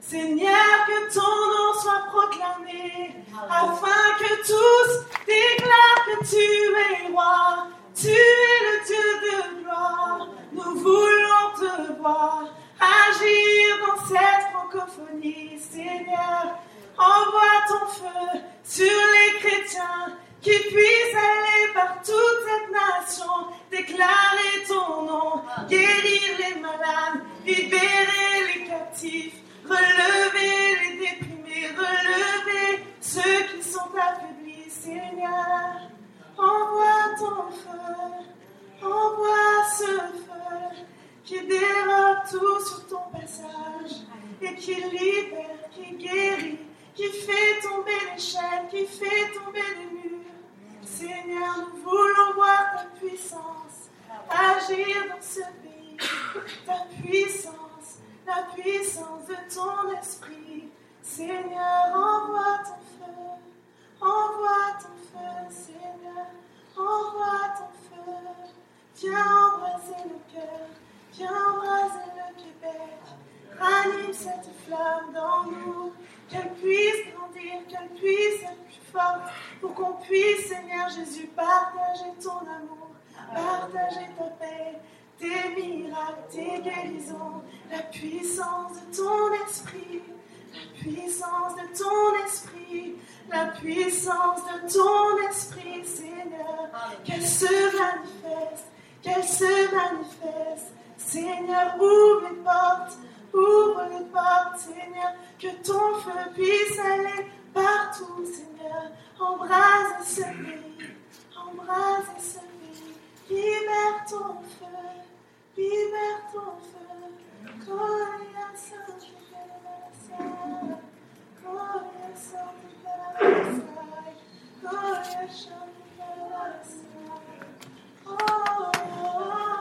Seigneur, que ton nom soit proclamé, afin que tous déclarent que tu es roi. Tu es le Dieu de gloire. Nous voulons te voir agir dans cette francophonie, Seigneur. Envoie ton feu sur les chrétiens qui puissent aller par toute cette nation, déclarer ton nom, guérir les malades, libérer les captifs, relever les déprimés, relever ceux qui sont affaiblis, Seigneur. Envoie ton feu, envoie ce feu qui dérobe tout sur ton passage et qui libère, qui guérit, qui fait tomber les chaînes, qui fait tomber les. Seigneur, nous voulons voir ta puissance agir dans ce pays, ta puissance, la puissance de ton esprit. Seigneur, envoie ton feu, envoie ton feu, Seigneur, envoie ton feu. Viens embraser le cœur, viens embraser le Québec. Ranime cette flamme dans nous, qu'elle puisse grandir, qu'elle puisse être plus forte, pour qu'on puisse, Seigneur Jésus, partager ton amour, partager ta paix, tes miracles, tes guérisons, la puissance de ton esprit, la puissance de ton esprit, la puissance de ton esprit, Seigneur, qu'elle se manifeste, qu'elle se manifeste. Seigneur, ouvre les portes, ouvre les portes, Seigneur, que ton feu puisse aller partout, Seigneur. Embrase ce pays, embrase ce pays, libère ton feu, libère ton feu. Gloria Sancti Gloria Sancti Gloria Sancti Oh, oh, oh,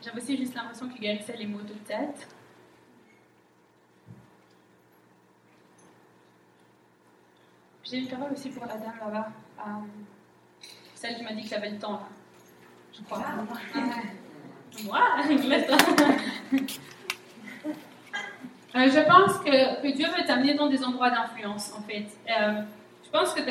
J'avais aussi juste l'impression qu'il guérissait les maux de tête. J'ai une parole aussi pour la dame là-bas. euh, celle qui m'a dit que j'avais le temps, là. Je crois. Moi laisse-toi. Euh, je pense que, que Dieu veut t'amener dans des endroits d'influence, en fait. Euh, je pense que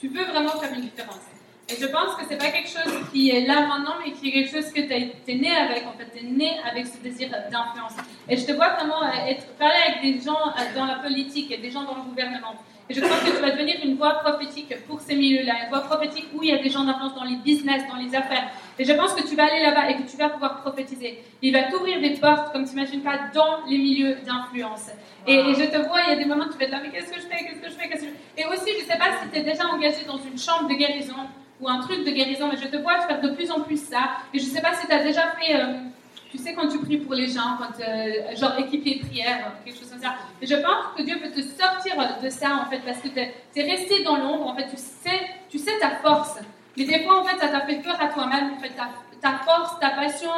tu veux vraiment faire une différence. Et je pense que c'est pas quelque chose qui est là maintenant, mais qui est quelque chose que tu es né avec. En fait, tu es né avec ce désir d'influence. Et je te vois vraiment être, parler avec des gens euh, dans la politique et des gens dans le gouvernement. Et je crois que tu vas devenir une voix prophétique pour ces milieux-là, une voix prophétique où il y a des gens d'influence dans les business, dans les affaires. Et je pense que tu vas aller là-bas et que tu vas pouvoir prophétiser. Il va t'ouvrir des portes, comme tu n'imagines pas, dans les milieux d'influence. Et, je te vois, il y a des moments où tu vas être là, mais qu'est-ce que je fais, qu'est-ce que je fais, qu'est-ce que Et aussi, je ne sais pas si tu es déjà engagé dans une chambre de guérison ou un truc de guérison, mais je te vois faire de plus en plus ça. Et je ne sais pas si tu as déjà fait, euh, tu sais, quand tu pries pour les gens, quand, euh, genre équipier prière, quelque chose comme ça. Et je pense que Dieu veut te sortir de ça, en fait, parce que tu es, resté dans l'ombre, en fait, tu sais, tu sais ta force. Mais des fois, en fait, ça t'a fait peur à toi-même, en fait, ta, force, ta passion,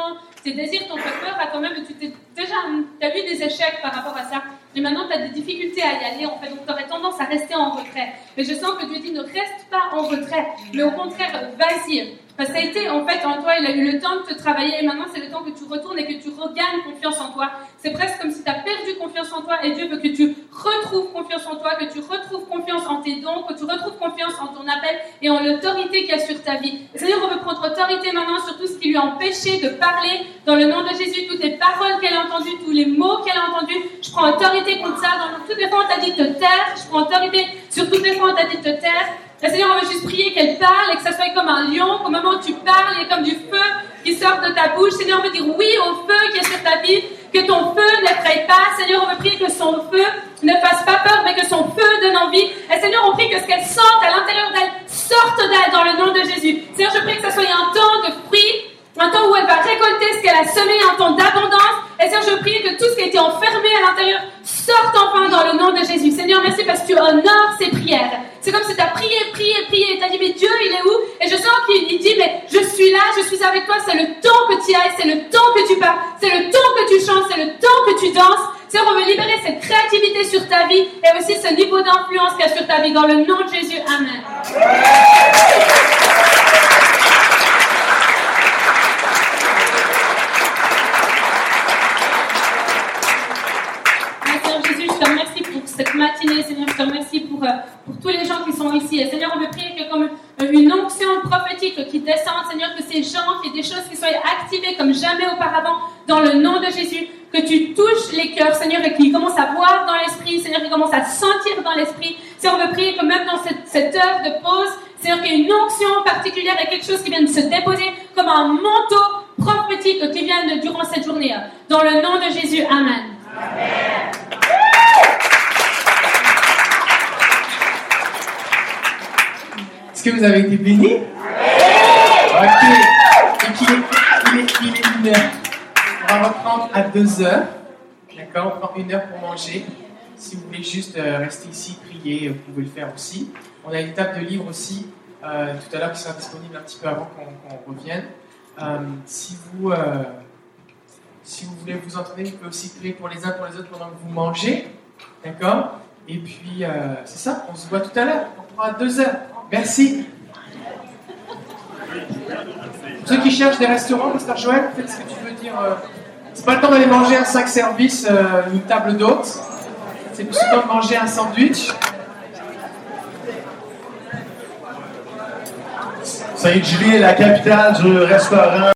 tes désirs t'ont fait peur à toi-même, tu t'es déjà, as eu des échecs par rapport à ça. Et maintenant, tu as des difficultés à y aller, en fait, donc tu aurais tendance à rester en retrait. Mais je sens que Dieu dit ne reste pas en retrait, mais au contraire, vas-y. Que ça a été, en fait, en toi, il a eu le temps de te travailler, et maintenant, c'est le temps que tu retournes et que tu regagnes confiance en toi. C'est presque comme si tu as perdu confiance en toi, et Dieu veut que tu retrouves confiance en toi, que tu retrouves confiance en tes dons, que tu retrouves confiance en ton appel et en l'autorité qu'il y a sur ta vie. Seigneur, on veut prendre autorité maintenant sur tout ce qui lui a empêché de parler dans le nom de Jésus, toutes les paroles qu'elle a entendues, tous les mots qu'elle a entendus. Je prends autorité contre ça. Dans toutes les fois, on t'a dit te taire. Je prends autorité sur toutes les fois, on t'a dit te taire. Seigneur, on veut juste prier qu'elle parle et que ça soit comme un lion, qu'au moment où tu parles, il y ait comme du feu qui sort de ta bouche. Seigneur, on veut dire oui au feu qui est sur ta vie, que ton feu n'effraie pas. Seigneur, on veut prier que son feu ne fasse pas peur, mais que son feu donne envie. Et Seigneur, on prie que ce qu'elle sente à l'intérieur d'elle sorte d'elle dans le nom de Jésus. Seigneur, je prie que ça soit un temps de fruits, un temps où elle va récolter ce qu'elle a semé, un temps d'abondance. Et Seigneur, je prie que tout ce qui a été enfermé à l'intérieur sorte enfin dans le nom de Jésus. Seigneur, merci parce que tu honores ces prières. C'est comme si tu as prié, prié, prié, tu as dit, mais Dieu, il est où? Et je sens qu'il il dit, mais je suis là, je suis avec toi, c'est le temps que tu ailles, c'est le temps que tu parles, c'est le temps que tu chantes, c'est le temps que tu danses. Seigneur, on veut libérer cette créativité sur ta vie et aussi ce niveau d'influence qu'il y a sur ta vie. Dans le nom de Jésus, Amen. Ah, Seigneur Jésus, je te remercie pour cette matinée, Seigneur. Je te remercie pour, euh, pour tous les gens qui sont ici. Et Seigneur, on veut prier que comme euh, une onction prophétique qui descende, Seigneur, que ces gens, qu'il y ait des choses qui soient activées comme jamais auparavant dans le nom de Jésus, que tu touches les cœurs, Seigneur, et qu'ils commencent à voir dans l'esprit, Seigneur, qu'ils commencent à sentir dans l'esprit. Seigneur, on veut prier que même dans cette, cette heure de pause, Seigneur, qu'il y ait une onction particulière et quelque chose qui vient de se déposer comme un manteau prophétique qui vient de, durant cette journée. Dans le nom de Jésus, Amen. Est-ce que vous avez été bénis? Ok. Et qu'il est, il est, il est une heure. On va reprendre à deux heures. D'accord? On prend une heure pour manger. Si vous voulez juste euh, rester ici, prier, vous pouvez le faire aussi. On a une table de livres aussi, euh, tout à l'heure, qui sera disponible un petit peu avant qu'on revienne. Euh, si vous... euh, si vous voulez vous entraîner, vous pouvez aussi prier pour les uns pour les autres pendant que vous mangez. D'accord? Et puis, euh, c'est ça, on se voit tout à l'heure. On prend à deux heures. Merci. Ceux qui cherchent des restaurants, Pasteur Joël, faites ce que tu veux dire. euh, c'est pas le temps d'aller manger un 5 services, euh, une table d'hôtes. C'est plus le temps de manger un sandwich. Sainte-Julie est la capitale du restaurant.